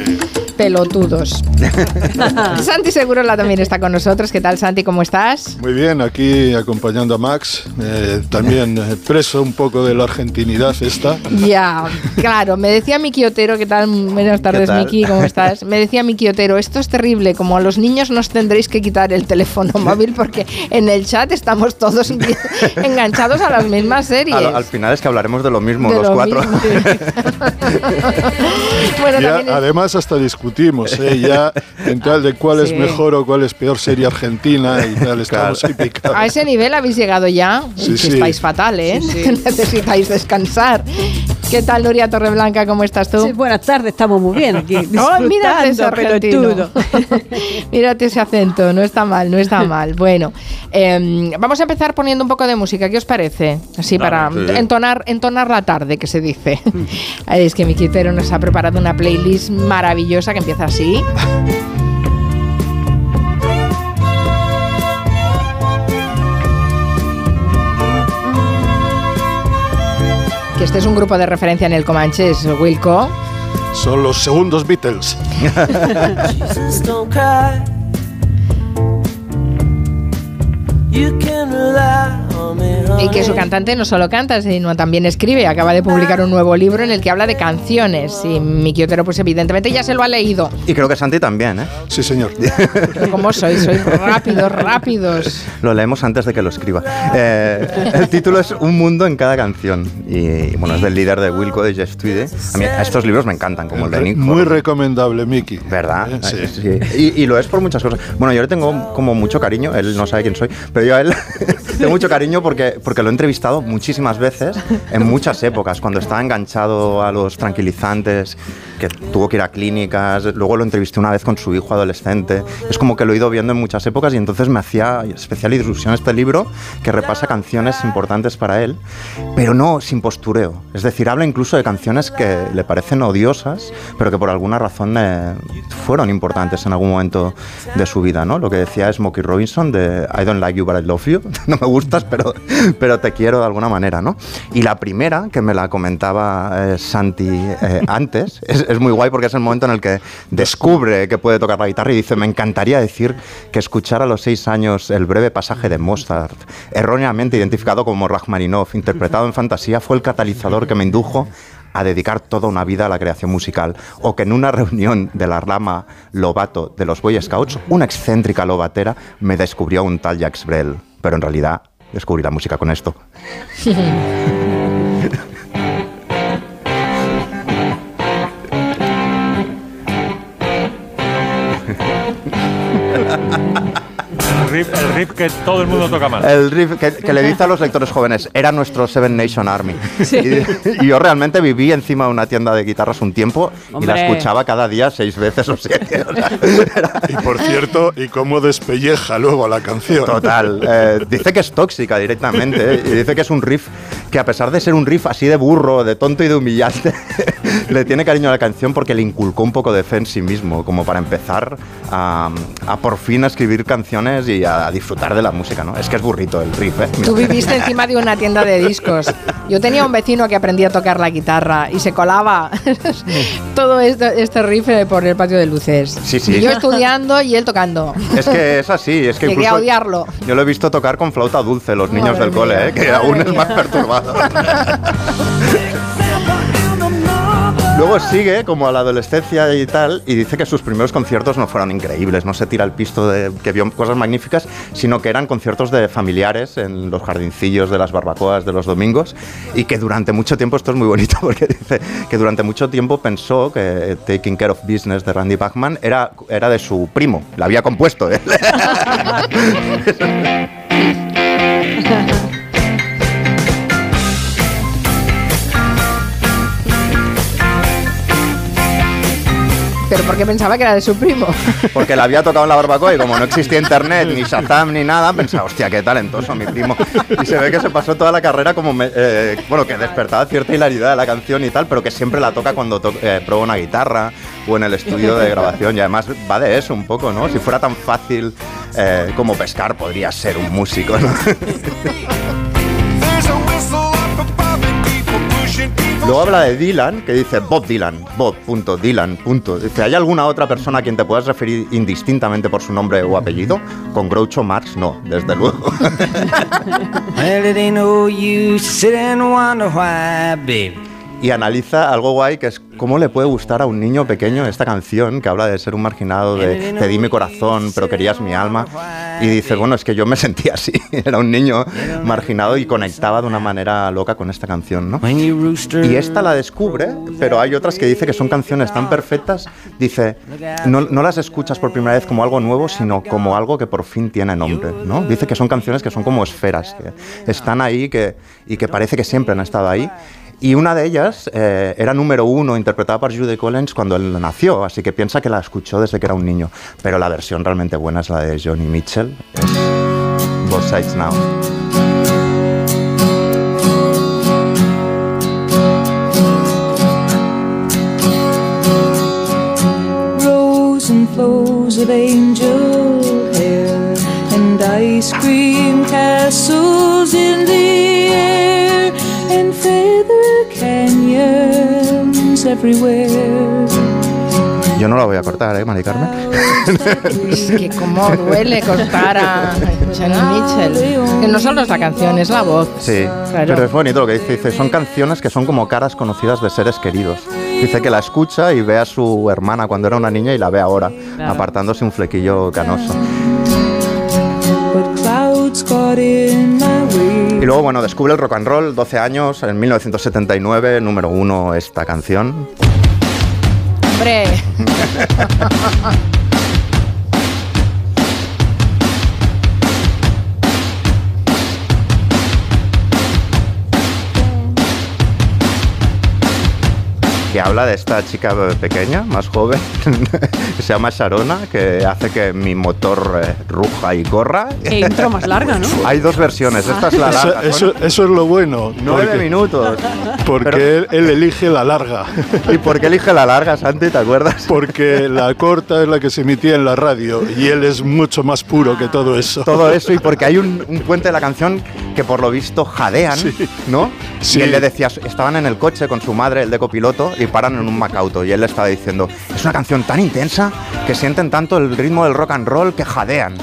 Pelotudos. [LAUGHS] Santi Segurola también está con nosotros. ¿Qué tal, Santi? ¿Cómo estás? Muy bien, aquí acompañando a Max, eh, también eh, preso un poco de la argentinidad esta. Ya, claro. Me decía Miki Otero, ¿qué tal? Buenas tardes? Miki, ¿cómo estás? Me decía Miki Otero, esto es terrible, como a los niños nos tendréis que quitar el teléfono móvil porque en el chat estamos todos [LAUGHS] enganchados a las mismas series. Al, al final es que hablaremos de lo mismo, De los lo cuatro. mismo, [LAUGHS] bueno, Ya, también es- además hasta discutimos, ¿eh? ya en tal de cuál Sí. es mejor o cuál es peor serie argentina y tal, estamos ahí picados. A ese nivel habéis llegado ya. Sí, que sí. estáis fatal, ¿eh? [LAUGHS] Necesitáis descansar. ¿Qué tal, Nuria Torreblanca? ¿Cómo estás tú? buenas tardes, estamos muy bien aquí. [LAUGHS] Oh, mírate ese argentino. [LAUGHS] mírate ese acento, no está mal, no está mal. Bueno, em, vamos a empezar poniendo un poco de música, ¿qué os parece? Así Dale, para sí. entonar, entonar la tarde, que se dice. es que mi Quintero nos ha preparado una playlist maravillosa que empieza así. Que este es un grupo de referencia en el Comanche, es Wilco. Son los segundos Beatles. Y que su cantante no solo canta, sino también escribe. Acaba de publicar un nuevo libro en el que habla de canciones. Y Miki Otero, pues evidentemente ya se lo ha leído. Y creo que Santi también, ¿eh? Sí, señor. ¿Cómo sois? Sois rápidos, rápidos. Lo leemos antes de que lo escriba. Eh, el título es Un mundo en cada canción. Y bueno, es del líder de Wilco, de Jeff Tweedy. A mí estos libros me encantan, como el de Nick. Muy recomendable, Miki. ¿Verdad? Sí. Eh, sí. Y, y lo es por muchas cosas. Bueno, yo le tengo como mucho cariño, él no sabe quién soy, pero yo a él tengo mucho cariño porque, porque lo he entrevistado muchísimas veces, en muchas épocas, cuando estaba enganchado a los tranquilizantes, que tuvo que ir a clínicas, luego lo entrevisté una vez con su hijo adolescente. Es como que lo he ido viendo en muchas épocas y entonces me hacía especial ilusión este libro que repasa canciones importantes para él, pero no sin postureo. Es decir, habla incluso de canciones que le parecen odiosas, pero que por alguna razón eh, fueron importantes en algún momento de su vida, ¿no? Lo que decía Smokey Robinson de I don't like you but I love you. [LAUGHS] No me gustas, pero, pero te quiero de alguna manera, ¿no? Y la primera, que me la comentaba eh, Santi eh, antes, es, es muy guay porque es el momento en el que descubre que puede tocar la guitarra y dice, me encantaría decir que escuchar a los seis años el breve pasaje de Mozart, erróneamente identificado como Rachmaninoff, interpretado en fantasía, fue el catalizador que me indujo a dedicar toda una vida a la creación musical, o que en una reunión de la rama Lobato de los Boy Scouts, una excéntrica lobatera me descubrió un tal Jacques Brel, pero en realidad descubrí la música con esto. [LAUGHS] riff, el riff que todo el mundo toca mal. El riff que, que le dice a los lectores jóvenes, era nuestro Seven Nation Army. Y, y yo realmente viví encima de una tienda de guitarras un tiempo y la Hombre. escuchaba cada día seis veces o siete. o sea, Y por cierto, y cómo despelleja luego la canción. Total. eh, dice que es tóxica directamente eh, y dice que es un riff que a pesar de ser un riff así de burro, de tonto y de humillante, [LAUGHS] le tiene cariño a la canción porque le inculcó un poco de fe en sí mismo, como para empezar a, a por fin a escribir canciones y a disfrutar de la música, ¿no? Es que es burrito el riff, ¿eh? Tú viviste encima de una tienda de discos. Yo tenía un vecino que aprendía a tocar la guitarra y se colaba [LAUGHS] todo esto, este riff eh, por el patio de luces. Sí, sí. Y yo estudiando y él tocando. Es que es así, es que Llegué a incluso odiarlo. yo lo he visto tocar con flauta dulce los niños Madre del cole, ¿eh? que madre aún es mía. más perturbado. [LAUGHS] Luego sigue como a la adolescencia y tal, y dice que sus primeros conciertos no fueron increíbles, no se tira el pisto de que vio cosas magníficas, sino que eran conciertos de familiares en los jardincillos de las barbacoas de los domingos, y que durante mucho tiempo, esto es muy bonito [LAUGHS] porque dice que durante mucho tiempo pensó que Taking Care of Business de Randy Bachman era, era de su primo, la había compuesto él. [LAUGHS] Pero porque pensaba que era de su primo. Porque la había tocado en la barbacoa y como no existía internet, ni Shazam, ni nada, pensaba, hostia, qué talentoso mi primo. Y se ve que se pasó toda la carrera como, eh, bueno, que despertaba cierta hilaridad de la canción y tal, pero que siempre la toca cuando to- eh, prueba una guitarra o en el estudio de grabación. Y además va de eso un poco, ¿no? Si fuera tan fácil eh, como pescar, podría ser un músico, ¿no? [LAUGHS] Luego habla de Dylan, que dice Bob Dylan, Bob, punto, Dylan, punto. Dice, ¿hay alguna otra persona a quien te puedas referir indistintamente por su nombre o apellido? Con Groucho Marx, no, desde luego. [LAUGHS] Y analiza algo guay que es cómo le puede gustar a un niño pequeño esta canción que habla de ser un marginado, de te di mi corazón, pero querías mi alma. Y dice, bueno, es que yo me [LAUGHS] sentía así, era un niño marginado y conectaba de una manera loca con esta canción, ¿no? Y esta la descubre, pero hay otras que dice que son canciones tan perfectas, dice, no, no las escuchas por primera vez como algo nuevo, sino como algo que por fin tiene nombre, ¿no? Dice que son canciones que son como esferas, que están ahí que, y que parece que siempre han estado ahí. Y una de ellas eh, era número uno, interpretada por Judy Collins cuando él nació, así que piensa que la escuchó desde que era un niño. Pero la versión realmente buena es la de Johnny Mitchell, es Both Sides Now. Of angel hair and ice cream castles in the air and feather canyons everywhere. Yo no la voy a cortar, ¿eh, Mari Carmen? [LAUGHS] Es que cómo duele cortar a Johnny Mitchell. Que no solo es la canción, es la voz. Sí, Claro. pero es bonito lo que dice. Dice, son canciones que son como caras conocidas de seres queridos. Dice que la escucha y ve a su hermana cuando era una niña y la ve ahora, Claro. apartándose un flequillo canoso. Y luego, bueno, descubre el rock and roll, 12 años, en 1979, número uno esta canción. Hombre. [LAUGHS] que habla de esta chica pequeña, más joven, [LAUGHS] que se llama Sharona, que hace que mi motor eh, ruja y corra. Qué intro más larga, ¿no? [LAUGHS] Hay dos versiones, esta es la Eso, larga. eso- eso es lo bueno. Nueve porque- minutos. Porque él, él elige la larga. [LAUGHS] ¿Y por qué elige la larga, Santi? ¿Te acuerdas? Porque la corta es la que se emitía en la radio y él es mucho más puro que todo eso. Todo eso y porque hay un, un puente de la canción que por lo visto jadean, ¿no? Sí. Y él le decía, estaban en el coche con su madre, el de copiloto, y paran en un Macauto. Y él le estaba diciendo, es una canción tan intensa que sienten tanto el ritmo del rock and roll que jadean.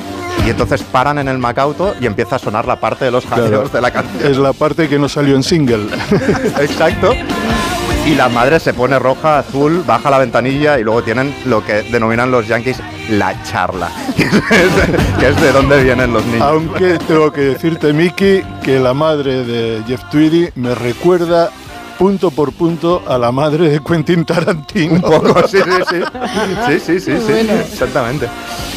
Y entonces paran en el Macauto y empieza a sonar la parte de los jadeos Claro. de la canción. Es la parte que no salió en single. [LAUGHS] Exacto. Y la madre se pone roja, azul, baja la ventanilla y luego tienen lo que denominan los yankees la charla, [LAUGHS] que es, que es de dónde vienen los niños. Aunque tengo que decirte, Miki, que la madre de Jeff Tweedy me recuerda punto por punto a la madre de Quentin Tarantino. Un poco, [LAUGHS] sí, sí, sí. Sí, sí, sí, sí, exactamente.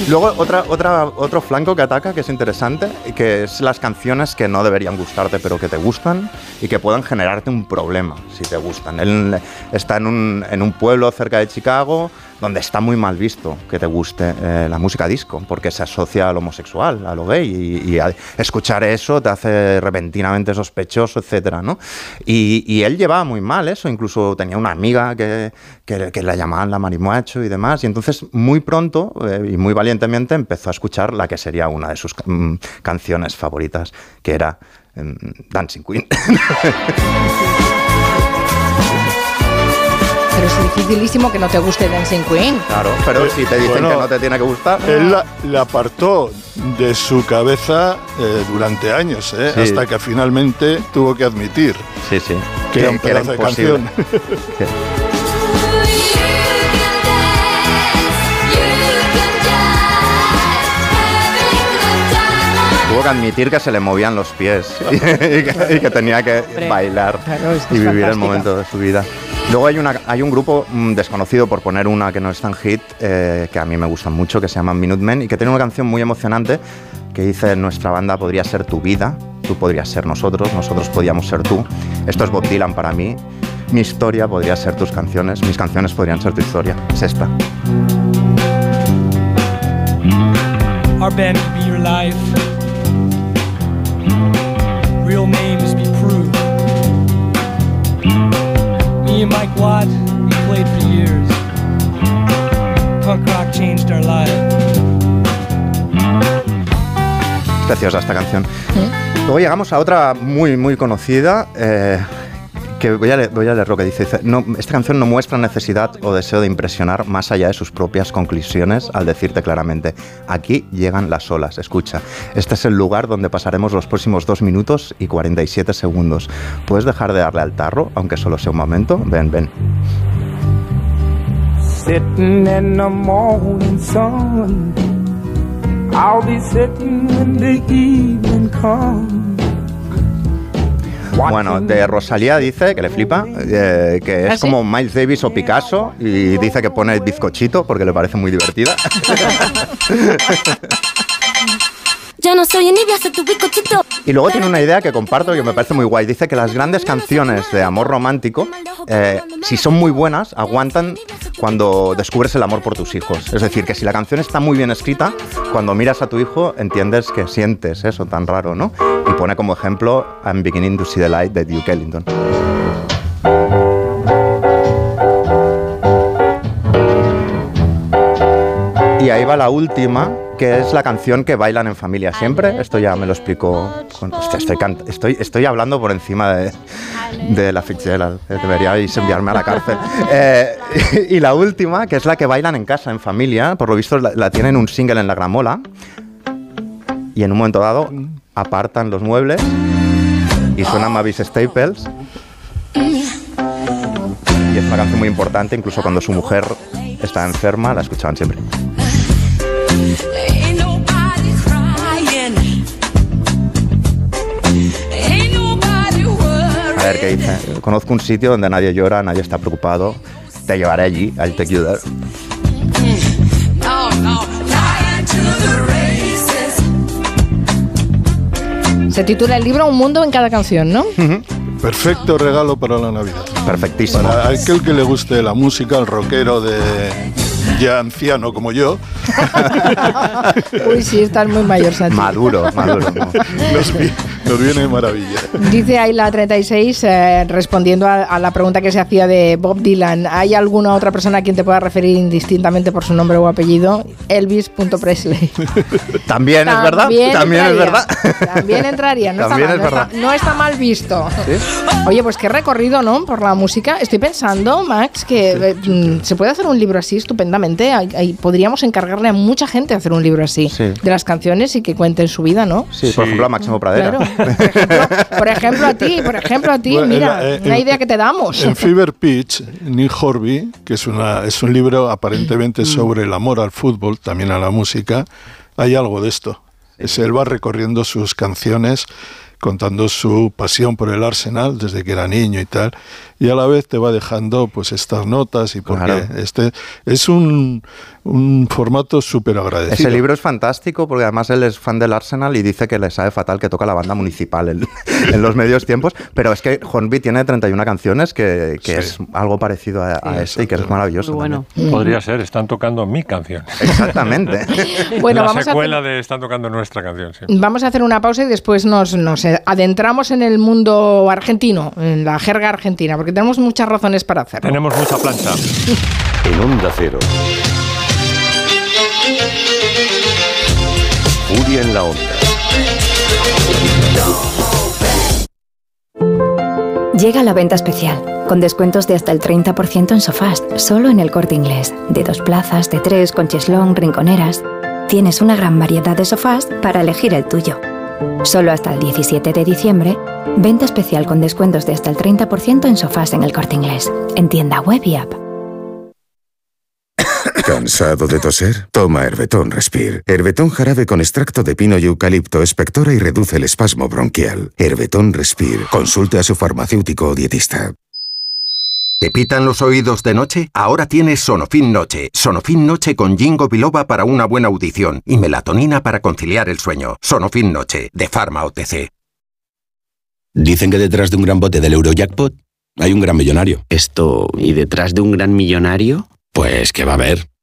Luego, otra, otra, otro flanco que ataca, que es interesante, que es las canciones que no deberían gustarte, pero que te gustan y que pueden generarte un problema si te gustan. Él está en un, en un pueblo cerca de Chicago donde está muy mal visto que te guste eh, la música disco, porque se asocia al homosexual, a lo gay, y, escuchar eso te hace repentinamente sospechoso, etcétera, ¿no? Y, él llevaba muy mal eso, incluso tenía una amiga que, que, la llamaban la marimuacho y demás, y entonces muy pronto eh, y muy valientemente empezó a escuchar la que sería una de sus mm, canciones favoritas, que era em, Dancing Queen. [LAUGHS] Es dificilísimo que no te guste Dancing Queen. claro, pero si te dicen Bueno, que no te tiene que gustar... Él la, la apartó de su cabeza eh, durante años, ¿eh? Sí. hasta que finalmente tuvo que admitir Sí, sí. que, era un pedazo de canción. [LAUGHS] Tuvo que admitir que se le movían los pies y, [LAUGHS] que, y que tenía que Hombre, bailar claro, y vivir el momento de su vida. Luego hay, un grupo mm, desconocido, por poner una que no es tan hit, eh, que a mí me gustan mucho, que se llama Minutemen y que tiene una canción muy emocionante que dice nuestra banda podría ser tu vida, tú podrías ser nosotros, nosotros podíamos ser tú. Esto es Bob Dylan para mí. Mi historia podría ser tus canciones, mis canciones podrían ser tu historia. Es esta. Me and Mike Watt, we played for years. Punk rock changed our lives. Preciosa esta canción. Luego llegamos a otra muy, muy conocida. eh, que voy a, leer, voy a leer lo que dice. Dice, no, esta canción no muestra necesidad o deseo de impresionar más allá de sus propias conclusiones al decirte claramente, aquí llegan las olas, escucha, este es el lugar donde pasaremos los próximos 2 minutos y 47 segundos. ¿Puedes dejar de darle al tarro, aunque solo sea un momento? Ven, ven. Sitting in the morning sun. I'll be sitting when the evening comes. Bueno, de Rosalía dice que le flipa, eh, que ¿Ah, es sí? como Miles Davis o Picasso y dice que pone bizcochito porque le parece muy divertida. [LAUGHS] Ya no soy envidia, soy tu bizcochito. Y luego tiene una idea que comparto que me parece muy guay. Dice que las grandes canciones de amor romántico, eh, si son muy buenas, aguantan cuando descubres el amor por tus hijos. Es decir, que si la canción está muy bien escrita, cuando miras a tu hijo entiendes que sientes eso tan raro, ¿no? Y pone como ejemplo I'm beginning to see the light de Duke Ellington. Y ahí va la última, que es la canción que bailan en familia siempre. Esto ya me lo explicó. Con, hostia, estoy, estoy, estoy hablando por encima de, de la Fitzgerald. Deberíais enviarme a la cárcel. [LAUGHS] Eh, [LAUGHS] y la última, que es la que bailan en casa, en familia. Por lo visto la, la tienen un single en la gramola. Y en un momento dado apartan los muebles y suena Mavis Staples. Y es una canción muy importante, incluso cuando su mujer está enferma, la escuchaban siempre. A ver qué dice. Conozco un sitio donde nadie llora, nadie está preocupado. Te llevaré allí, I'll take you there. Se titula el libro Un mundo en cada canción, ¿no? Perfecto regalo para la Navidad. Perfectísimo. Para aquel que le guste la música, el rockero de ya anciano como yo. Uy, sí, estás muy mayor, Santi. Maduro, maduro. Nos viene de maravilla. Dice Ayla 36, eh, respondiendo a, a la pregunta que se hacía de Bob Dylan, ¿hay alguna otra persona a quien te pueda referir indistintamente por su nombre o apellido? Elvis.presley. [LAUGHS] También es verdad. También es entraría, verdad. [LAUGHS] También entraría, no, También está, mal, es no, está, no está mal visto. Oye, pues qué recorrido, ¿no? Por la música. Estoy pensando, Max, que eh, se puede hacer un libro así estupendamente. Hay- hay- podríamos encargarle a mucha gente hacer un libro así Sí. de las canciones y que cuenten su vida, ¿no? Sí, por ejemplo a Máximo Pradera. Por ejemplo, a ti, por ejemplo, a ti, Bueno, mira, en la- eh, una idea que te damos. En Fever Pitch, Nick Horby, que es, una, es un libro aparentemente sobre el amor al fútbol, también a la música, hay algo de esto. Es, él va recorriendo sus canciones, contando su pasión por el Arsenal desde que era niño y tal. Y a la vez te va dejando pues estas notas y porque Claro. este es un, un formato súper agradecido. Ese libro es fantástico porque además él es fan del Arsenal y dice que le sabe fatal que toca la banda municipal en, [LAUGHS] en los medios tiempos. Pero es que Hornby tiene 31 canciones que, que es algo parecido a, a este y que es maravilloso. bueno. Podría ser, están tocando mi canción. Exactamente. [LAUGHS] Bueno, la vamos a secuela de Están tocando nuestra canción, sí. Vamos a hacer una pausa y después nos, nos adentramos en el mundo argentino, en la jerga argentina, porque tenemos muchas razones para hacerlo. Tenemos mucha plancha. [LAUGHS] En Onda Cero. Furia en la Onda. Llega la venta especial, con descuentos de hasta el 30% en sofás, solo en el corte inglés. De dos plazas, de tres, con cheslón, rinconeras. Tienes una gran variedad de sofás para elegir el tuyo. Solo hasta el 17 de diciembre, venta especial con descuentos de hasta el 30% en sofás en el corte inglés, en tienda web y app. [COUGHS] ¿Cansado de toser? Toma Herbetón Respire. Herbetón jarabe con extracto de pino y eucalipto espectora y reduce el espasmo bronquial. Herbetón Respire. Consulte a su farmacéutico o dietista. ¿Te pitan los oídos de noche? Ahora tienes Sonofin Noche. Sonofin Noche con Jingo Biloba para una buena audición y melatonina para conciliar el sueño. Sonofin Noche, de Pharma OTC. Dicen que detrás de un gran bote del Eurojackpot hay un gran millonario. Esto, ¿y detrás de un gran millonario? Pues que va a haber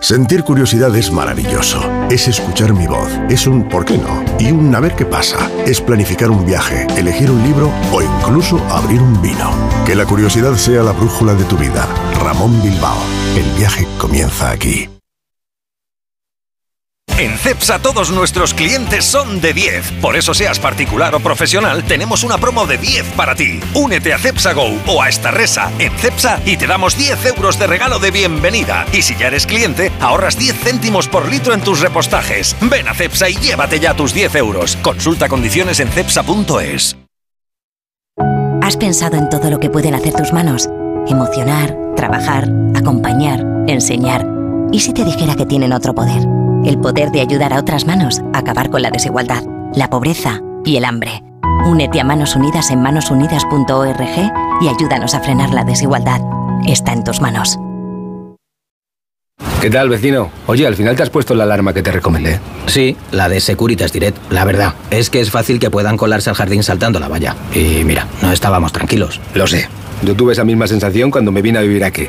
Sentir curiosidad es maravilloso. Es escuchar mi voz. Es un ¿por qué no? Y un a ver qué pasa. Es planificar un viaje, elegir un libro o incluso abrir un vino. Que la curiosidad sea la brújula de tu vida. Ramón Bilbao. El viaje comienza aquí. En CEPSA todos nuestros clientes son de 10. Por eso seas particular o profesional, tenemos una promo de 10 para ti. Únete a CEPSA Go o a esta resa en CEPSA y te damos 10 euros de regalo de bienvenida. Y si ya eres cliente, ahorras 10 céntimos por litro en tus repostajes. Ven a CEPSA y llévate ya tus 10 euros. Consulta condiciones en CEPSA.es. ¿Has pensado en todo lo que pueden hacer tus manos? Emocionar, trabajar, acompañar, enseñar. ¿Y si te dijera que tienen otro poder? El poder de ayudar a otras manos a acabar con la desigualdad, la pobreza y el hambre. Únete a Manos Unidas en manosunidas.org y ayúdanos a frenar la desigualdad. Está en tus manos. ¿Qué tal, vecino? Oye, al final te has puesto la alarma que te recomendé. Sí, la de Securitas Direct. La verdad, es que es fácil que puedan colarse al jardín saltando la valla. Y mira, no estábamos tranquilos. Lo sé. Yo tuve esa misma sensación cuando me vine a vivir aquí.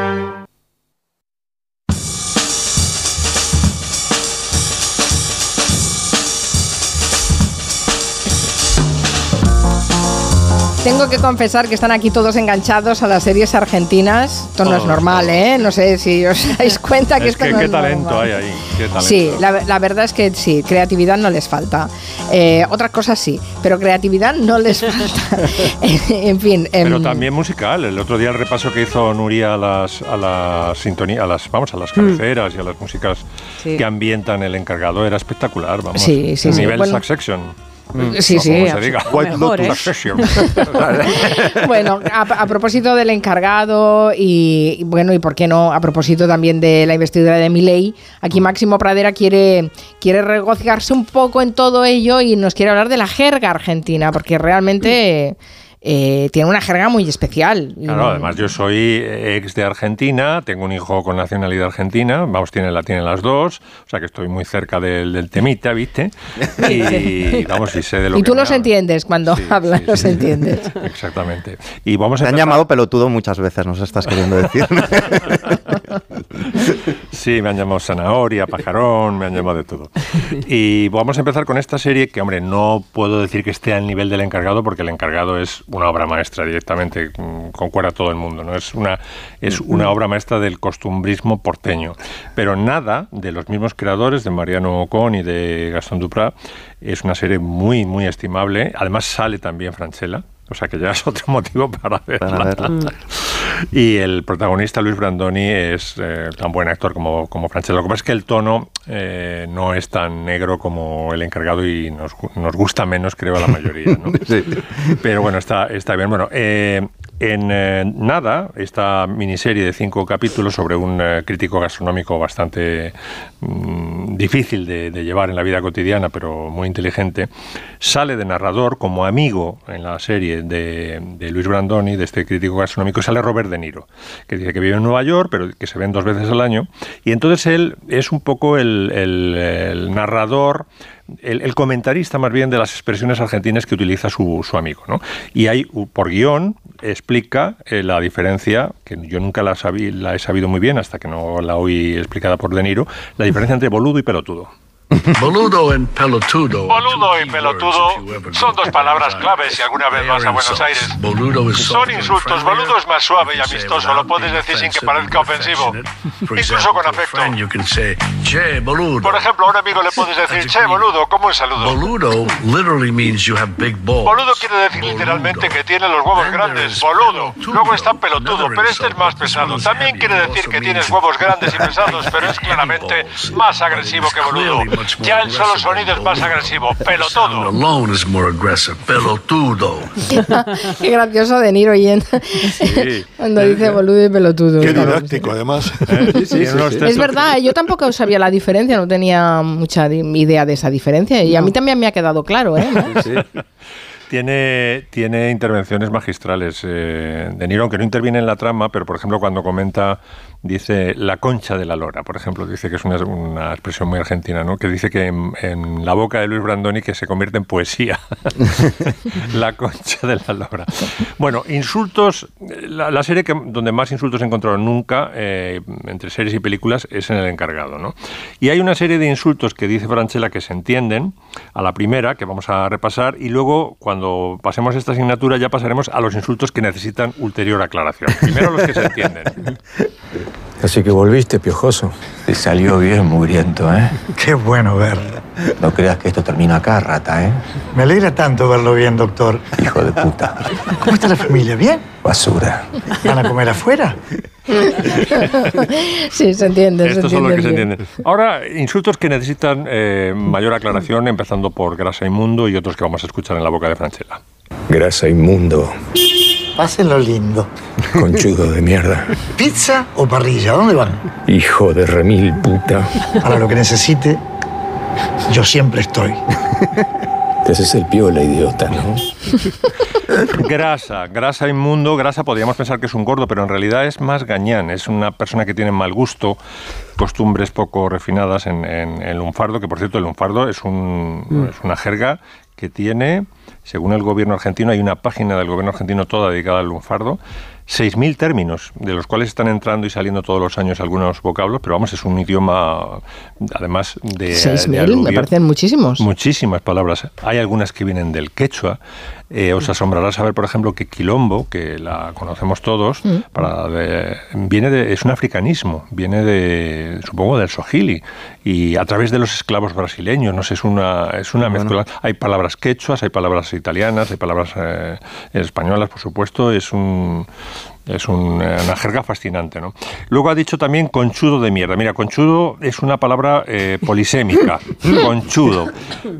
Tengo que confesar que están aquí todos enganchados a las series argentinas. Esto no es Todos, normal, ¿eh? No sé si os [LAUGHS] dais cuenta que Es esto que no qué es talento normal. hay ahí. Qué talento. Sí, la, la verdad es que sí, creatividad no les falta. Eh, otras cosas sí, pero creatividad no les [LAUGHS] falta. [LAUGHS] en fin. em, Pero también musical. El otro día el repaso que hizo Nuria a las a las sintonía, a las vamos a las cabeceras y a las músicas Mm. Sí. que ambientan el encargado era espectacular. Vamos. Sí, sí, sí. Nivel Bueno. Succession. Sí, O sí, como se diga. White Mejor, Lotus. ¿eh? [LAUGHS] [LAUGHS] Bueno, a, a propósito del encargado y, y bueno, y por qué no, a propósito también de la investidura de Milei, aquí Máximo Pradera quiere, quiere regocijarse un poco en todo ello y nos quiere hablar de la jerga argentina, porque realmente [CLEARS THROAT] eh, tiene una jerga muy especial. Y- Claro, además yo soy ex de Argentina, tengo un hijo con nacionalidad argentina, vamos, tiene, la tienen las dos, o sea que estoy muy cerca del, del temita, ¿viste? [LAUGHS] Y vamos, y sé de lo y que tú me los entiendes cuando hablas, los entiendes. [LAUGHS] Exactamente. Y vamos a Te han empezar- llamado pelotudo muchas veces, nos estás queriendo decir. [LAUGHS] Sí, me han llamado zanahoria, pajarón, me han llamado de todo. [LAUGHS] Y vamos a empezar con esta serie que, hombre, no puedo decir que esté al nivel del encargado porque el encargado es una obra maestra directamente, mm, concuerda todo el mundo, ¿no? Es una, es una obra maestra del costumbrismo porteño. Pero nada de los mismos creadores, de Mariano Ocon y de Gastón Duprat, es una serie muy, muy estimable. Además sale también Franchella, o sea que ya es otro [LAUGHS] motivo para verla. verla. Y el protagonista, Luis Brandoni, es eh, tan buen actor como, como Franchella. Lo que pasa es que el tono eh, no es tan negro como el encargado y nos, nos gusta menos, creo, a la mayoría. ¿no? [LAUGHS] Pero bueno, está, está bien. Bueno, eh, en eh, Nada, esta miniserie de cinco capítulos sobre un eh, crítico gastronómico bastante mm, difícil de, de llevar en la vida cotidiana, pero muy inteligente, sale de narrador como amigo en la serie de, de Luis Brandoni, de este crítico gastronómico, sale Robert De Niro, que dice que vive en Nueva York, pero que se ven dos veces al año. Y entonces él es un poco el, el- el narrador el, comentarista más bien de las expresiones argentinas que utiliza su, amigo. ¿no? Y u- por guion, explica eh, la diferencia, que yo nunca la, sabí- la he sabido muy bien hasta que no la oí explicada por De Niro, la diferencia entre boludo y pelotudo. Boludo en pelotudo. Boludo y pelotudo son dos palabras claves si alguna vez vas a Buenos Aires. Son insultos. Boludo es más suave y amistoso. Lo puedes decir sin que parezca ofensivo. Incluso con afecto. Por ejemplo, a un amigo le puedes decir, che, boludo, como un saludo. Boludo literally means you have big balls. Boludo quiere decir literalmente que tiene los huevos grandes. Boludo. Luego está pelotudo, pero este es más pesado. También quiere decir que tienes huevos grandes y [LAUGHS] pesados, pero es claramente más agresivo que boludo. Ya el solo sonido es más agresivo. Pelotudo. Alone is more aggressive. Pelotudo. Qué gracioso de Niro yendo. Cuando dice boludo y pelotudo. Qué didáctico, además. [LAUGHS] Es verdad, yo tampoco sabía la diferencia, no tenía mucha idea de esa diferencia y a mí también me ha quedado claro, ¿eh? [LAUGHS] Tiene, tiene intervenciones magistrales eh, de Niro, aunque no interviene en la trama, pero por ejemplo cuando comenta, dice la concha de la lora, por ejemplo, dice que es una, una expresión muy argentina, ¿no? que dice que en, en la boca de Luis Brandoni que se convierte en poesía. [LAUGHS] la concha de la lora. Bueno, insultos, la, la serie que, donde más insultos he encontrado nunca, eh, entre series y películas, es en El Encargado. ¿no? Y hay una serie de insultos que dice Franchella que se entienden, a la primera, que vamos a repasar, y luego, cuando pasemos esta asignatura, ya pasaremos a los insultos que necesitan ulterior aclaración. Primero los que se entienden. Así que volviste, piojoso. Te salió bien, mugriento, ¿eh? Qué bueno verlo. No creas que esto termina acá, rata, ¿eh? Me alegra tanto verlo bien, doctor. Hijo de puta. ¿Cómo está la familia? ¿Bien? Basura. ¿Van a comer afuera? sí, se entiende. se Estos son los que se entiende entienden. Ahora, insultos que necesitan eh, mayor aclaración, empezando por grasa inmundo y otros que vamos a escuchar en la boca de Franchella. Grasa inmundo. Pásenlo lindo. Conchudo de mierda. ¿Pizza o parrilla? ¿Dónde van? Hijo de remil puta. Para lo que necesite, yo siempre estoy. [LAUGHS] Te haces el piola, idiota, ¿no? [LAUGHS] Grasa, grasa inmundo, grasa podríamos pensar que es un gordo, pero en realidad es más gañán, es una persona que tiene mal gusto, costumbres poco refinadas en, en- en lunfardo, que por cierto el lunfardo es, un, Mm. es una jerga que tiene, según el gobierno argentino, hay una página del gobierno argentino toda dedicada al lunfardo, 6.000 términos, de los cuales están entrando y saliendo todos los años algunos vocablos, pero vamos, es un idioma, además de... Seis de mil, me aluvio. parecen muchísimos. Muchísimas palabras. Hay algunas que vienen del quechua. Eh, os asombrará saber, por ejemplo, que quilombo, que la conocemos todos, Mm. para de- viene de, es un africanismo, viene de, supongo, del Swahili y a través de los esclavos brasileños. No sé, es una, es una mezcla. Hay palabras quechuas, hay palabras italianas, hay palabras eh, españolas, por supuesto. Es un es un, eh, una jerga fascinante, ¿no? Luego ha dicho también conchudo de mierda. Mira, conchudo es una palabra eh, polisémica, [LAUGHS] conchudo,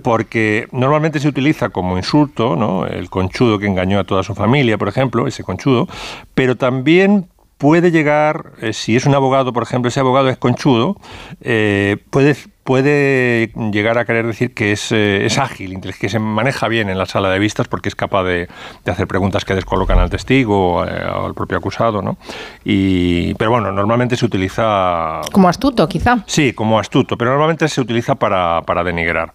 porque normalmente se utiliza como insulto, ¿no? El conchudo que engañó a toda su familia, por ejemplo, ese conchudo, pero también puede llegar, eh, si es un abogado, por ejemplo, ese abogado es conchudo, eh, puede puede llegar a querer decir que es, eh, es ágil, que se maneja bien en la sala de vistas porque es capaz de, de hacer preguntas que descolocan al testigo eh, o al propio acusado, ¿no? Y, pero bueno, normalmente se utiliza Como astuto, quizá. Sí, como astuto, pero normalmente se utiliza para, para denigrar.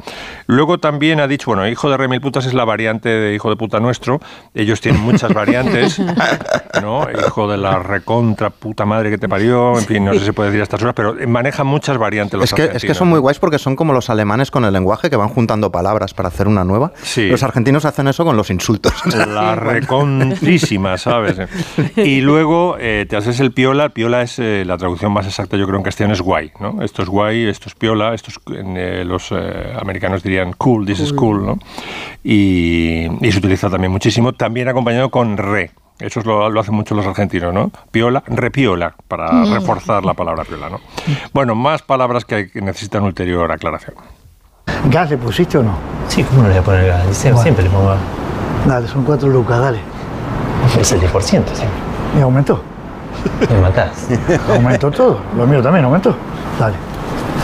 Luego también ha dicho, bueno, hijo de remil putas es la variante de hijo de puta nuestro. Ellos tienen muchas variantes, [LAUGHS] ¿no? Hijo de la recontra puta madre que te parió, en fin, no sé si se puede decir a estas horas, pero manejan muchas variantes los Es que, es que son muy ¿no? guays porque son como los alemanes con el lenguaje que van juntando palabras para hacer una nueva. Sí. Los argentinos hacen eso con los insultos. [LAUGHS] La recontrísima, ¿sabes? Y luego eh, te haces el piola. Piola es eh, la traducción más exacta, yo creo, en castellano es guay, ¿no? Esto es guay, esto es piola, esto es, eh, los eh, americanos dirían cool, this is cool, ¿no? Y, y se utiliza también muchísimo, también acompañado con re. Eso es lo, lo hacen mucho los argentinos, ¿no? Piola, repiola, para Mm. reforzar la palabra piola, ¿no? Bueno, más palabras que, hay- que necesitan ulterior aclaración. ¿Gas le pusiste o no? Sí, ¿cómo no le voy a poner gas? Dice, Bueno. Siempre le pongo gas. Dale, son cuatro lucas, dale. Es el 10%, sí. ¿Y aumentó? Me matás. [LAUGHS] ¿Aumentó todo? Lo mío también aumentó. Dale.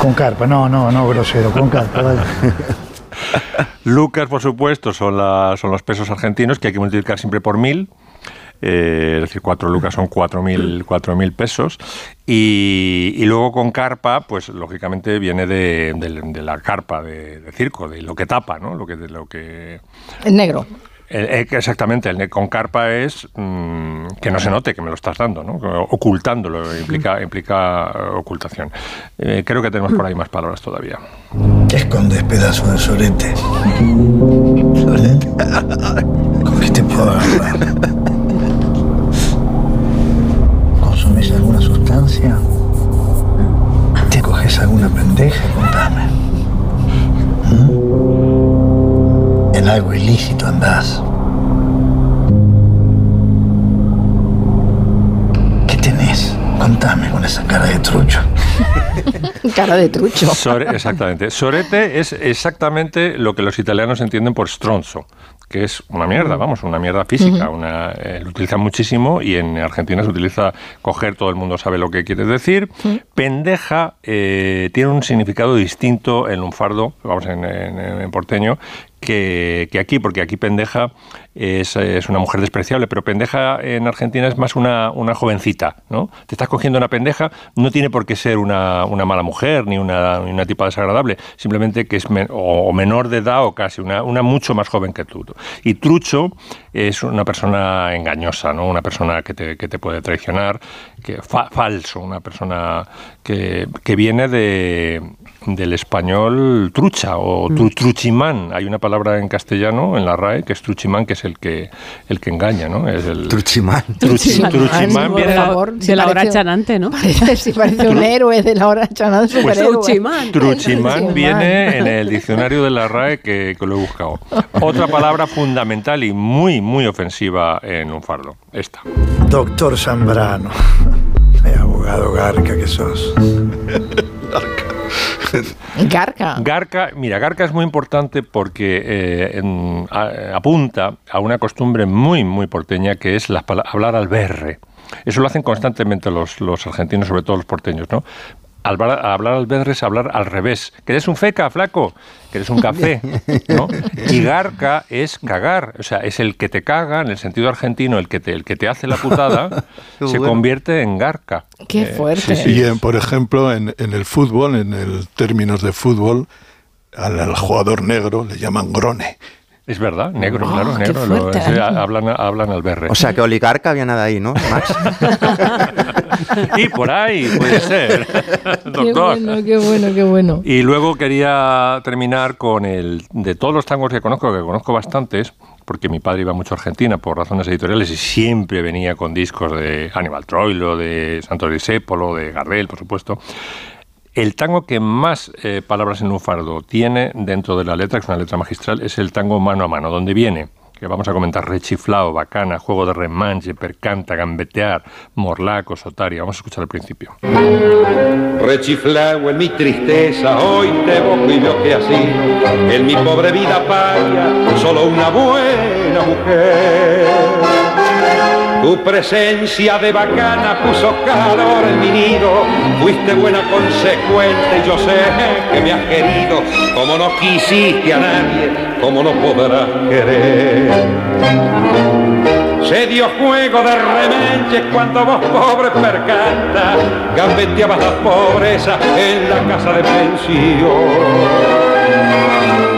Con carpa, no, no, no, grosero, con carpa, dale. Lucas, por supuesto, son, la- son los pesos argentinos que hay que multiplicar siempre por mil. Eh, es decir, cuatro lucas son cuatro mil, cuatro mil pesos. Y, y luego con carpa, pues lógicamente viene de, de- de la carpa de, de circo, de lo que tapa, ¿no? Lo que, de lo que En negro. el- eh, exactamente, el con carpa es mm, que no se note que me lo estás dando, ¿no? Ocultándolo implica, implica eh, ocultación. Eh, creo que tenemos por ahí más palabras todavía. ¿Qué escondes, pedazo de sorete? [LAUGHS] ¿Sorete? [LAUGHS] ¿Con qué te puedo agarrar? ¿Te coges alguna pendeja? Contame. ¿Mm? En algo ilícito andás. ¿Qué tenés? Contame con esa cara de trucho. [LAUGHS] Cara de trucho. Sore- exactamente. Sorete es exactamente lo que los italianos entienden por stronzo, que es una mierda, vamos, una mierda física. Una, eh, lo utilizan muchísimo y en Argentina se utiliza coger, todo el mundo sabe lo que quiere decir. Pendeja eh, tiene un significado distinto en lunfardo, vamos, en, en- en porteño, que, aquí, porque aquí pendeja es, una mujer despreciable, pero pendeja en Argentina es más una, jovencita, ¿no? Te estás cogiendo una pendeja, no tiene por qué ser una, mala mujer ni una, ni tipa desagradable, simplemente que es men- o, menor de edad o casi, una, una mucho más joven que tú. Y trucho es una persona engañosa, ¿no? Una persona que te, que te puede traicionar, que fa- falso, una persona que, que viene de, del español trucha o tru- truchimán. Hay una palabra en castellano, en la RAE, que es truchimán, que es el que, el que engaña, ¿no? Es el truchimán. [LAUGHS] truchimán por viene favor. De la hora chanante, ¿no? Parece, sí, parece un héroe de la hora chanante, Pues superhéroe. Truchimán. Truchimán viene en el diccionario de la RAE que, que lo he buscado. Otra palabra fundamental y muy, muy ofensiva en un fardo. Esta. Doctor Zambrano. [LAUGHS] Abogado garca que sos. Garca. Garca, mira, Garca es muy importante porque eh, en- a- apunta a una costumbre muy, muy porteña que es las hablar al berre. Eso lo hacen constantemente los, los argentinos, sobre todo los porteños, ¿no? Hablar, hablar al berre es hablar al revés. ¿Querés un feca, flaco? ¿Querés un café? [LAUGHS] ¿No? Y garca es cagar. O sea, es el que te caga, en el sentido argentino, el que te, el que te hace la putada, [LAUGHS] se bueno. convierte en garca. Qué Eh, fuerte. sí, sí. Y en, por ejemplo, en, en el fútbol, en el términos de fútbol, al, al jugador negro le llaman grone. Es verdad, negro, Oh, claro, qué negro. lo- ¿eh? hablan, hablan al berre. O sea que oligarca viene de ahí, ¿no, Max? [LAUGHS] y por ahí puede ser, [LAUGHS] Qué doctor. bueno, qué bueno, qué bueno. Y luego quería terminar con el de todos los tangos que conozco, que conozco bastantes, porque mi padre iba mucho a Argentina por razones editoriales y siempre venía con discos de Aníbal Troilo, de Santos Discépolo, de Gardel, por supuesto. El tango que más eh, palabras en un fardo tiene dentro de la letra, que es una letra magistral, es el tango mano a mano, donde viene, que vamos a comentar, rechiflao, bacana, juego de remanche, percanta, gambetear, morlaco, sotaria. Vamos a escuchar al principio. Rechiflao en mi tristeza, hoy te veo que así, en mi pobre vida paria, solo una buena mujer. Tu presencia de bacana puso calor en mi nido. Fuiste buena consecuente y yo sé que me has querido. Como no quisiste a nadie, como no podrás querer. Se dio juego de remenches cuando vos pobre percanta gambeteabas la pobreza en la casa de pensión.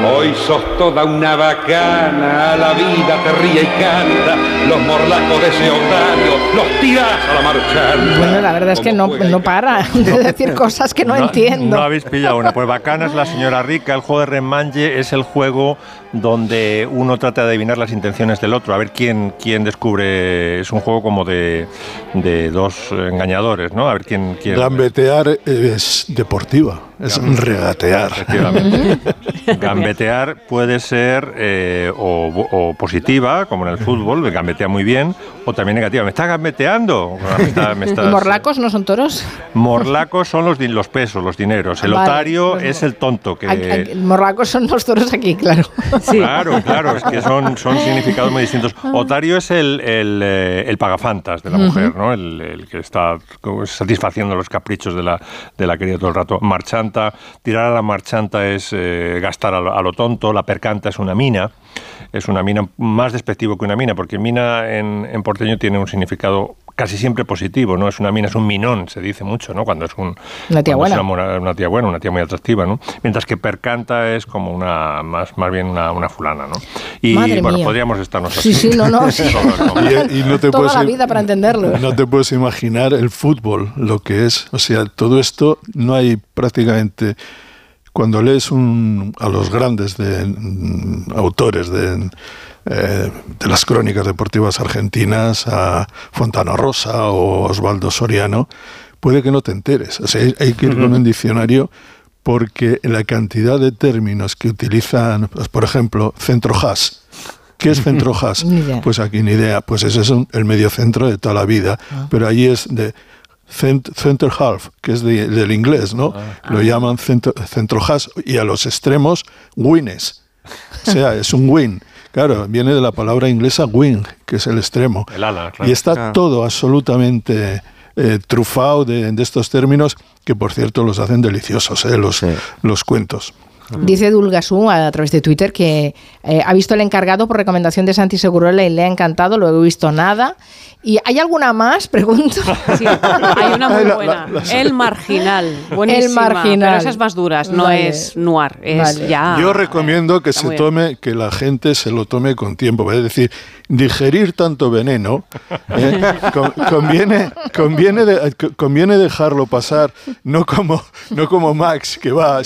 Hoy sos toda una bacana, la vida te ríe y canta, los morlacos de ese otario, los tirás a la marchanta. Bueno, la verdad es que no, no para [LAUGHS] de decir cosas que no, entiendo. No habéis pillado una. Pues bacana es la señora rica. El juego de remanche es el juego donde uno trata de adivinar las intenciones del otro, a ver quién, quién descubre. Es un juego como de, de dos engañadores, ¿no? A ver quién. quién Gambetear es deportiva, es regatear. Efectivamente. Gambetear puede ser eh, o, o positiva, como en el fútbol, gambetea muy bien, o también negativa. ¿Me está gambeteando? [LAUGHS] Me está- me estás- ¿Morlacos no son toros? [LAUGHS] Morlacos son los, los pesos, los dineros. El Vale, otario pues es el tonto que. Aquí- aquí- morlacos son los toros aquí, claro. [LAUGHS] Claro, claro, es que son, son significados muy distintos. Otario es el, el, eh, el pagafantas de la mujer, ¿no? El, el que está satisfaciendo los caprichos de la, de la querida todo el rato. Marchanta, tirar a la marchanta es eh, gastar a lo, a lo tonto. La percanta es una mina. Es una mina más despectivo que una mina, porque mina en, en porteño tiene un significado casi siempre positivo, ¿no? Es una mina, es un minón, se dice mucho, ¿no? Cuando es un, Una tía cuando es buena. una tía buena, una tía muy atractiva, ¿no? Mientras que percanta es como una, más, más bien una, una fulana, ¿no? Y Madre bueno, mía. podríamos estarnos Sí, así. sí, no, no, [LAUGHS] sí. Y, y no te Toda puedes, la vida para entenderlo. No te puedes imaginar el fútbol, lo que es. O sea, todo esto no hay prácticamente. Cuando lees un, a los grandes de, mm, autores de, eh, de las crónicas deportivas argentinas, a Fontana Rosa o Osvaldo Soriano, puede que no te enteres. O sea, hay, hay que ir con un diccionario porque la cantidad de términos que utilizan, pues, por ejemplo, centrojas. ¿Qué es centrojas? [LAUGHS] Ni idea. Pues aquí ni idea. Pues ese es un- el medio centro de toda la vida. Ah. Pero allí es de cent- center half, que es de- del inglés, ¿no? Ah. Lo llaman centro, centro half y a los extremos wines. O sea, es un win. Claro, viene de la palabra inglesa wing, que es el extremo. El ala, claro. Y está Ah. todo absolutamente eh, trufado de, de estos términos que, por cierto, los hacen deliciosos, eh, los, los cuentos. Dice Dulgasú a través de Twitter que eh, ha visto el encargado por recomendación de Santi Segurola y le ha encantado, luego he visto nada. ¿Y hay alguna más? Pregunto. [LAUGHS] Sí, hay una muy buena. la- la- el marginal. Buenísima. El Marginal. Pero esas más duras, no Vale. es noir, es Vale. ya. Yo recomiendo que está se bien. tome, que la gente se lo tome con tiempo. Es decir, digerir tanto veneno ¿eh? [LAUGHS] Con- conviene, conviene, de- co- conviene dejarlo pasar, no como, no como Max, que va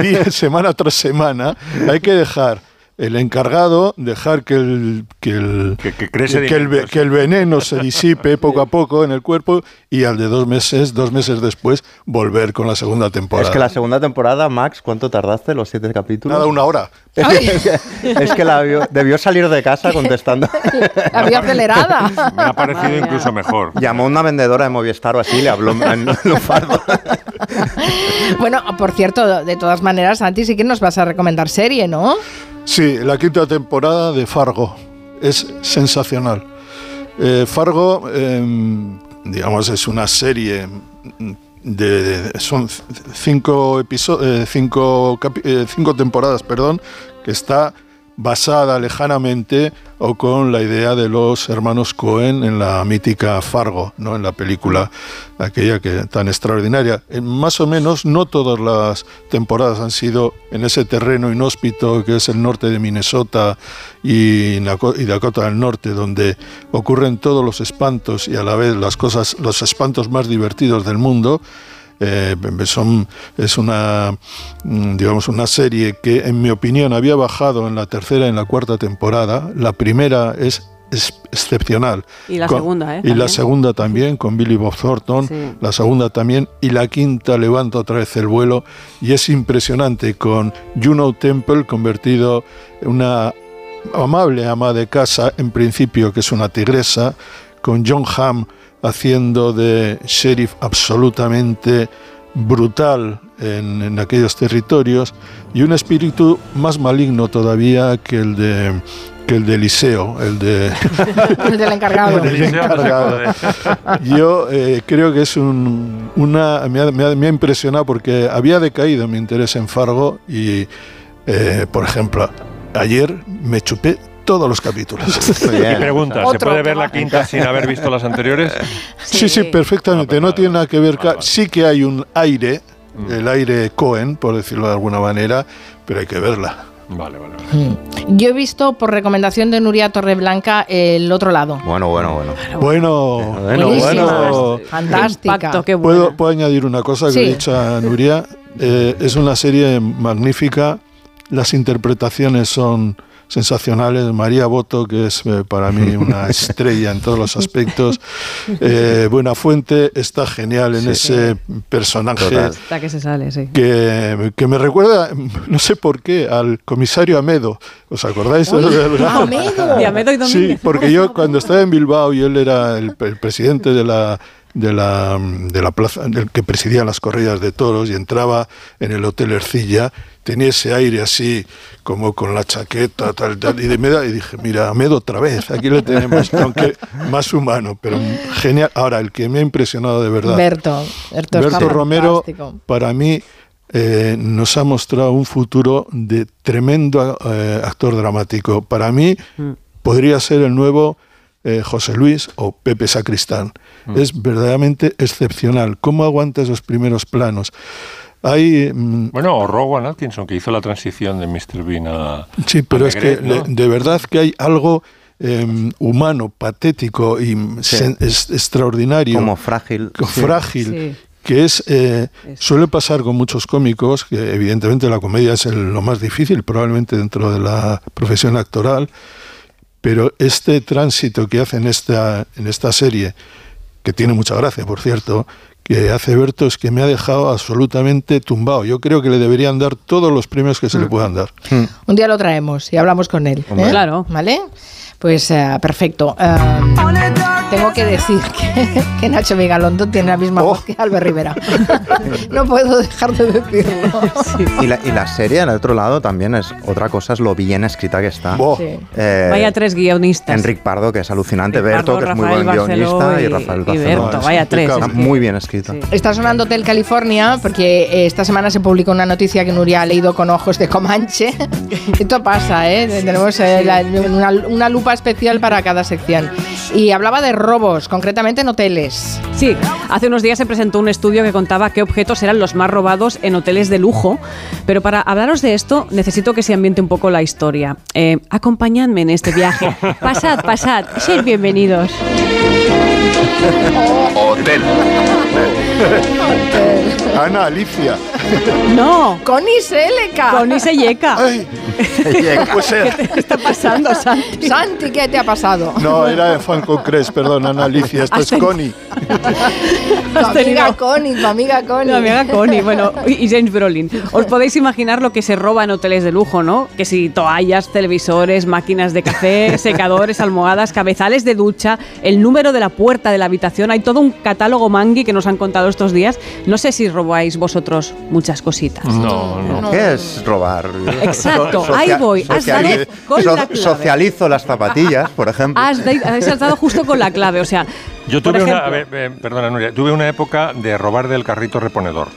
día, semana tras semana. Hay que dejar el encargado, dejar que el, que el, Que- que cree que el, ve- que el veneno se disipe [LAUGHS] poco a poco en el cuerpo y al de dos meses, dos meses después, volver con la segunda temporada. Es que la segunda temporada, Max, ¿cuánto tardaste los siete capítulos? Nada, una hora. es que la vio- debió salir de casa contestando. [LAUGHS] La vía acelerada. Me ha parecido incluso mejor. Llamó a una vendedora de Movistar o así y le habló en lunfardo. Bueno, por cierto, de todas maneras, Santi, sí que nos vas a recomendar serie, ¿no? Sí, la quinta temporada de Fargo es sensacional. Eh, Fargo, em, digamos, es una serie de, son cinco episodios, cinco, eh, cinco temporadas, perdón, que está basada lejanamente o con la idea de los hermanos Cohen en la mítica Fargo, ¿no? en la película aquella que tan extraordinaria. Eh, más o menos, no todas las temporadas han sido en ese terreno inhóspito que es el norte de Minnesota y Dakota del Norte, donde ocurren todos los espantos y a la vez las cosas, los espantos más divertidos del mundo. Eh, son, es una, mm, digamos, una serie que, en mi opinión, había bajado en la tercera y en la cuarta temporada. La primera es, excepcional. Y la Con- segunda, ¿eh? Y la También. segunda también, con Billy Bob Thornton. Sí. La segunda también. Y la quinta levanta otra vez el vuelo. Y es impresionante con Juno Temple convertido en una amable ama de casa, en principio, que es una tigresa, con John Hamm haciendo de sheriff absolutamente brutal en, en aquellos territorios y un espíritu más maligno todavía que el de que el de Liceo, el de... [LAUGHS] el del encargado. El encargado. [LAUGHS] Yo eh, creo que es un, una... Me ha, me ha- me ha impresionado porque había decaído mi interés en Fargo y, eh, por ejemplo, ayer me chupé todos los capítulos. [LAUGHS] Y pregunta, ¿se puede ver la quinta sin haber visto las anteriores? [LAUGHS] Sí, sí, perfectamente. No tiene nada que ver. Sí que hay un aire, el aire Cohen, por decirlo de alguna manera, pero hay que verla. Vale, vale. Mm. Yo he visto por recomendación de Nuria Torreblanca el otro lado. Bueno, bueno, bueno. Bueno, bueno, bueno. Fantástica. Impacto, qué ¿Puedo, puedo añadir una cosa que Sí. he dicho a Nuria? Eh, es una serie magnífica. Las interpretaciones son sensacionales. María Boto, que es eh, para mí una [LAUGHS] estrella en todos los aspectos. [LAUGHS] Eh, Buenafuente está genial en Sí. ese personaje. Total. Está que se sale, sí. que, que me recuerda, no sé por qué, al comisario Amedo. ¿Os acordáis? Amedo. [LAUGHS] De Amedo y Sí, Domínguez. porque yo cuando estaba en Bilbao y él era el, el presidente de la de la, de la plaza del que presidía las corridas de toros y entraba en el hotel Ercilla tenía ese aire así como con la chaqueta tal tal y, de, me da- y dije mira Amedo otra vez aquí le tenemos [LAUGHS] aunque más humano pero genial ahora el que me ha impresionado de verdad Berto. Berto, Romero, fantástico. para mí, eh, nos ha mostrado un futuro de tremendo eh, actor dramático. Para mí, podría ser el nuevo eh, José Luis o Pepe Sacristán. Es verdaderamente excepcional. ¿Cómo aguanta esos primeros planos? Hay. mm, Bueno, o Rowan Atkinson, que hizo la transición de Mr. Bean a. Sí, pero a es que de verdad que hay algo eh, humano, patético y Sí. sen- es- extraordinario. Como frágil. frágil, Sí. que es eh, suele pasar con muchos cómicos, que evidentemente la comedia es el- lo más difícil probablemente dentro de la profesión actoral, pero este tránsito que hace en esta, en esta serie, que tiene mucha gracia, por cierto, que hace Berto es que me ha dejado absolutamente tumbado. Yo creo que le deberían dar todos los premios que se le puedan dar. Un día lo traemos y hablamos con él. ¿eh? Claro. ¿Vale? Pues eh, perfecto. Eh, tengo que decir que, [LAUGHS] que Nacho Vigalondo tiene la misma voz que Albert Rivera. [LAUGHS] no puedo dejar de decirlo. Y la, y la serie, al otro lado, también es otra cosa, es lo bien escrita que está. Buah. Sí. Eh, Vaya tres guionistas. Enric Pardo, que es alucinante, Enric Berto, que es muy Rafael buen guionista, y, y- Rafael y. Berto, Es vaya tres, Está muy bien escrito. Sí. Está sonando Hotel California porque eh, esta semana se publicó una noticia que Nuria ha leído con ojos de Comanche. [LAUGHS] Esto pasa, ¿eh? Tenemos eh, la- una, una lupa especial para cada sección. Y hablaba de robos, concretamente en hoteles. Sí, hace unos días se presentó un estudio que contaba qué objetos eran los más robados en hoteles de lujo, pero para hablaros de esto necesito que se ambiente un poco la historia. Eh, acompañadme en este viaje. [LAUGHS] Pasad, pasad, sed bienvenidos. Hotel. [LAUGHS] Ana Alicia. [LAUGHS] No, Connie Seleca. con ese [LAUGHS] yeca. Ay, pues. ¿Qué está pasando, Santi? [LAUGHS] Santi, ¿qué te ha pasado? No, era de Falcon Crest, perdón, Ana Alicia. Esto Has es Connie. Tu amiga Connie, tu amiga Connie. No, mi amiga Connie, bueno, y James Brolin. Os podéis imaginar lo que se roba en hoteles de lujo, ¿no? Que si toallas, televisores, máquinas de café, secadores, almohadas, cabezales de ducha, el número de la puerta de la habitación, hay todo un catálogo mangui que nos han contado estos días. No sé si robáis vosotros muchas cositas. No, no. ¿Qué es robar? Exacto, So- ahí voy, has dado con so- la clave. Socializo las zapatillas, por ejemplo. Has, de- has saltado justo con la clave, o sea, Yo tuve una, ejemplo, a ver, eh, perdona Nuria, tuve una época de robar del carrito reponedor.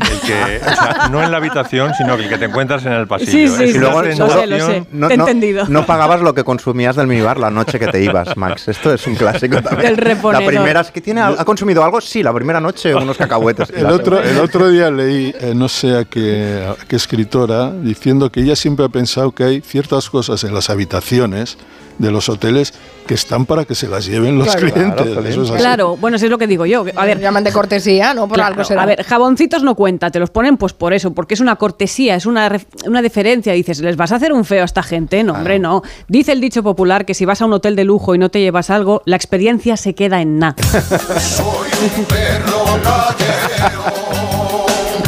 El que, o sea, no en la habitación, sino el que te encuentras en el pasillo. Sí, sí, Es sí, una lo sé, lo sé. sensación- No, Te he no- entendido. no pagabas lo que consumías del minibar la noche que te ibas, Max. Esto es un clásico [LAUGHS] también. Del reponedor. La primera es que tiene, ¿ha consumido algo? Sí, la primera noche unos cacahuetes. El otro, el otro día leí, eh, no sé a qué, a qué escritora, diciendo que ella siempre ha pensado que hay ciertas cosas en las habitaciones de los hoteles que están para que se las lleven los Claro. clientes. Claro, Eso es así. claro, bueno, eso es lo que digo yo. A ver, llaman de cortesía, ¿no? Por Claro, algo será. A ver, jaboncitos no cuenta, te los ponen pues por eso, porque es una cortesía, es una, una deferencia. Dices, ¿les vas a hacer un feo a esta gente? No, hombre, no. Dice el dicho popular que si vas a un hotel de lujo y no te llevas algo, la experiencia se queda en nada. [LAUGHS]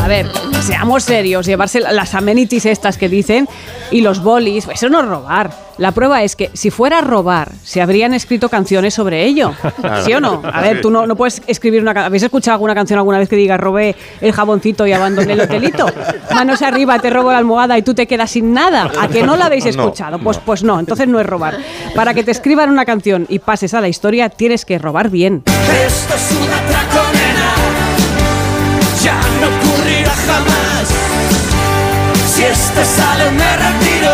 a ver, seamos serios, llevarse las amenities estas que dicen y los bolis, eso no es robar. La prueba es que si fuera a robar, se habrían escrito canciones sobre ello. ¿Sí o no? A ver, tú no, no puedes escribir una canción. ¿Habéis escuchado alguna canción alguna vez que diga robé el jaboncito y abandoné el hotelito? Manos arriba, te robo la almohada y tú te quedas sin nada. ¿A que no la habéis No, escuchado? Pues, pues no, entonces no es robar. Para que te escriban una canción y pases a la historia, tienes que robar bien. Esto es un atraco, nena. Ya no jamás. Si este sale, me retiro.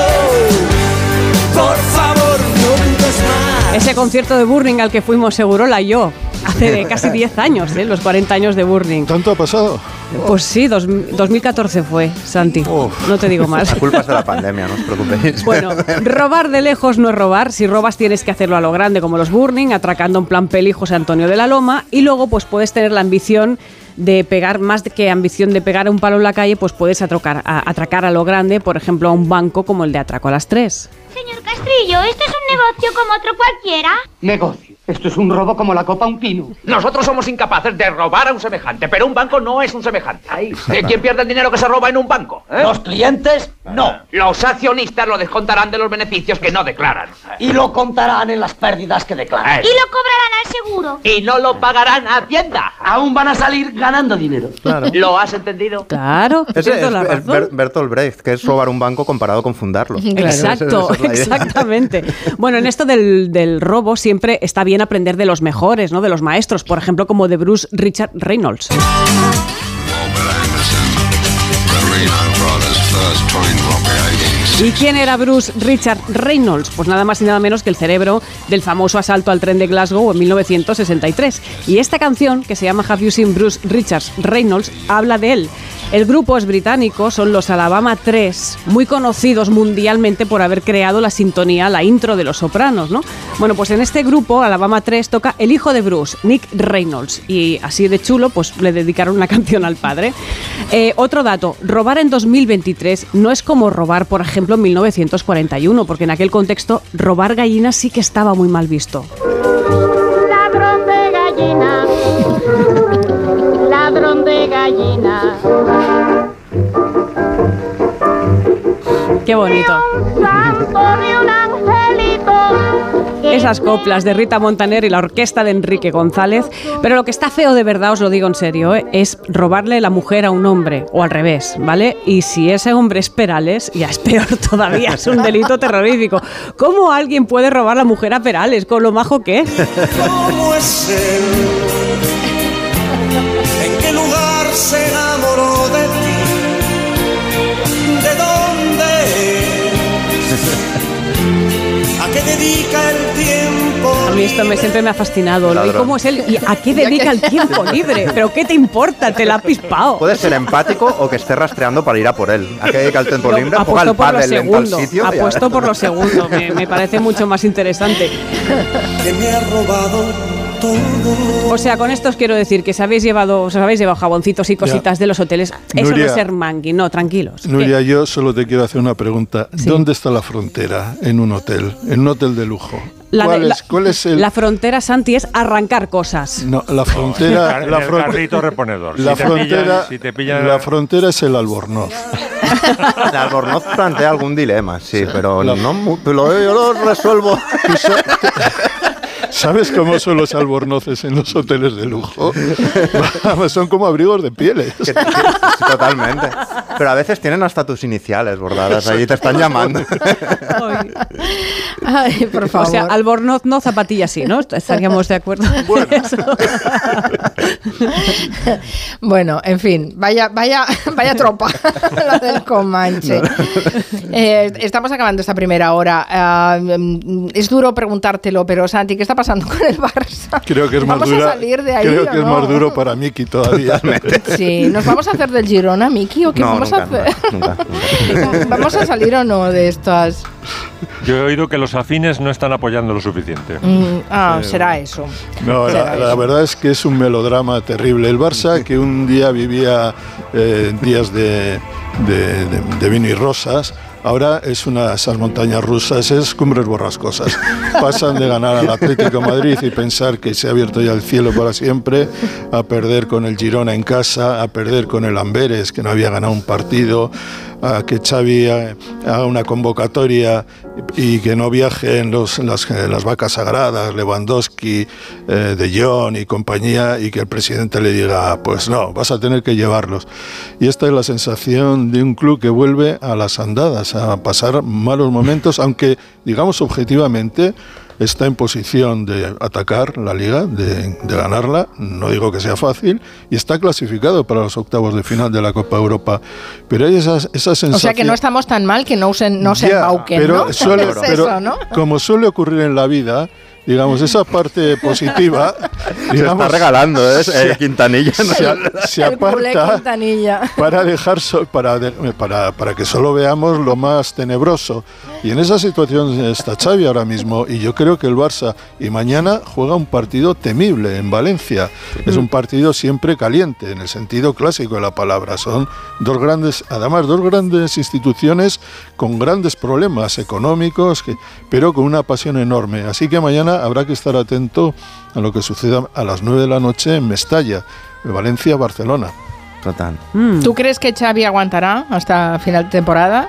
Por favor, no dudes más. Ese concierto de Burning al que fuimos Segurola y yo, hace de [LAUGHS] casi 10 años, ¿eh? los 40 años de Burning. ¿Tanto ha pasado? Pues sí, dos- 2014 fue, Santi. No te digo más. La culpa es de la pandemia, no os preocupéis. [LAUGHS] Bueno, robar de lejos no es robar. Si robas tienes que hacerlo a lo grande, como los Burning, atracando en plan peli José Antonio de la Loma. Y luego, pues puedes tener la ambición de pegar, más de que ambición de pegar un palo en la calle, pues puedes atracar a, atracar a lo grande, por ejemplo, a un banco como el de Atraco a las 3. Señor Castrillo, ¿esto es un negocio como otro cualquiera? Negocio. Esto es un robo como la copa a un pino. Nosotros somos incapaces de robar a un semejante, pero un banco no es un semejante. Eh, ¿Quién pierde el dinero que se roba en un banco? eh? Los clientes, no. Los accionistas lo descontarán de los beneficios que no declaran. Y lo contarán en las pérdidas que declaran. Y lo cobrarán al seguro. Y no lo pagarán a Hacienda. Aún van a salir ganando dinero. Claro. ¿Lo has entendido? Claro, Ese es, la es razón. Ber- Bertolt Brecht, que es robar un banco comparado con fundarlo. Exacto, es [LAUGHS] exactamente. Bueno, en esto del, del robo siempre está bien aprender de los mejores, ¿no? De los maestros, por ejemplo, como de Bruce Richard Reynolds. ¿Y quién era Bruce Richard Reynolds? Pues nada más y nada menos que el cerebro del famoso asalto al tren de Glasgow en 1963. Y esta canción, que se llama Have You Seen Bruce Richards Reynolds, habla de él. El grupo es británico, son los Alabama 3, muy conocidos mundialmente por haber creado la sintonía, la intro de Los Sopranos, ¿no? Bueno, pues en este grupo, Alabama 3, toca el hijo de Bruce, Nick Reynolds, y así de chulo, pues le dedicaron una [LAUGHS] canción al padre. Eh, otro dato, robar en 2023 no es como robar, por ejemplo, en 1941, porque en aquel contexto robar gallinas sí que estaba muy mal visto. Ladrón de gallina. Ladrón de gallina. Qué bonito. Esas coplas de Rita Montaner y la orquesta de Enrique González. Pero lo que está feo de verdad, os lo digo en serio, ¿eh? es robarle la mujer a un hombre, o al revés, ¿vale? Y si ese hombre es Perales, ya es peor [LAUGHS] todavía, es un delito terrorífico. ¿Cómo alguien puede robar la mujer a Perales con lo majo que es? ¿Cómo es él? ¿En qué lugar se dedica el tiempo? A mí esto me, siempre me ha fascinado. ¿no? ¿Y cómo es él? ¿Y a qué [LAUGHS] dedica el tiempo libre? ¿Pero qué te importa? Te la ha pispado. Puede ser empático o que esté rastreando para ir a por él. ¿A qué dedica el tiempo libre? Juega pádel en tal segundo. sitio. Apuesto por lo segundo. Me, me parece mucho más interesante. Que me ha robado todo. O sea, con esto os quiero decir que os habéis llevado, os habéis llevado jaboncitos y cositas de los hoteles. Eso no Nuria. es ser mangui, no, tranquilos. Nuria, yo solo te quiero hacer una pregunta. ¿Dónde está la frontera en un hotel? En un hotel de lujo. La, ¿Cuál, de- la- es, cuál es el...? la frontera, Santi, es arrancar cosas. No, la frontera... [LAUGHS] La car- el fron- carrito reponedor. La Si te frontera, pillan- si te pillan- la frontera es el albornoz. El Albornoz plantea algún dilema, sí, pero no yo lo resuelvo. [LAUGHS] ¿Sabes cómo son los albornoces en los hoteles de lujo? Son como abrigos de pieles. Sí, Totalmente. Pero a veces tienen hasta tus iniciales bordadas ahí, te están llamando. Ay, por favor. O sea, albornoz no, zapatilla sí, ¿no? Estaríamos de acuerdo. eso. Bueno, en fin, vaya, vaya, vaya tropa [LAUGHS] la del Comanche. Eh, estamos acabando esta primera hora. Ah, mm, es duro preguntártelo, pero Santi, ¿qué está pasando con el Barça? Creo que es más ¿Vamos dura. a salir de ahí creo o que es no? más duro para Miki todavía. [LAUGHS] Sí, ¿nos vamos a hacer del Girona, Miki, o qué No, vamos nunca, a hacer? nunca, nunca. [LAUGHS] ¿Vamos a salir o no de estas? Yo he oído que los afines no están apoyando lo suficiente. Mm, ah, será eso. No, la, la verdad es que es un melodrama terrible. El Barça, que un día vivía eh, días de, de- de- de vino y rosas, Ahora es una de esas montañas rusas, es cumbres borrascosas. Pasan de ganar al Atlético de Madrid y pensar que se ha abierto ya el cielo para siempre, a perder con el Girona en casa, a perder con el Amberes, que no había ganado un partido, a que Xavi haga una convocatoria y que no viajen los, las, eh, las vacas sagradas, Lewandowski, eh, De Jong y compañía, y que el presidente le diga, pues no, vas a tener que llevarlos. Y esta es la sensación de un club que vuelve a las andadas, a pasar malos momentos, aunque digamos objetivamente está en posición de atacar la liga, de, de ganarla, no digo que sea fácil, y está clasificado para los octavos de final de la Copa Europa. Pero hay esa, esa sensación... O sea que no estamos tan mal que no, usen, no se embauquen, pero ¿no? suele- [LAUGHS] Es pero eso, ¿no? como suele ocurrir en la vida, digamos, esa parte positiva, [LAUGHS] digamos, está regalando, ¿eh? se- Eh, Quintanilla, ¿no? Se, se aparta Quintanilla. para dejar so- para, de- para, para que solo veamos lo más tenebroso. Y en esa situación está Xavi ahora mismo y yo creo que el Barça y mañana juega un partido temible en Valencia. Es un partido siempre caliente en el sentido clásico de la palabra. Son dos grandes, además dos grandes instituciones con grandes problemas económicos, que- pero con una pasión enorme. Así que mañana habrá que estar atento a lo que suceda a las 9 de la noche en Mestalla, Valencia-Barcelona. Total. ¿Tú crees que Xavi aguantará hasta final de temporada?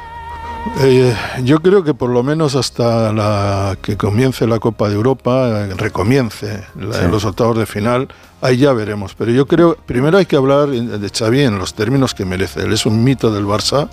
Eh, yo creo que por lo menos hasta la que comience la Copa de Europa, eh, recomience la- Sí. los octavos de final, ahí ya veremos. Pero yo creo, primero hay que hablar de Xavi en los términos que merece. Él es un mito del Barça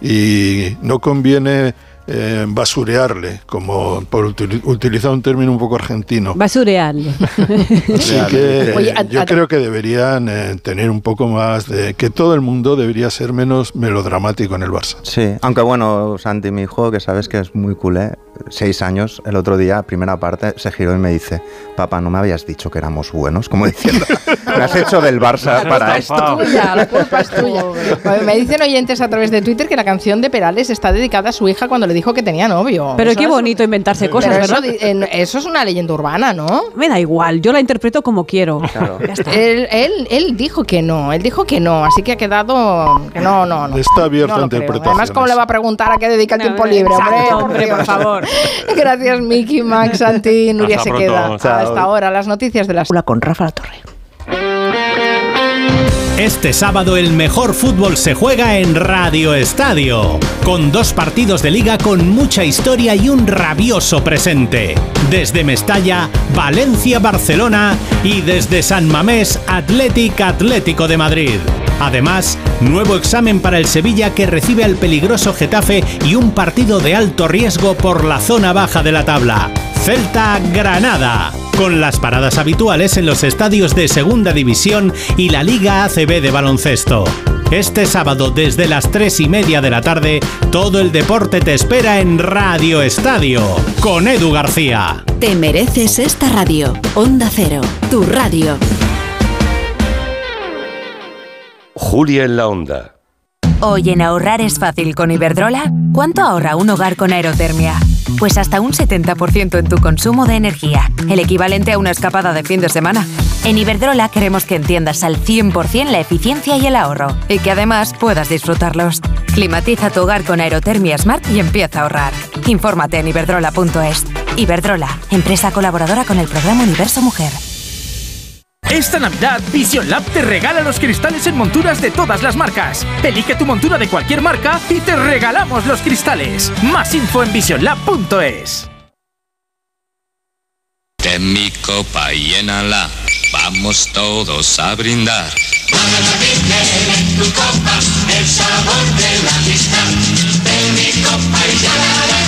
y no conviene eh, basurearle, como por util- utilizar un término un poco argentino. Basurearle. [LAUGHS] Así que Oye, a- yo a- creo que deberían eh, tener un poco más de que todo el mundo debería ser menos melodramático en el Barça. Sí, aunque bueno, Santi, mi hijo, que sabes que es muy culé, seis años, el otro día, primera parte, se giró y me dice, papá, ¿no me habías dicho que éramos buenos? Como diciendo, [LAUGHS] me has hecho del Barça La para culpa esto. es tuya, la culpa [LAUGHS] es tuya. Bueno, Me dicen oyentes a través de Twitter que la canción de Perales está dedicada a su hija cuando le dijo que tenía novio. Pero Eso qué es- bonito inventarse cosas, eso, ¿verdad? en- eso es una leyenda urbana, ¿no? Me da igual, yo la interpreto como quiero. Ya está. Él, él, él dijo que no, él dijo que no, así que ha quedado que no, no, no. Está abierto No a lo creo. interpretaciones. Además, ¿cómo le va a preguntar a qué dedica el No, tiempo libre? exacto, Hombre, hombre, por favor. [LAUGHS] Gracias, Miki, Max, Santi, Nuria Hasta se pronto. queda. Chao. Hasta ahora, las noticias de las con Rafa La Torre. Este sábado el mejor fútbol se juega en Radio Estadio, con dos partidos de liga con mucha historia y un rabioso presente. Desde Mestalla, Valencia, Barcelona y desde San Mamés, Atlético Atlético de Madrid. Además, nuevo examen para el Sevilla que recibe al peligroso Getafe y un partido de alto riesgo por la zona baja de la tabla. Celta Granada, con las paradas habituales en los estadios de Segunda División y la Liga ACB de baloncesto. Este sábado desde las 3 y media de la tarde, todo el deporte te espera en Radio Estadio, con Edu García. Te mereces esta radio. Onda Cero, tu radio. Julia en la onda. Hoy en ahorrar es fácil con Iberdrola. ¿Cuánto ahorra un hogar con aerotermia? Pues hasta un 70% en tu consumo de energía, el equivalente a una escapada de fin de semana. En Iberdrola queremos que entiendas al 100% la eficiencia y el ahorro, y que además puedas disfrutarlos. Climatiza tu hogar con aerotermia Smart y empieza a ahorrar. Infórmate en iberdrola.es. Iberdrola, empresa colaboradora con el programa Universo Mujer. Esta Navidad, Vision Lab te regala los cristales en monturas de todas las marcas. Elige tu montura de cualquier marca y te regalamos los cristales. Más info en visionlab.es. Ten mi copa y llénala, vamos todos a brindar. Para la Virgen en tu copa, el sabor de la amistad. Ten mi copa y ya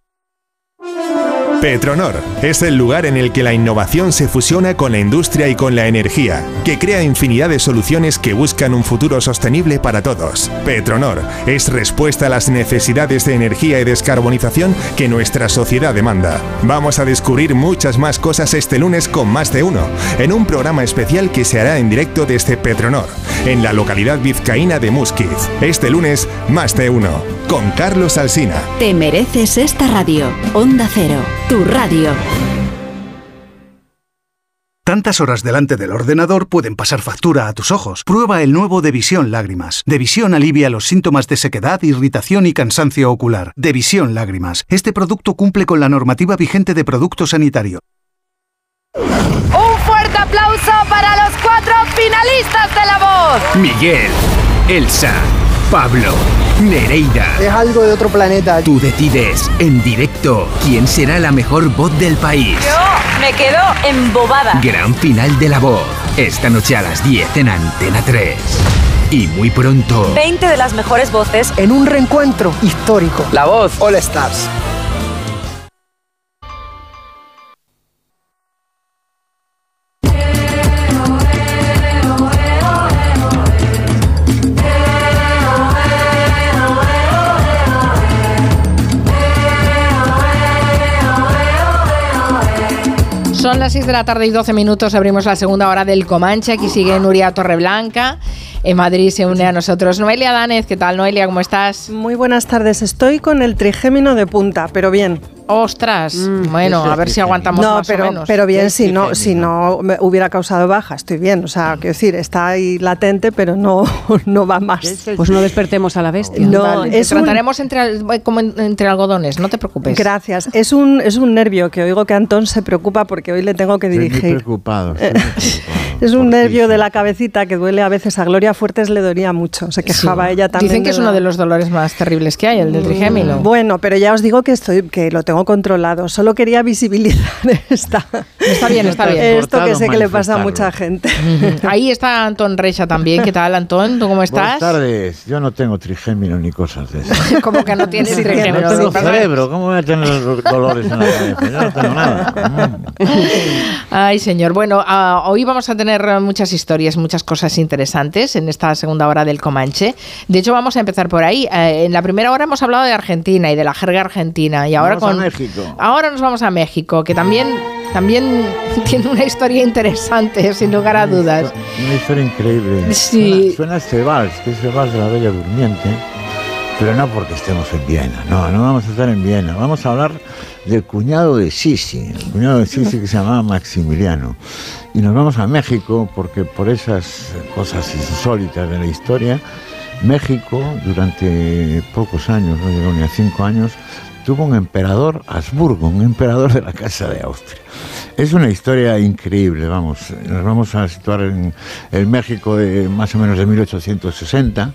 Petronor es el lugar en el que la innovación se fusiona con la industria y con la energía, que crea infinidad de soluciones que buscan un futuro sostenible para todos. Petronor es respuesta a las necesidades de energía y descarbonización que nuestra sociedad demanda. Vamos a descubrir muchas más cosas este lunes con más de uno, en un programa especial que se hará en directo desde Petronor, en la localidad vizcaína de Musquiz. Este lunes, más de uno, con Carlos Alsina. Te mereces esta radio. Onda Cero, tu radio. Tantas horas delante del ordenador pueden pasar factura a tus ojos. Prueba el nuevo Devisión Lágrimas. Devisión alivia los síntomas de sequedad, irritación y cansancio ocular. Devisión Lágrimas. Este producto cumple con la normativa vigente de producto sanitario. Un fuerte aplauso para los cuatro finalistas de La Voz. Miguel, Elsa, Pablo, Nereida. Es algo de otro planeta. Tú decides en directo quién será la mejor voz del país. Yo me quedo embobada. Gran final de la voz. Esta noche a las 10 en Antena 3. Y muy pronto. 20 de las mejores voces En un reencuentro histórico. La voz All Stars. Las 6 de la tarde y 12 minutos. Abrimos la segunda hora del Comanche. Aquí sigue Nuria Torreblanca. En Madrid se une a nosotros Noelia Danez. ¿Qué tal, Noelia? ¿Cómo estás? Muy buenas tardes. Estoy con el trigémino de punta, pero bien. Ostras. bueno, a ver si aguantamos no, más pero, o menos. pero bien, si no, si no me hubiera causado baja, estoy bien. O sea, quiero decir, está ahí latente, pero no, [LAUGHS] no va más. Pues no despertemos a la bestia. No, Vale, es te un- trataremos entre, como en- entre algodones, no te preocupes. Gracias. Es un, es un nervio que oigo que Antón se preocupa porque hoy le tengo que Estoy muy dirigir. preocupado. [LAUGHS] Es un nervio de la cabecita que duele a veces. A Gloria Fuertes le dolía mucho. Se quejaba Sí. ella también. Dicen que es la- uno de los dolores más terribles que hay, el del trigémino. Bueno, pero ya os digo que estoy, que lo tengo controlado. Solo quería [LAUGHS] visibilizar esta, Está bien, está bien. esto que sé que le pasa a mucha gente. Ahí está Antón Reixa también. ¿Qué tal, Antón? ¿Tú cómo Buenas estás? tardes. Yo no tengo trigémino ni cosas de esas. [LAUGHS] Como que no tienes Sí, trigémino. No tengo cerebro. ¿Cómo voy a tener los dolores en la cabeza? Yo no tengo nada. [LAUGHS] Ay, señor. Bueno, ah, hoy vamos a tener eh, muchas historias, muchas cosas interesantes en esta segunda hora del Comanche. De hecho, vamos a empezar por ahí. Eh, en la primera hora hemos hablado de Argentina y de la jerga argentina. Y ahora Vamos a con México. Ahora nos vamos a México, que también, también [LAUGHS] tiene una historia interesante, sin lugar a dudas. Una historia increíble. Sí. Suena, suena que es el vals de la Bella Durmiente, pero no porque estemos en Viena. No, no vamos a estar en Viena. Vamos a hablar del cuñado de Sisi, el cuñado de Sisi que se llamaba Maximiliano. Y nos vamos a México porque por esas cosas insólitas de la historia, México durante pocos años, no llegó ni a cinco años, tuvo un emperador Habsburgo, un emperador de la Casa de Austria. Es una historia increíble, vamos. Nos vamos a situar en el México de más o menos de 1860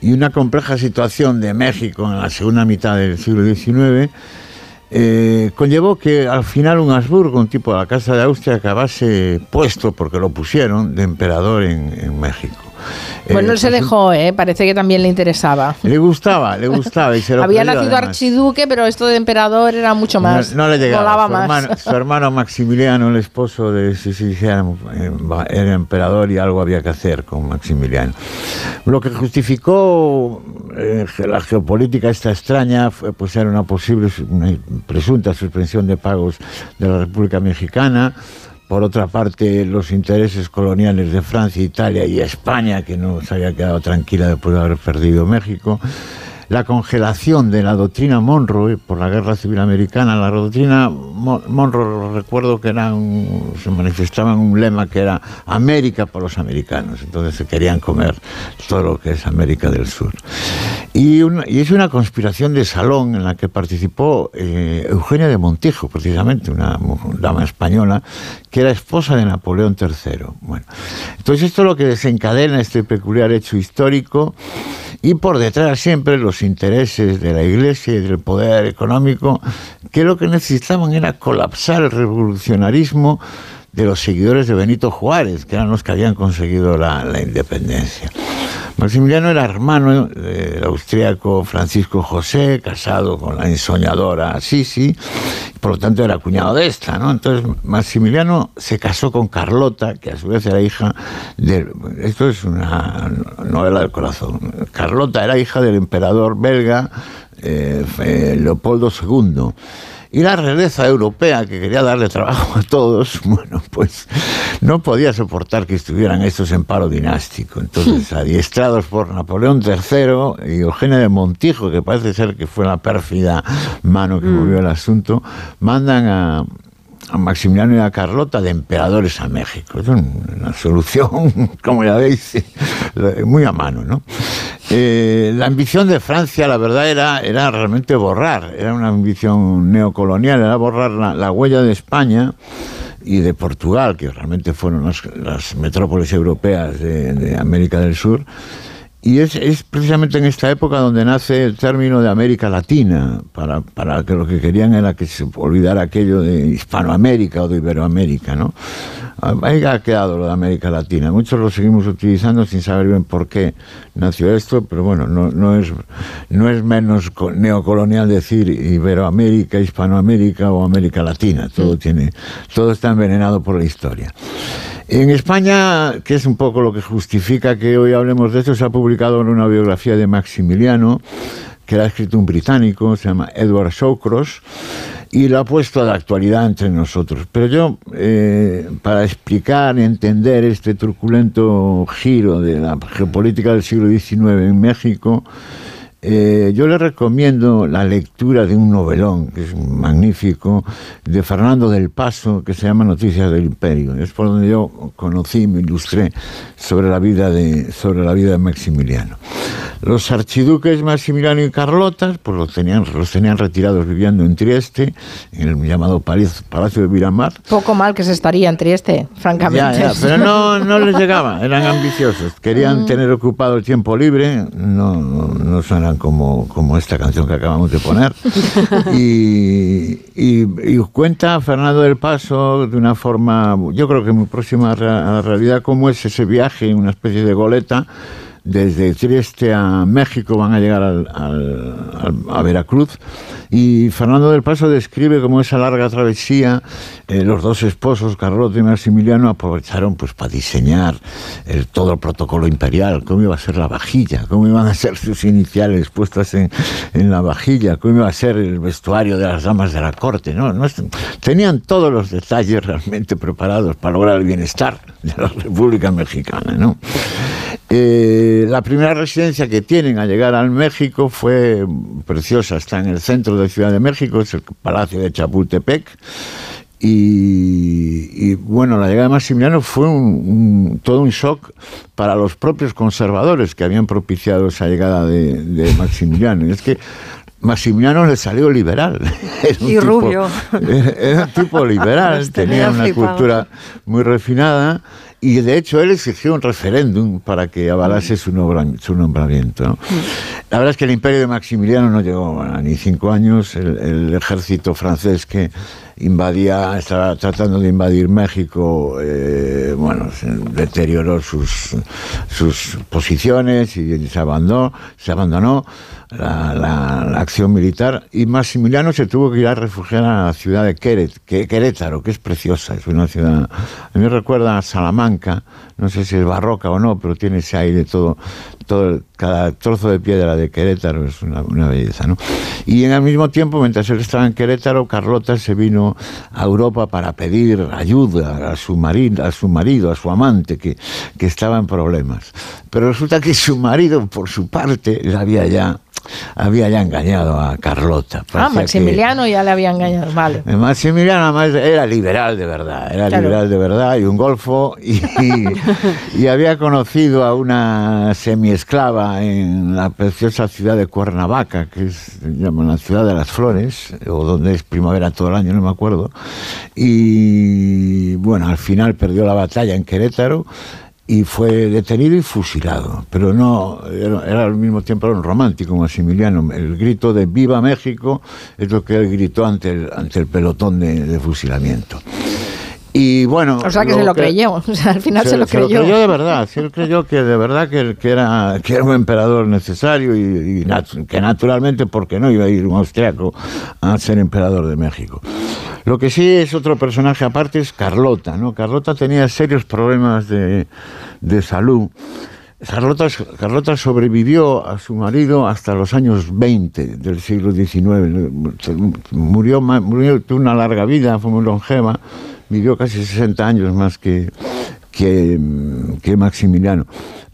y una compleja situación de México en la segunda mitad del siglo XIX eh, conllevó que al final un Habsburgo, un tipo de la Casa de Austria, acabase puesto, porque lo pusieron, de emperador en, en México. Bueno, Eh, él se pues, dejó, ¿eh? parece que también le interesaba. Le gustaba, le gustaba y se lo Había nacido además. archiduque, pero esto de emperador era mucho más. No, no le llegaba. Su, más. Hermano, su hermano Maximiliano, el esposo de era, eh, era emperador y algo había que hacer con Maximiliano. Lo que justificó eh, la geopolítica esta extraña fue, pues era una posible, una presunta suspensión de pagos de la República Mexicana. Por otra parte, los intereses coloniales de Francia, Italia y España, que no se había quedado tranquila después de haber perdido México la congelación de la doctrina Monroe por la Guerra Civil Americana. La doctrina Mo- Monroe, recuerdo que era un- se manifestaba en un lema que era América por los americanos. Entonces se querían comer todo lo que es América del Sur. Y, una- y es una conspiración de salón en la que participó eh, Eugenia de Montijo, precisamente, una mu- dama española, que era esposa de Napoleón III. Bueno, entonces esto es lo que desencadena este peculiar hecho histórico y por detrás siempre los intereses de la Iglesia y del poder económico, que lo que necesitaban era colapsar el revolucionarismo de los seguidores de Benito Juárez, que eran los que habían conseguido la, independencia. Maximiliano era hermano del austríaco Francisco José, casado con la ensoñadora Sisi, por lo tanto era cuñado de esta, ¿no? Entonces Maximiliano se casó con Carlota, que a su vez era hija de... Esto es una novela del corazón. Carlota era hija del emperador belga eh, eh, Leopoldo II. Y la realeza europea, que quería darle trabajo a todos, [LAUGHS] bueno, pues no podía soportar que estuvieran estos en paro dinástico. Entonces, adiestrados por Napoleón III y Eugenia de Montijo, que parece ser que fue la pérfida mano que movió el asunto, mandan a, a Maximiliano y a Carlota de emperadores a México. Es un- una solución, [LAUGHS] como ya veis, muy a mano, ¿no? Eh, la ambición de Francia, la verdad, era, era realmente borrar, era una ambición neocolonial, era borrar la, la huella de España y de Portugal, que realmente fueron las, las metrópolis europeas de, de América del Sur. Y es, es precisamente en esta época donde nace el término de América Latina, para, para que lo que querían era que se olvidara aquello de Hispanoamérica o de Iberoamérica, ¿no? Ahí ha quedado lo de América Latina. Muchos lo seguimos utilizando sin saber bien por qué nació esto, pero bueno, no, no, es, no es menos co- neocolonial decir Iberoamérica, Hispanoamérica o América Latina. Todo, tiene, todo está envenenado por la historia. En España, que es un poco lo que justifica que hoy hablemos de esto, se ha publicado una biografía de Maximiliano, que la ha escrito un británico, se llama Edward Shawcross, y lo ha puesto a la actualidad entre nosotros. Pero yo, eh, para explicar y entender este truculento giro de la geopolítica del siglo XIX en México, eh, yo le recomiendo la lectura de un novelón, que es magnífico, de Fernando del Paso, que se llama Noticias del Imperio. Es por donde yo conocí, me ilustré sobre la vida de, sobre la vida de Maximiliano. Los archiduques Maximiliano y Carlota, pues los tenían, los tenían retirados viviendo en Trieste, en el llamado Palacio, de Miramar. Poco mal que se estaría en Trieste, francamente. Ya, ya, pero no, no les llegaba, eran ambiciosos, querían Mm. tener ocupado el tiempo libre, no, no, no suenan como, como esta canción que acabamos de poner. [LAUGHS] Y, y- y cuenta Fernando del Paso de una forma, yo creo que muy próxima a la a la realidad, cómo es ese viaje, una especie de goleta. Desde Trieste a México van a llegar al- al- a Veracruz y Fernando del Paso describe cómo esa larga travesía, eh, los dos esposos, Carlota y Maximiliano, aprovecharon pues para diseñar el- todo el protocolo imperial, cómo iba a ser la vajilla, cómo iban a ser sus iniciales puestas en, en la vajilla, cómo iba a ser el vestuario de las damas de la corte. ¿no? No tenían todos los detalles realmente preparados para lograr el bienestar de la República Mexicana. ¿no? Eh, la primera residencia que tienen al llegar al México fue preciosa, está en el centro de Ciudad de México, es el Palacio de Chapultepec. Y, y, bueno, la llegada de Maximiliano fue un- un- todo un shock para los propios conservadores que habían propiciado esa llegada de, de Maximiliano. Y es que Maximiliano le salió liberal. [LAUGHS] Era un Y tipo- rubio. [LAUGHS] Era un tipo liberal, [LAUGHS] tenía una flipados. cultura muy refinada y de hecho él exigió un referéndum para que avalase su, nombra- su nombramiento. ¿no? La verdad es que el imperio de Maximiliano no llegó a ni cinco años. El, el ejército francés que invadía, estaba tratando de invadir México, eh, bueno, deterioró sus, sus posiciones y se abandonó, se abandonó la, la- acción militar. Y Maximiliano se tuvo que ir a refugiar a la ciudad de Querétaro, que es preciosa, es una ciudad, a mí me recuerda a Salamanca, no sé si es barroca o no, pero tiene ese aire todo, cada trozo de piedra de Querétaro es una, una belleza, ¿no? Y en el mismo tiempo, mientras él estaba en Querétaro, Carlota se vino a Europa para pedir ayuda a su marido, a su marido, a su amante, que, que estaba en problemas. Pero resulta que su marido, por su parte, la había ya había ya engañado a Carlota. Ah, Parecía que- Maximiliano ya le había engañado. Vale. Maximiliano además era liberal de verdad, era Claro. liberal de verdad y un golfo y, y- había conocido a una semiesclava en la preciosa ciudad de Cuernavaca, que es, la ciudad de las flores, o donde es primavera todo el año, no me acuerdo. Y bueno, al final perdió la batalla en Querétaro y fue detenido y fusilado. Pero no, era, era al mismo tiempo era un romántico Maximiliano. El grito de Viva México es lo que él gritó ante el, el pelotón de fusilamiento. Y bueno. O sea que se lo creyó. [LAUGHS] O sea, al final se, lo creyó. de verdad. Sí, él creyó que de verdad que, que era, que era un emperador necesario y, y nat- que naturalmente, porque no iba a ir un austriaco a ser emperador de México? Lo que sí es otro personaje aparte es Carlota, ¿no? Carlota tenía serios problemas de, de salud. Carlota, Carlota sobrevivió a su marido hasta los años 20 del siglo XIX. Murió, murió tuvo una larga vida, fue muy longeva, vivió casi 60 años más que, que, Maximiliano.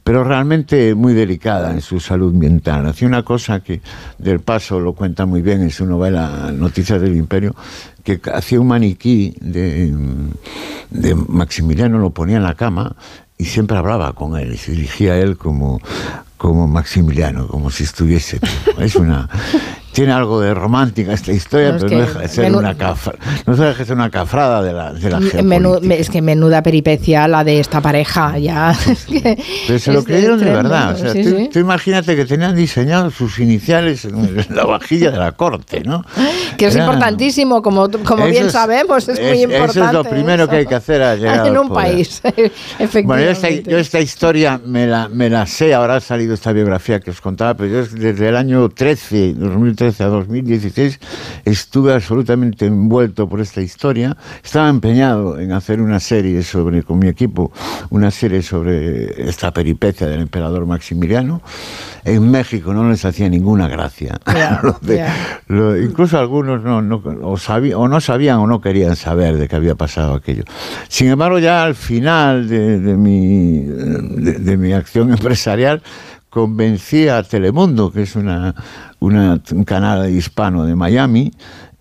Pero realmente muy delicada en su salud mental. Hacía una cosa que Del Paso lo cuenta muy bien en su novela Noticias del Imperio, que hacía un maniquí de, de Maximiliano, lo ponía en la cama y siempre hablaba con él se dirigía a él como, como Maximiliano, como si estuviese. Es una tiene algo de romántica esta historia, No, es pero que no deja de ser menu- una cafra, no deja de ser una cafrada de la, de la Menú- me- es que menuda peripecia la de esta pareja, ya. [LAUGHS] es que Pero se lo creyeron de verdad. O sea, sí, tú, sí. tú imagínate que tenían diseñado sus iniciales en la vajilla de la corte, ¿no? [LAUGHS] Que es Era- importantísimo, como, como bien sabemos, es, muy importante. Eso es lo primero que hay que hacer al llegar [LAUGHS] en un poder. país, efectivamente. Bueno, yo esta, yo esta historia me la, me la sé, ahora ha salido esta biografía que os contaba, pero yo desde el año 13, 2013 a 2016, estuve absolutamente envuelto por esta historia. Estaba empeñado en hacer una serie sobre, con mi equipo, una serie sobre esta peripecia del emperador Maximiliano. En México no les hacía ninguna gracia. [LAUGHS] Lo de- lo- incluso algunos no, no- o, o no sabían o no querían saber de qué había pasado aquello. Sin embargo, ya al final de, de mi, de, de mi acción empresarial, convencí a Telemundo, que es una, una- un canal hispano de Miami,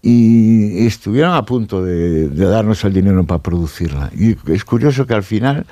y estuvieron a punto de, de darnos el dinero para producirla. Y es curioso que al final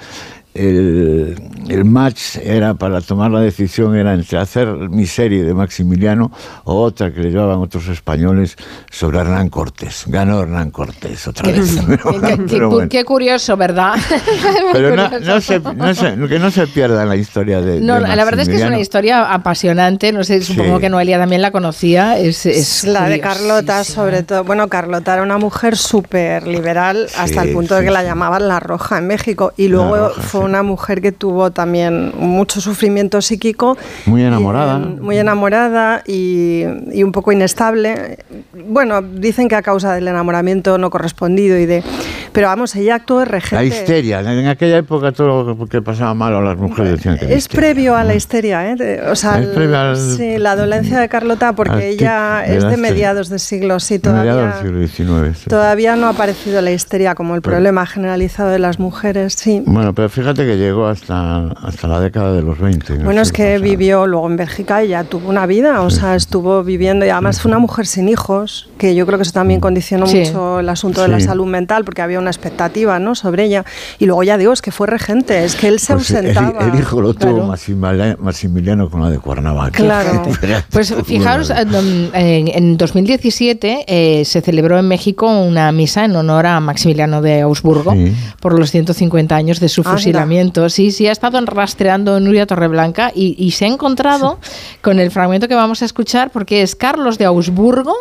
el, el match era para tomar la decisión era entre hacer mi serie de Maximiliano o otra que le llevaban otros españoles sobre Hernán Cortés. Ganó Hernán Cortés otra Qué, vez. [LAUGHS] qué- qué- Pero bueno. qué curioso, ¿verdad? [LAUGHS] Pero no, Curioso. no se, no se- que no se pierda la historia de. No, de la verdad es que es una historia apasionante. No sé, supongo Sí. que Noelia también la conocía. Es, es la de. Carlota, sobre todo. Bueno, Carlota era una mujer súper liberal hasta el punto de sí, que la llamaban la roja en México. Y luego Roja, fue una mujer que tuvo también mucho sufrimiento psíquico. Muy enamorada. y, muy enamorada y, y un poco inestable. Bueno, dicen que a causa del enamoramiento no correspondido y de. Pero vamos, ella actuó de regente. La histeria. En aquella época todo lo que pasaba mal a las mujeres decían que. Es previo a la histeria, ¿eh? O sea, Es previo al- sí, la dolencia de Carlota, porque ella de es de mediados de siglo, sí, Mediados todavía, del siglo XIX. sí. todavía no ha aparecido la histeria como el problema generalizado de las mujeres, sí. Bueno, pero fíjate que llegó hasta, hasta la década de los 20. ¿no? Bueno, es Sí, que vivió luego en Bélgica y ya tuvo una vida, o sea, estuvo viviendo y además fue una mujer sin hijos, que yo creo que eso también condicionó Sí. mucho el asunto de la Sí. salud mental, porque había una expectativa ¿no? sobre ella. Y luego ya digo, es que fue regente, es que él se pues el- ausentaba. [LAUGHS] el, hijo lo tuvo Claro. Maximiliano, con la de Cuernavaca. Claro. [LAUGHS] [LAUGHS] Pues fijaros, en, en 2017 eh, se celebró en México una misa en honor a Maximiliano de Augsburgo Sí. por los 150 años de su Anda. fusilamiento. Sí, sí, ha estado rastreando Nuria Torreblanca y, y se ha encontrado con el fragmento que vamos a escuchar porque es Carlos de Augsburgo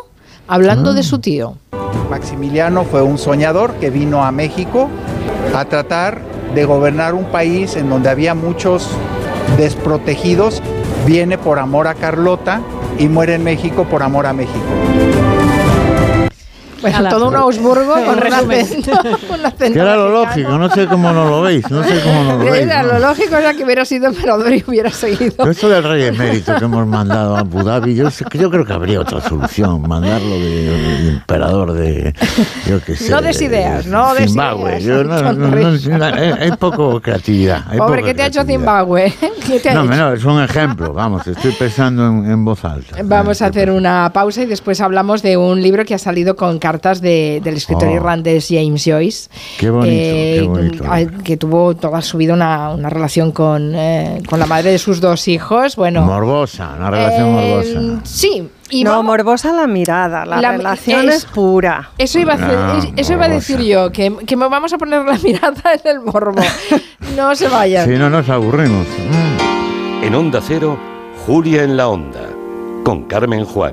hablando de su tío. Maximiliano fue un soñador que vino a México a tratar de gobernar un país en donde había muchos desprotegidos. Viene por amor a Carlota y muere en México por amor a México. Bueno, todo un Augsburgo con [LAUGHS] un acento, [LAUGHS] un acento Que era lo lógico, no sé cómo no lo veis, no sé cómo no lo [LAUGHS] veis. Era ¿no? lo lógico era que hubiera sido emperador y hubiera seguido. Pero esto del rey emérito que hemos mandado a Abu Dhabi, yo, yo creo que habría otra solución, mandarlo de, de emperador de, yo qué sé. No des ideas, no des Zimbabue. ideas, Yo no- no- no- no- hay, hay poco creatividad. hay Pobre, ¿qué te ha hecho. Zimbabue? ¿Qué te ha No, hecho? no, es un ejemplo, vamos, estoy pensando en, en voz alta. Vamos a hacer una pausa y después hablamos de un libro que ha salido con cartas de- del escritor Oh. irlandés James Joyce. Qué bonito, qué bonito. a- Que tuvo toda su vida una, una relación con, eh, con la madre de sus dos hijos. Bueno, Morbosa, una relación eh, morbosa. Sí. Y no, vamos- morbosa la mirada, la, La- relación es- es, pura. Eso iba a, hacer- No, es- eso iba a decir yo, que, que me vamos a poner la [LAUGHS] mirada en el morbo. No se vayan. Si no nos aburrimos. En Onda Cero, Julia en la Onda, con Carmen Juan.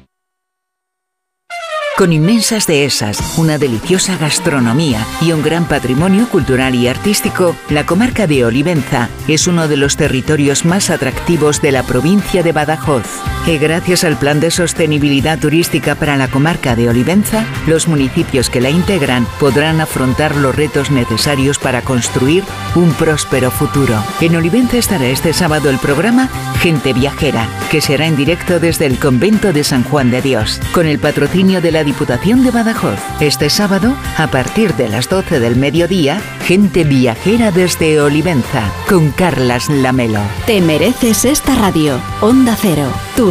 Con inmensas dehesas, una deliciosa gastronomía y un gran patrimonio cultural y artístico, la comarca de Olivenza es uno de los territorios más atractivos de la provincia de Badajoz. Gracias al Plan de Sostenibilidad Turística para la comarca de Olivenza, los municipios que la integran podrán afrontar los retos necesarios para construir un próspero futuro. En Olivenza estará este sábado el programa Gente Viajera, que será en directo desde el convento de San Juan de Dios, con el patrocinio de la Diputación de Badajoz. Este sábado, a partir de las 12 del mediodía, Gente Viajera desde Olivenza, con Carlas Lamelo. Te mereces esta radio. Onda Cero, tu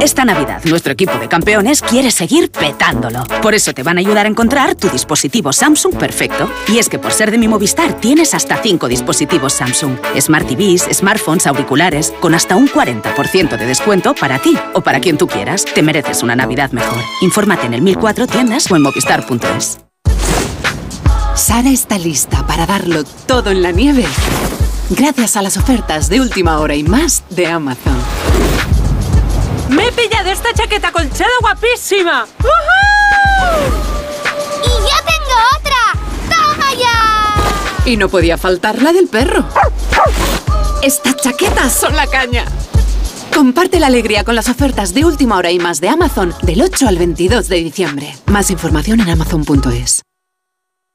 Esta Navidad, nuestro equipo de campeones quiere seguir petándolo. Por eso te van a ayudar a encontrar tu dispositivo Samsung perfecto. Y es que por ser de mi Movistar tienes hasta 5 dispositivos Samsung. Smart TVs, smartphones, auriculares, con hasta un 40% de descuento para ti o para quien tú quieras. Te mereces una Navidad mejor. Infórmate en el 1004 tiendas o en movistar.es. Sara está lista para darlo todo en la nieve. Gracias a las ofertas de última hora y más de Amazon. ¡Me he pillado esta chaqueta colchada guapísima! ¡Y yo tengo otra! ¡Toma ya! Y no podía faltar la del perro. Estas chaquetas son la caña. Comparte la alegría con las ofertas de última hora y más de Amazon del 8 al 22 de diciembre. Más información en amazon.es.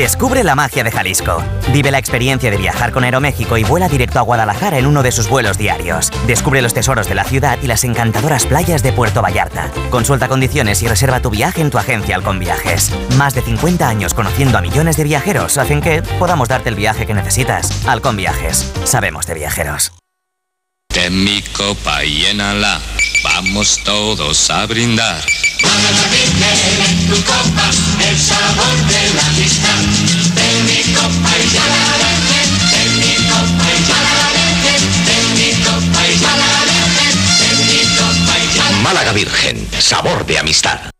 Descubre la magia de Jalisco. Vive la experiencia de viajar con Aeroméxico y vuela directo a Guadalajara en uno de sus vuelos diarios. Descubre los tesoros de la ciudad y las encantadoras playas de Puerto Vallarta. Consulta condiciones y reserva tu viaje en tu agencia Alcon Viajes. Más de 50 años conociendo a millones de viajeros hacen que podamos darte el viaje que necesitas. Alcon Viajes. Sabemos de viajeros. Ten mi copa y llénala, vamos todos a brindar. En tu copa el sabor de la amistad. Ten mi copa y ya la dejen, ten mi copa y ya la dejen, ten mi copa y ya la dejen, ten mi copa y ya la Málaga Virgen, sabor de amistad.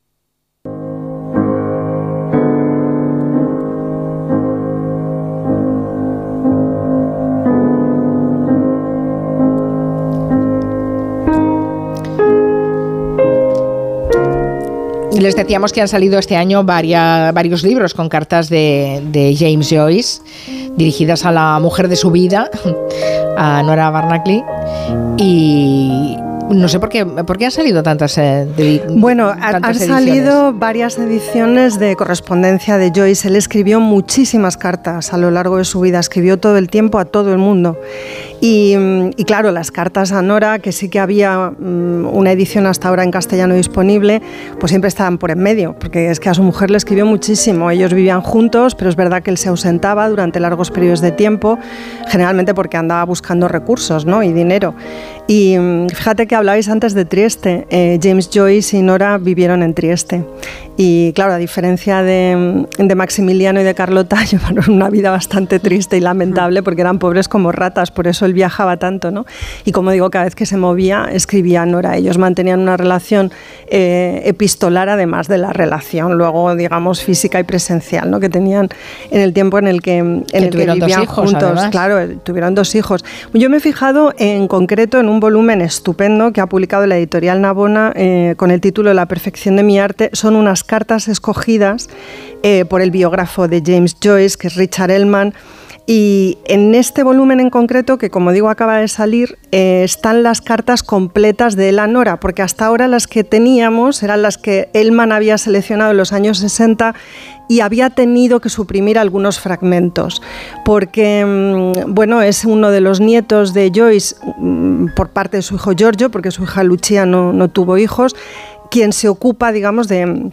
Les decíamos que han salido este año varios libros con cartas de, de James Joyce dirigidas a la mujer de su vida, [LAUGHS] a Nora Barnacle. Y no sé por qué, por qué han salido tantas. eh, de- Bueno, ha- han tantas salido varias ediciones de correspondencia de Joyce. Él escribió muchísimas cartas a lo largo de su vida, escribió todo el tiempo a todo el mundo. Y, mm, y claro, las cartas a Nora, que sí que había mm, una edición hasta ahora en castellano disponible, pues siempre estaban por en medio, porque es que a su mujer le escribió muchísimo. Ellos vivían juntos, pero es verdad que él se ausentaba durante largos periodos de tiempo, generalmente porque andaba buscando recursos ¿no? y dinero. Y mm, fíjate que hablabais antes de Trieste. Eh, James Joyce y Nora vivieron en Trieste. Y claro, a diferencia de, de Maximiliano y de Carlota, [LAUGHS] llevaron una vida bastante triste y lamentable porque eran pobres como ratas, por eso él viajaba tanto. ¿no? Y como digo, cada vez que se movía, escribía a Nora. Ellos mantenían una relación eh, epistolar, además de la relación, luego, digamos, física y presencial, ¿no? que tenían en el tiempo en el que, en el que tuvieron dos vivían hijos, juntos. además. Claro, tuvieron dos hijos. Yo me he fijado en concreto en un volumen estupendo que ha publicado la editorial Navona eh, con el título La perfección de mi arte. Son unas cartas escogidas eh, por el biógrafo de James Joyce, que es Richard Ellman. Y en este volumen en concreto, que como digo acaba de salir, eh, están las cartas completas de la Nora, porque hasta ahora las que teníamos eran las que Elman había seleccionado en los años 60 y había tenido que suprimir algunos fragmentos, porque mm, bueno, es uno de los nietos de Joyce mm, por parte de su hijo Giorgio, porque su hija Lucia no, no tuvo hijos, quien se ocupa, digamos, de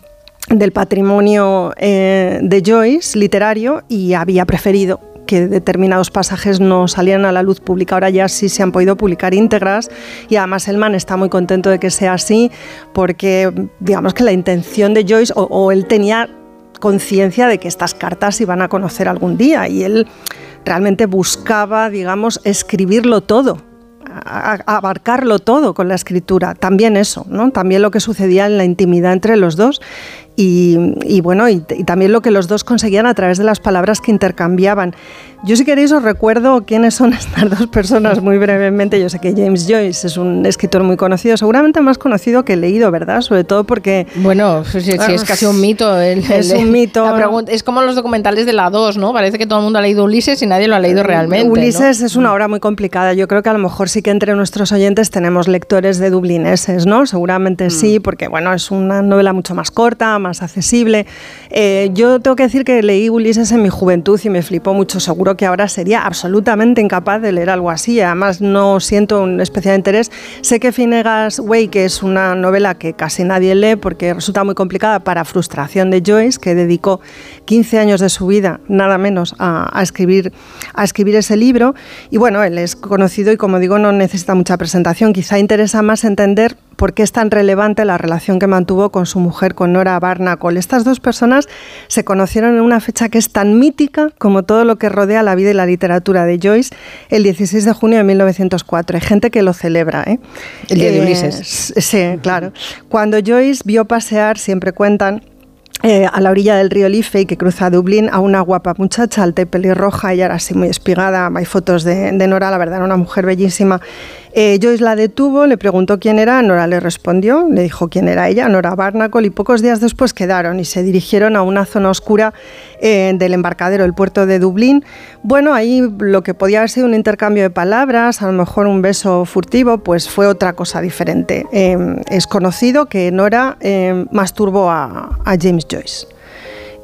del patrimonio eh, de Joyce literario y había preferido que determinados pasajes no salieran a la luz pública. Ahora ya sí se han podido publicar íntegras y además Elman está muy contento de que sea así porque digamos que la intención de Joyce o, él tenía conciencia de que estas cartas iban a conocer algún día y él realmente buscaba, digamos, escribirlo todo abarcarlo todo con la escritura, también eso, ¿no? También lo que sucedía en la intimidad entre los dos y, bueno, y, también lo que los dos conseguían a través de las palabras que intercambiaban. Yo si queréis os recuerdo quiénes son [LAUGHS] estas dos personas muy brevemente. Yo sé que James Joyce es un escritor muy conocido, seguramente más conocido que leído, ¿verdad? Sobre todo porque... Bueno, sí, es casi un mito. [LAUGHS] es un mito. es como los documentales de la 2, ¿no? Parece que todo el mundo ha leído Ulises y nadie lo ha leído realmente. Ulises es una obra muy complicada. Yo creo que a lo mejor sí que entre nuestros oyentes tenemos lectores de dublineses, ¿no? Seguramente mm. sí, porque bueno, es una novela mucho más corta, más más accesible. Eh, yo tengo que decir que leí Ulises en mi juventud y me flipó mucho. Seguro que ahora sería absolutamente incapaz de leer algo así. Además, no siento un especial interés. Sé que Finnegan's Way, que es una novela que casi nadie lee porque resulta muy complicada para frustración de Joyce, que dedicó 15 años de su vida, nada menos, a, a escribir, a escribir ese libro. Y bueno, él es conocido y, como digo, no necesita mucha presentación. Quizá interesa más entender por qué es tan relevante la relación que mantuvo con su mujer, con Nora Barnacle. Estas dos personas se conocieron en una fecha que es tan mítica como todo lo que rodea la vida y la literatura de Joyce, el 16 de junio de 1904. Hay gente que lo celebra. ¿eh? El día de Ulises. sí, claro. Cuando Joyce vio pasear, siempre cuentan, eh, a la orilla del río Liffey, que cruza Dublín, a una guapa muchacha, alta y pelirroja, ella era así muy espigada, hay fotos de, de Nora, la verdad era una mujer bellísima, eh, Joyce la detuvo, le preguntó quién era, Nora le respondió, le dijo quién era ella, Nora Barnacle, y pocos días después quedaron y se dirigieron a una zona oscura eh, del embarcadero, el puerto de Dublín. Bueno, ahí lo que podía haber sido un intercambio de palabras, a lo mejor un beso furtivo, pues fue otra cosa diferente. Eh, es conocido que Nora masturbó a James Joyce.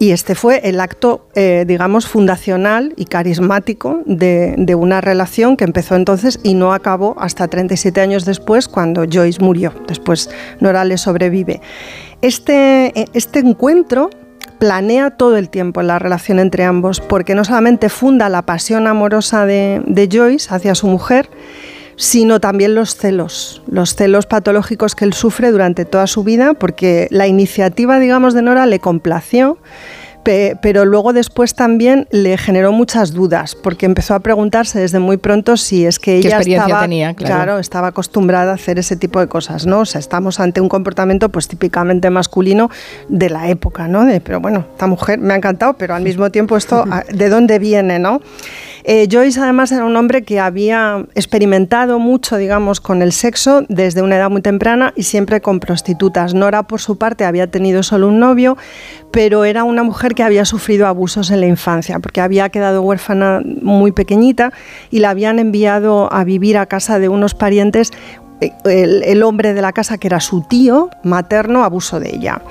Y este fue el acto, eh, digamos, fundacional y carismático de, una relación que empezó entonces y no acabó hasta 37 años después, cuando Joyce murió. Después Nora le sobrevive. Este, este encuentro planea todo el tiempo la relación entre ambos, porque no solamente funda la pasión amorosa de Joyce hacia su mujer, sino también los celos, los celos patológicos que él sufre durante toda su vida, porque la iniciativa, digamos, de Nora le complació, pero luego después también le generó muchas dudas, porque empezó a preguntarse desde muy pronto si es que ella estaba, tenía, claro. estaba acostumbrada a hacer ese tipo de cosas, ¿no? O sea, estamos ante un comportamiento pues típicamente masculino de la época, ¿no? De, pero bueno, esta mujer me ha encantado, pero al mismo tiempo esto, [LAUGHS] ¿de dónde viene, no? Eh, Joyce además era un hombre que había experimentado mucho, digamos, con el sexo desde una edad muy temprana y siempre con prostitutas. Nora, por su parte, había tenido solo un novio, pero era una mujer que había sufrido abusos en la infancia, porque había quedado huérfana muy pequeñita y la habían enviado a vivir a casa de unos parientes el, hombre de la casa, que era su tío materno, abusó de ella.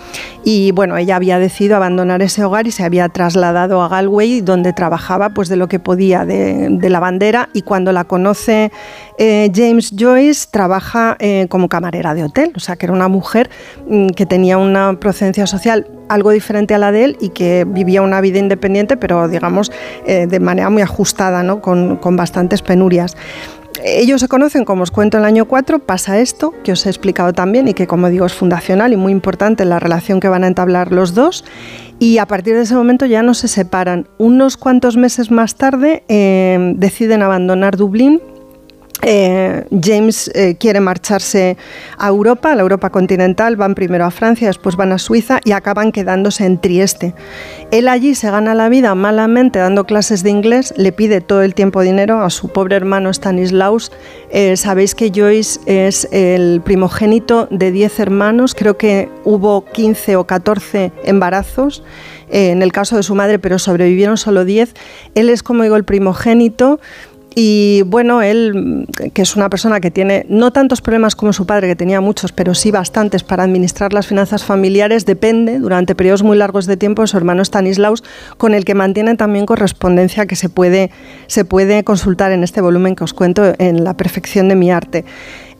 Y bueno, ella había decidido abandonar ese hogar y se había trasladado a Galway, donde trabajaba pues de lo que podía de, la bandera. Y cuando la conoce eh, James Joyce, trabaja eh, como camarera de hotel, o sea que era una mujer mm, que tenía una procedencia social algo diferente a la de él y que vivía una vida independiente, pero digamos eh, de manera muy ajustada, ¿no? con, con bastantes penurias ellos se conocen, como os cuento, en el año 4, pasa esto, que os he explicado también y que, como digo, es fundacional y muy importante en la relación que van a entablar los dos. Y a partir de ese momento ya no se separan. Unos cuantos meses más tarde eh, deciden abandonar Dublín eh, James eh, quiere marcharse a Europa, a la Europa continental, van primero a Francia, después van a Suiza y acaban quedándose en Trieste. Él allí se gana la vida malamente dando clases de inglés, le pide todo el tiempo dinero a su pobre hermano Stanislaus. Eh, Sabéis que Joyce es el primogénito de 10 hermanos, creo que hubo 15 o 14 embarazos en el caso de su madre, pero sobrevivieron solo 10. Él es, como digo, el primogénito. Y bueno, él, que es una persona que tiene no tantos problemas como su padre, que tenía muchos, pero sí bastantes para administrar las finanzas familiares, depende durante periodos muy largos de tiempo de su hermano Stanislaus, con el que mantiene también correspondencia que se puede, se puede consultar en este volumen que os cuento en La perfección de mi arte.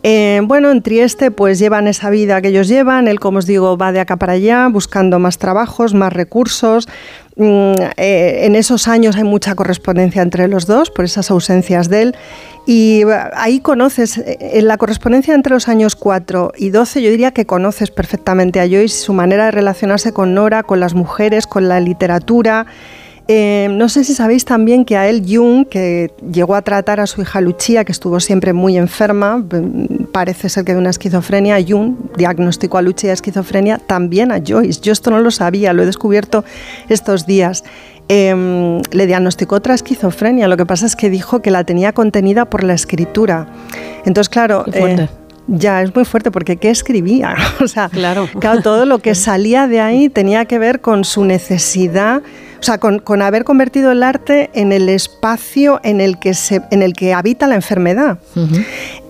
Eh, bueno, en Trieste pues llevan esa vida que ellos llevan, él como os digo va de acá para allá buscando más trabajos, más recursos. Mm, eh, en esos años hay mucha correspondencia entre los dos por esas ausencias de él y ahí conoces, eh, en la correspondencia entre los años 4 y 12 yo diría que conoces perfectamente a Joyce, su manera de relacionarse con Nora, con las mujeres, con la literatura. Eh, no sé si sabéis también que a él Jung, que llegó a tratar a su hija Lucia, que estuvo siempre muy enferma, mm, parece ser que de una esquizofrenia, Jung diagnosticó a Lucia de esquizofrenia, también a Joyce. Yo esto no lo sabía, lo he descubierto estos días. Em, le diagnosticó otra esquizofrenia, lo que pasa es que dijo que la tenía contenida por la escritura. Entonces, claro... Eh, ya, es muy fuerte porque ¿qué escribía? [LAUGHS] o sea, claro. claro, todo lo que salía de ahí tenía que ver con su necesidad o sea, con, haber convertido el arte en el espacio en el que, se, en el que habita la enfermedad.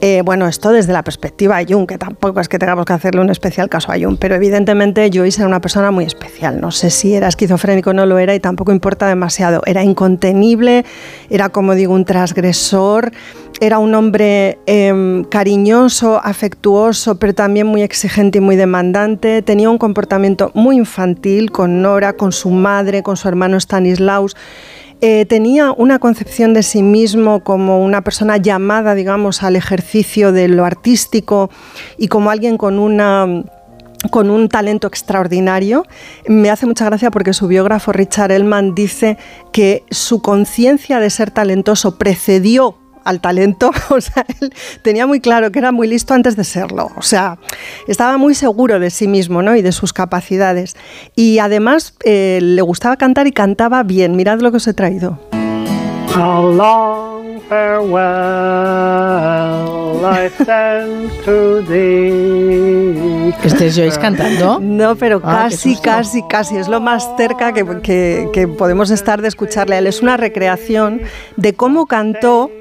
Eh, bueno, esto desde la perspectiva de Jung, que tampoco es que tengamos que hacerle un especial caso a Jung, pero evidentemente Joyce era una persona muy especial. No sé si era esquizofrénico o no lo era y tampoco importa demasiado. Era incontenible, era como digo, un transgresor era un hombre em, cariñoso, afectuoso, pero también muy exigente y muy demandante. Tenía un comportamiento muy infantil con Nora, con su madre, con su hermano Stanislaus. Eh, tenía una concepción de sí mismo como una persona llamada, digamos, al ejercicio de lo artístico y como alguien con una con un talento extraordinario. Me hace mucha gracia porque su biógrafo Richard Ellman dice que su conciencia de ser talentoso precedió al talento, [LAUGHS] o sea, él tenía muy claro que era muy listo antes de serlo, o sea, estaba muy seguro de sí mismo ¿no? y de sus capacidades. Y además eh, le gustaba cantar y cantaba bien, mirad lo que os he traído. ¿Este es Joyce cantando? No, pero ah, casi, casi, casi. Es lo más cerca que, que, que podemos estar de escucharle a él. Es una recreación de cómo cantó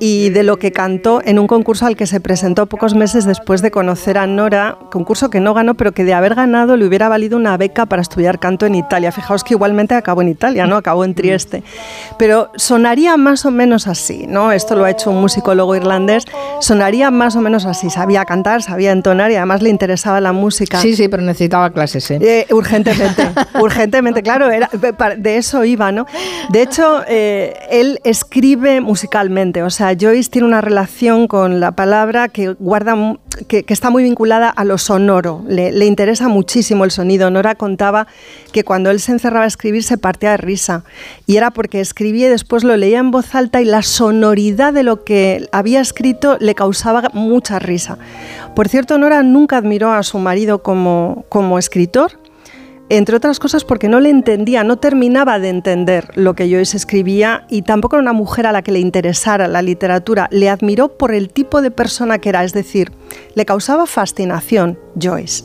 y de lo que cantó en un concurso al que se presentó pocos meses después de conocer a Nora, concurso que no ganó, pero que de haber ganado le hubiera valido una beca para estudiar canto en Italia. Fijaos que igualmente acabó en Italia, ¿no? Acabó en Trieste. Pero sonaría más o menos así, ¿no? Esto lo ha hecho un musicólogo irlandés. Sonaría más o menos así. Sabía cantar, sabía entonar y además le interesaba la música. Sí, sí, pero necesitaba clases, ¿eh? eh urgentemente, [LAUGHS] urgentemente, claro, era, de eso iba, ¿no? De hecho, eh, él escribe musicalmente, o sea, Joyce tiene una relación con la palabra que guarda que, está muy vinculada a lo sonoro. Le, interesa muchísimo el sonido. Nora contaba que cuando él se encerraba a escribir se partía de risa y era porque escribía y después lo leía en voz alta y la sonoridad de lo que había escrito le causaba mucha risa. Por cierto, Nora nunca admiró a su marido como, como escritor, entre otras cosas porque no le entendía, no terminaba de entender lo que Joyce escribía y tampoco era una mujer a la que le interesara la literatura. Le admiró por el tipo de persona que era, es decir, le causaba fascinación Joyce,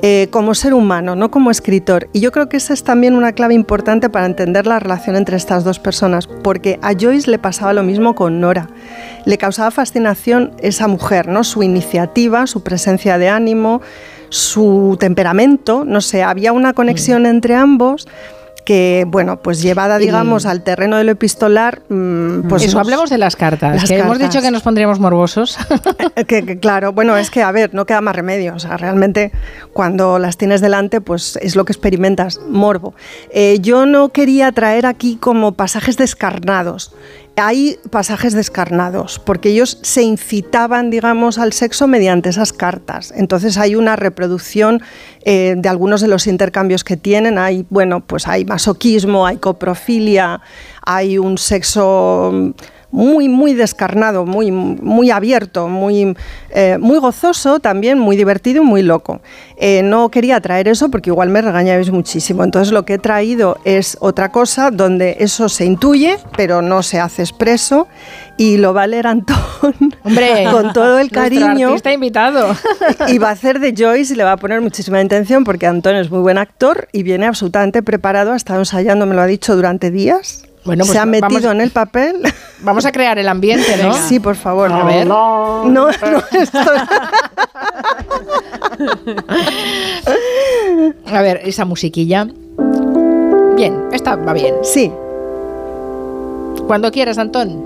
eh, como ser humano, no como escritor. Y yo creo que esa es también una clave importante para entender la relación entre estas dos personas, porque a Joyce le pasaba lo mismo con Nora. Le causaba fascinación esa mujer, ¿no? su iniciativa, su presencia de ánimo, su temperamento, no sé, había una conexión mm. entre ambos que, bueno, pues llevada, digamos, al terreno de lo epistolar, mm, pues... Eso, hablemos de las cartas, que hemos dicho que nos pondríamos morbosos. [LAUGHS] que, claro, bueno, es que, a ver, no queda más remedio, o sea, realmente cuando las tienes delante, pues es lo que experimentas, morbo. Eh, yo no quería traer aquí como pasajes descarnados, hay pasajes descarnados, porque ellos se incitaban, digamos, al sexo mediante esas cartas. Entonces hay una reproducción eh, de algunos de los intercambios que tienen. Hay, bueno, pues hay masoquismo, hay coprofilia, hay un sexo muy, muy descarnado, muy, muy abierto, muy, eh, muy gozoso, también muy divertido y muy loco. Eh, no quería traer eso porque igual me regañáis muchísimo. Entonces lo que he traído es otra cosa donde eso se intuye, pero no se hace expreso y lo va a leer Antón Hombre, [LAUGHS] con todo el cariño. artista invitado. Y va a hacer de Joyce y le va a poner muchísima intención porque Antón es muy buen actor y viene absolutamente preparado, ha estado ensayando, me lo ha dicho durante días. Bueno, pues se ha metido vamos- en el papel. [LAUGHS] Vamos a crear el ambiente, ¿no? Sí, por favor. A ver. No, no, [LAUGHS] esto- A ver, esa musiquilla. Bien, esta va bien. Sí. Cuando quieras, Antón.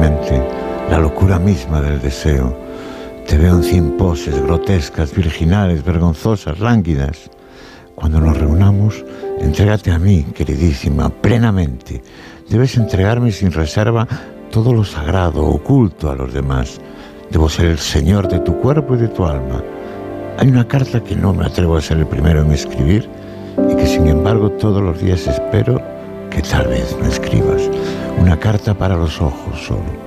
mente, la locura misma del deseo. Te veo en cien poses grotescas, virginales, vergonzosas, lánguidas. Cuando nos reunamos, entrégate a mí, queridísima, plenamente. Debes entregarme sin reserva todo lo sagrado, oculto a los demás. Debo ser el señor de tu cuerpo y de tu alma. Hay una carta que no me atrevo a ser el primero en escribir y que sin embargo todos los días espero que tal vez me escribas. Una carta para los ojos solo.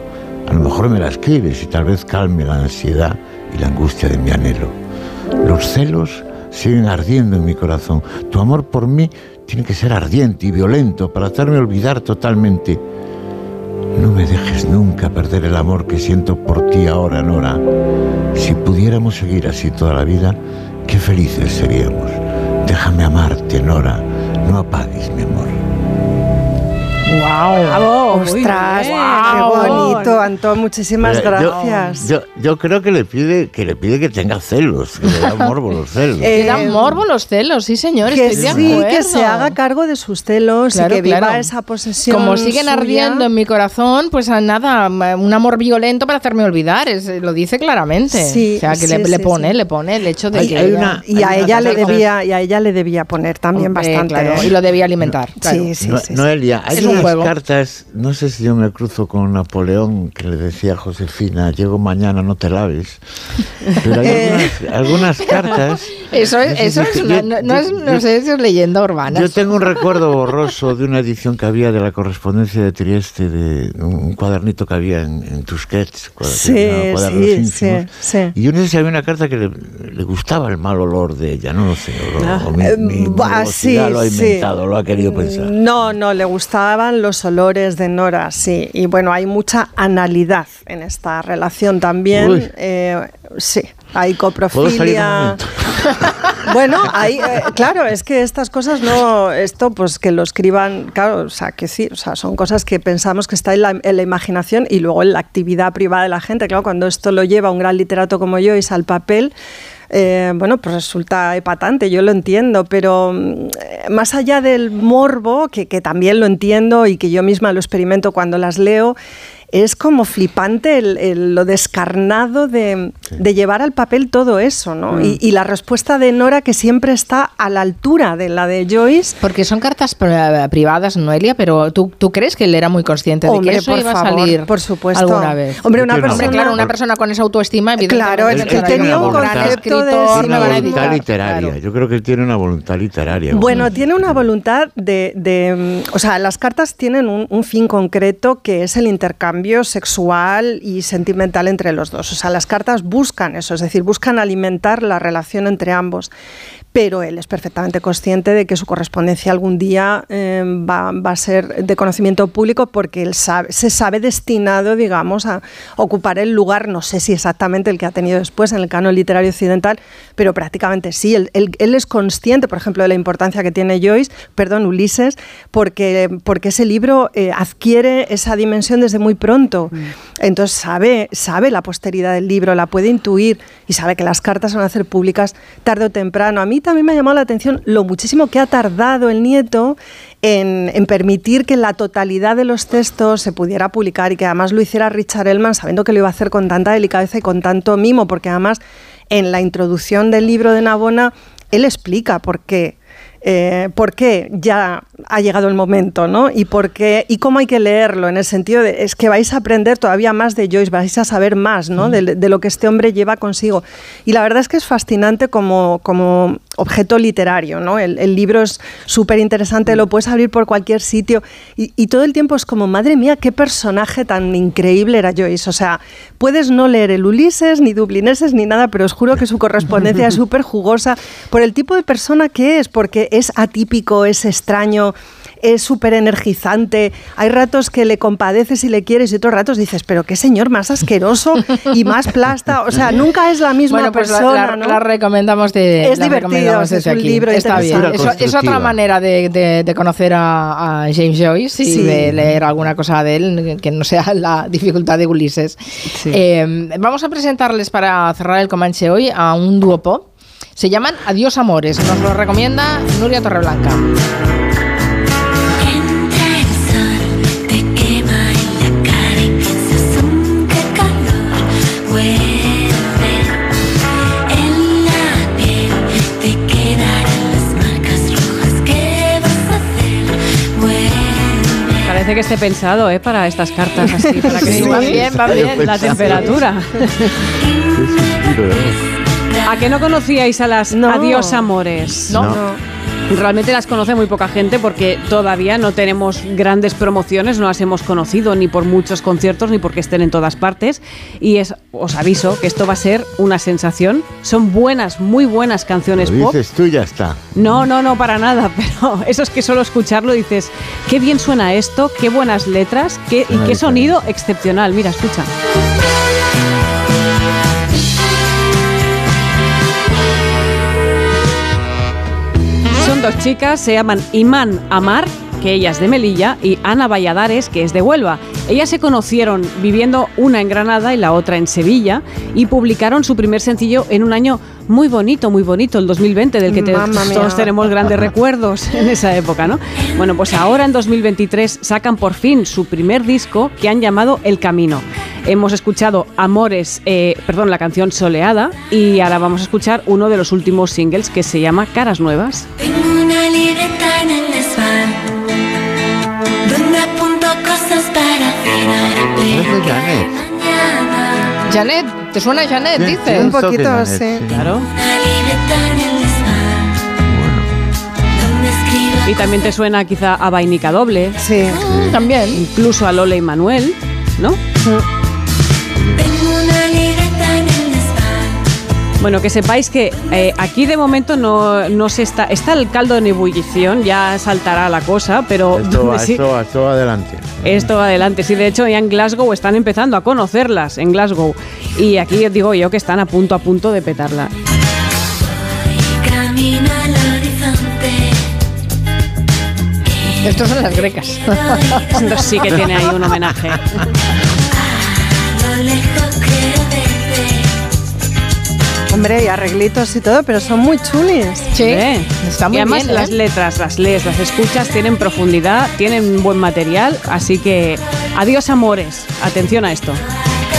A lo mejor me la escribes y tal vez calme la ansiedad y la angustia de mi anhelo. Los celos siguen ardiendo en mi corazón. Tu amor por mí tiene que ser ardiente y violento para hacerme olvidar totalmente. No me dejes nunca perder el amor que siento por ti ahora, Nora. Si pudiéramos seguir así toda la vida, qué felices seríamos. Déjame amarte, Nora. No apagues mi amor. ¡Wow! Bravo, Ostras, qué bonito, Antón. Muchísimas gracias. Yo, yo creo que le pide que le pide que tenga celos, que le da morbo los celos. [LAUGHS] Eh, Le dan morbo los celos, sí, señor. que estoy sí, que se haga cargo de sus celos Claro, y que viva claro. esa posesión. Como siguen suya. ardiendo en mi corazón, pues a nada, un amor violento para hacerme olvidar, es- lo dice claramente. Sí, o sea, que sí, le, pone, sí. le pone el hecho de Hay- que hay ella- una- Y a ella le debía, y a ella le debía poner también bastante. claro, ¿eh? y lo debía alimentar. claro. Sí, sí, No- sí. Noelia, hay Es un juego. Cartas, no sé si yo me cruzo con Napoleón, que le decía a Josefina, llego mañana, no te laves. Pero hay Eh. algunas, algunas cartas... Eso es, eso es yo- una- no, no es, yo- no sé si es leyenda urbana. Yo tengo un recuerdo borroso de una edición que había de la correspondencia de Trieste, de un, cuadernito que había en, en Tusquets, Sí, sí, sí, sí. Y yo no sé si había una carta que le, le gustaba el mal olor de ella, no lo sé. O, lo- o mi, mi morbosidad sí, lo ha inventado, lo ha querido pensar. No, no, le gustaban los olores de Nora, sí. Y bueno, hay mucha analidad en esta relación también. Eh, sí, hay ¿Puedo salir un coprofilia. [LAUGHS] Bueno, hay, eh, claro, es que estas cosas no, esto pues que lo escriban, claro, o sea, que sí, o sea, son cosas que pensamos que está en la, en la imaginación y luego en la actividad privada de la gente. Claro, cuando esto lo lleva un gran literato como yo y al papel, eh, bueno, pues resulta epatante, yo lo entiendo, pero mm, eh, más allá del morbo, que, que también lo entiendo y que yo misma lo experimento cuando las leo, es como flipante el- el- lo descarnado de, de llevar al papel todo eso, ¿no? Mm. Y, y la respuesta de Nora que siempre está a la altura de la de Joyce. Porque son cartas pri- privadas, Noelia, pero ¿tú, tú crees que él era muy consciente de Hombre, que eso por iba favor, a salir por supuesto. alguna vez? Hombre, una Hombre, persona... claro, una persona con esa autoestima, evidentemente, Claro, él- tenía "Yo, un concepto de sí una voluntad editar". literaria. Claro. Yo creo que él tiene una voluntad literaria. Bueno, tiene una voluntad de, de, O sea, las cartas tienen un, un fin concreto que es el intercambio sexual y sentimental entre los dos. O sea, las cartas buscan eso, es decir, buscan alimentar la relación entre ambos. Pero él es perfectamente consciente de que su correspondencia algún día eh, va, va a ser de conocimiento público porque él sabe- se sabe destinado, digamos, a ocupar el lugar, no sé si exactamente el que ha tenido después en el canon literario occidental, pero prácticamente sí. Él, él- él es consciente, por ejemplo, de la importancia que tiene Joyce, perdón, Ulises, porque, porque ese libro eh, adquiere esa dimensión desde muy pronto. Entonces sabe, sabe la posteridad del libro, la puede intuir y sabe que las cartas van a ser públicas tarde o temprano. A mí también me ha llamado la atención lo muchísimo que ha tardado el nieto en, permitir que la totalidad de los textos se pudiera publicar y que además lo hiciera Richard Ellman sabiendo que lo iba a hacer con tanta delicadeza y con tanto mimo, porque además en la introducción del libro de Navona él explica por qué eh, por qué ya ha llegado el momento, ¿no? Y por qué y cómo hay que leerlo en el sentido de es que vais a aprender todavía más de Joyce, vais a saber más, ¿no? De, de lo que este hombre lleva consigo. Y la verdad es que es fascinante como, como objeto literario, ¿no? El, el libro es súper interesante, lo puedes abrir por cualquier sitio y, y todo el tiempo es como, madre mía, qué personaje tan increíble era Joyce. O sea, puedes no leer el Ulises, ni Dublineses, ni nada, pero os juro que su correspondencia es [LAUGHS] súper jugosa por el tipo de persona que es, porque es atípico, es extraño, es súper energizante. Hay ratos que le compadeces y le quieres y otros ratos dices, pero qué señor más asqueroso y más plasta. O sea, nunca es la misma Bueno, pues la- persona. la, ¿no? la recomendamos de Es la divertido, es un aquí. libro Está bien. es otra manera de, de- de conocer a, a James Joyce y Sí. de leer alguna cosa de él que no sea la dificultad de Ulises. Eh, vamos a presentarles para cerrar el Comanche hoy a un dúo pop. Se llaman Adiós Amores. Nos lo recomienda Nuria Torreblanca. Entra el sol, te quema en la cara y piensas, "Mm, qué calor vuelve en la piel, te quedarán las marcas rojas, ¿qué vas a hacer? Vuelve. Parece que esté pensado, ¿eh? Para estas cartas así, para que Sí, va bien, va bien. la temperatura. ¿A que no conocíais a las No. Adiós Amores? No. Realmente las conoce muy poca gente porque todavía no tenemos grandes promociones, no las hemos conocido ni por muchos conciertos ni porque estén en todas partes. Y es, os aviso que esto va a ser una sensación. Son buenas, muy buenas canciones Lo pop. dices tú y ya está. No, no, no, para nada, [LAUGHS] pero eso es que solo escucharlo dices, qué bien suena esto, qué buenas letras, qué, y qué diferente. sonido excepcional. Mira, escucha. Son dos chicas, se llaman Imán Amar, que ella es de Melilla, y Ana Valladares, que es de Huelva. Ellas se conocieron viviendo una en Granada y la otra en Sevilla y publicaron su primer sencillo en un año muy bonito, muy bonito, el 2020, del que te- todos tenemos grandes recuerdos [LAUGHS] en esa época, ¿no? Bueno, pues ahora en 2023 sacan por fin su primer disco que han llamado El Camino. Hemos escuchado Amores, eh, perdón, la canción Soleada y ahora vamos a escuchar uno de los últimos singles que se llama Caras Nuevas. Tengo una libreta en el desván donde apunto cosas para Janet. ¿te suena Janet? Sí, Dices. sí. Un poquito, Janet, sí. sí. Claro. Y también te suena quizá a Vainica Doble, Sí. Mm, También. incluso a Lola y Manuel, ¿no? Tengo Bueno, que sepáis que eh, aquí de momento no, no se está. Está el caldo en ebullición, ya saltará la cosa, pero Esto va, [LAUGHS] sí, esto va, esto va adelante. esto va adelante. Sí, de hecho, ya en Glasgow están empezando a conocerlas en Glasgow. Y aquí digo yo que están a punto a punto de petarla. y camino al horizonte. Estos son las grecas. Esto [LAUGHS] sí que tiene ahí un homenaje. Hombre, y arreglitos y todo, pero son muy chulis. Sí, ¿Eh? está muy y además bien. ¿eh? las letras, las lees, las escuchas, tienen profundidad, tienen buen material, así que adiós amores, atención a esto.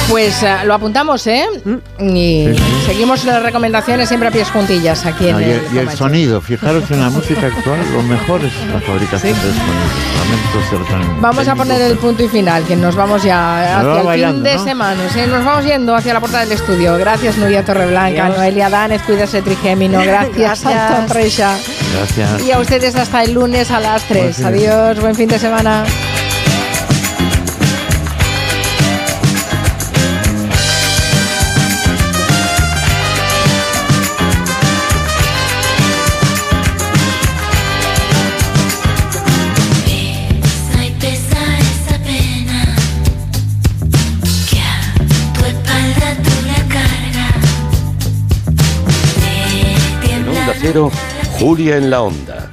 Pues eh, lo apuntamos, ¿eh? Mm. Y Sí, sí. seguimos las recomendaciones siempre a pies juntillas aquí en y, el, y el sonido, fijaros en la música actual, lo mejor es la fabricación Sí. de sonidos. Vamos a poner el punto y final, que nos vamos ya hacia va el fin de ¿no? semana. Sí, nos vamos yendo hacia la puerta del estudio. Gracias, Nuria Torreblanca, Adiós. Noelia Danez, cuídese Trigémino. [LAUGHS] Gracias, Reixa. Gracias. Y a ustedes hasta el lunes a las 3. fin de Adiós, buen fin de semana. Julia en la Onda,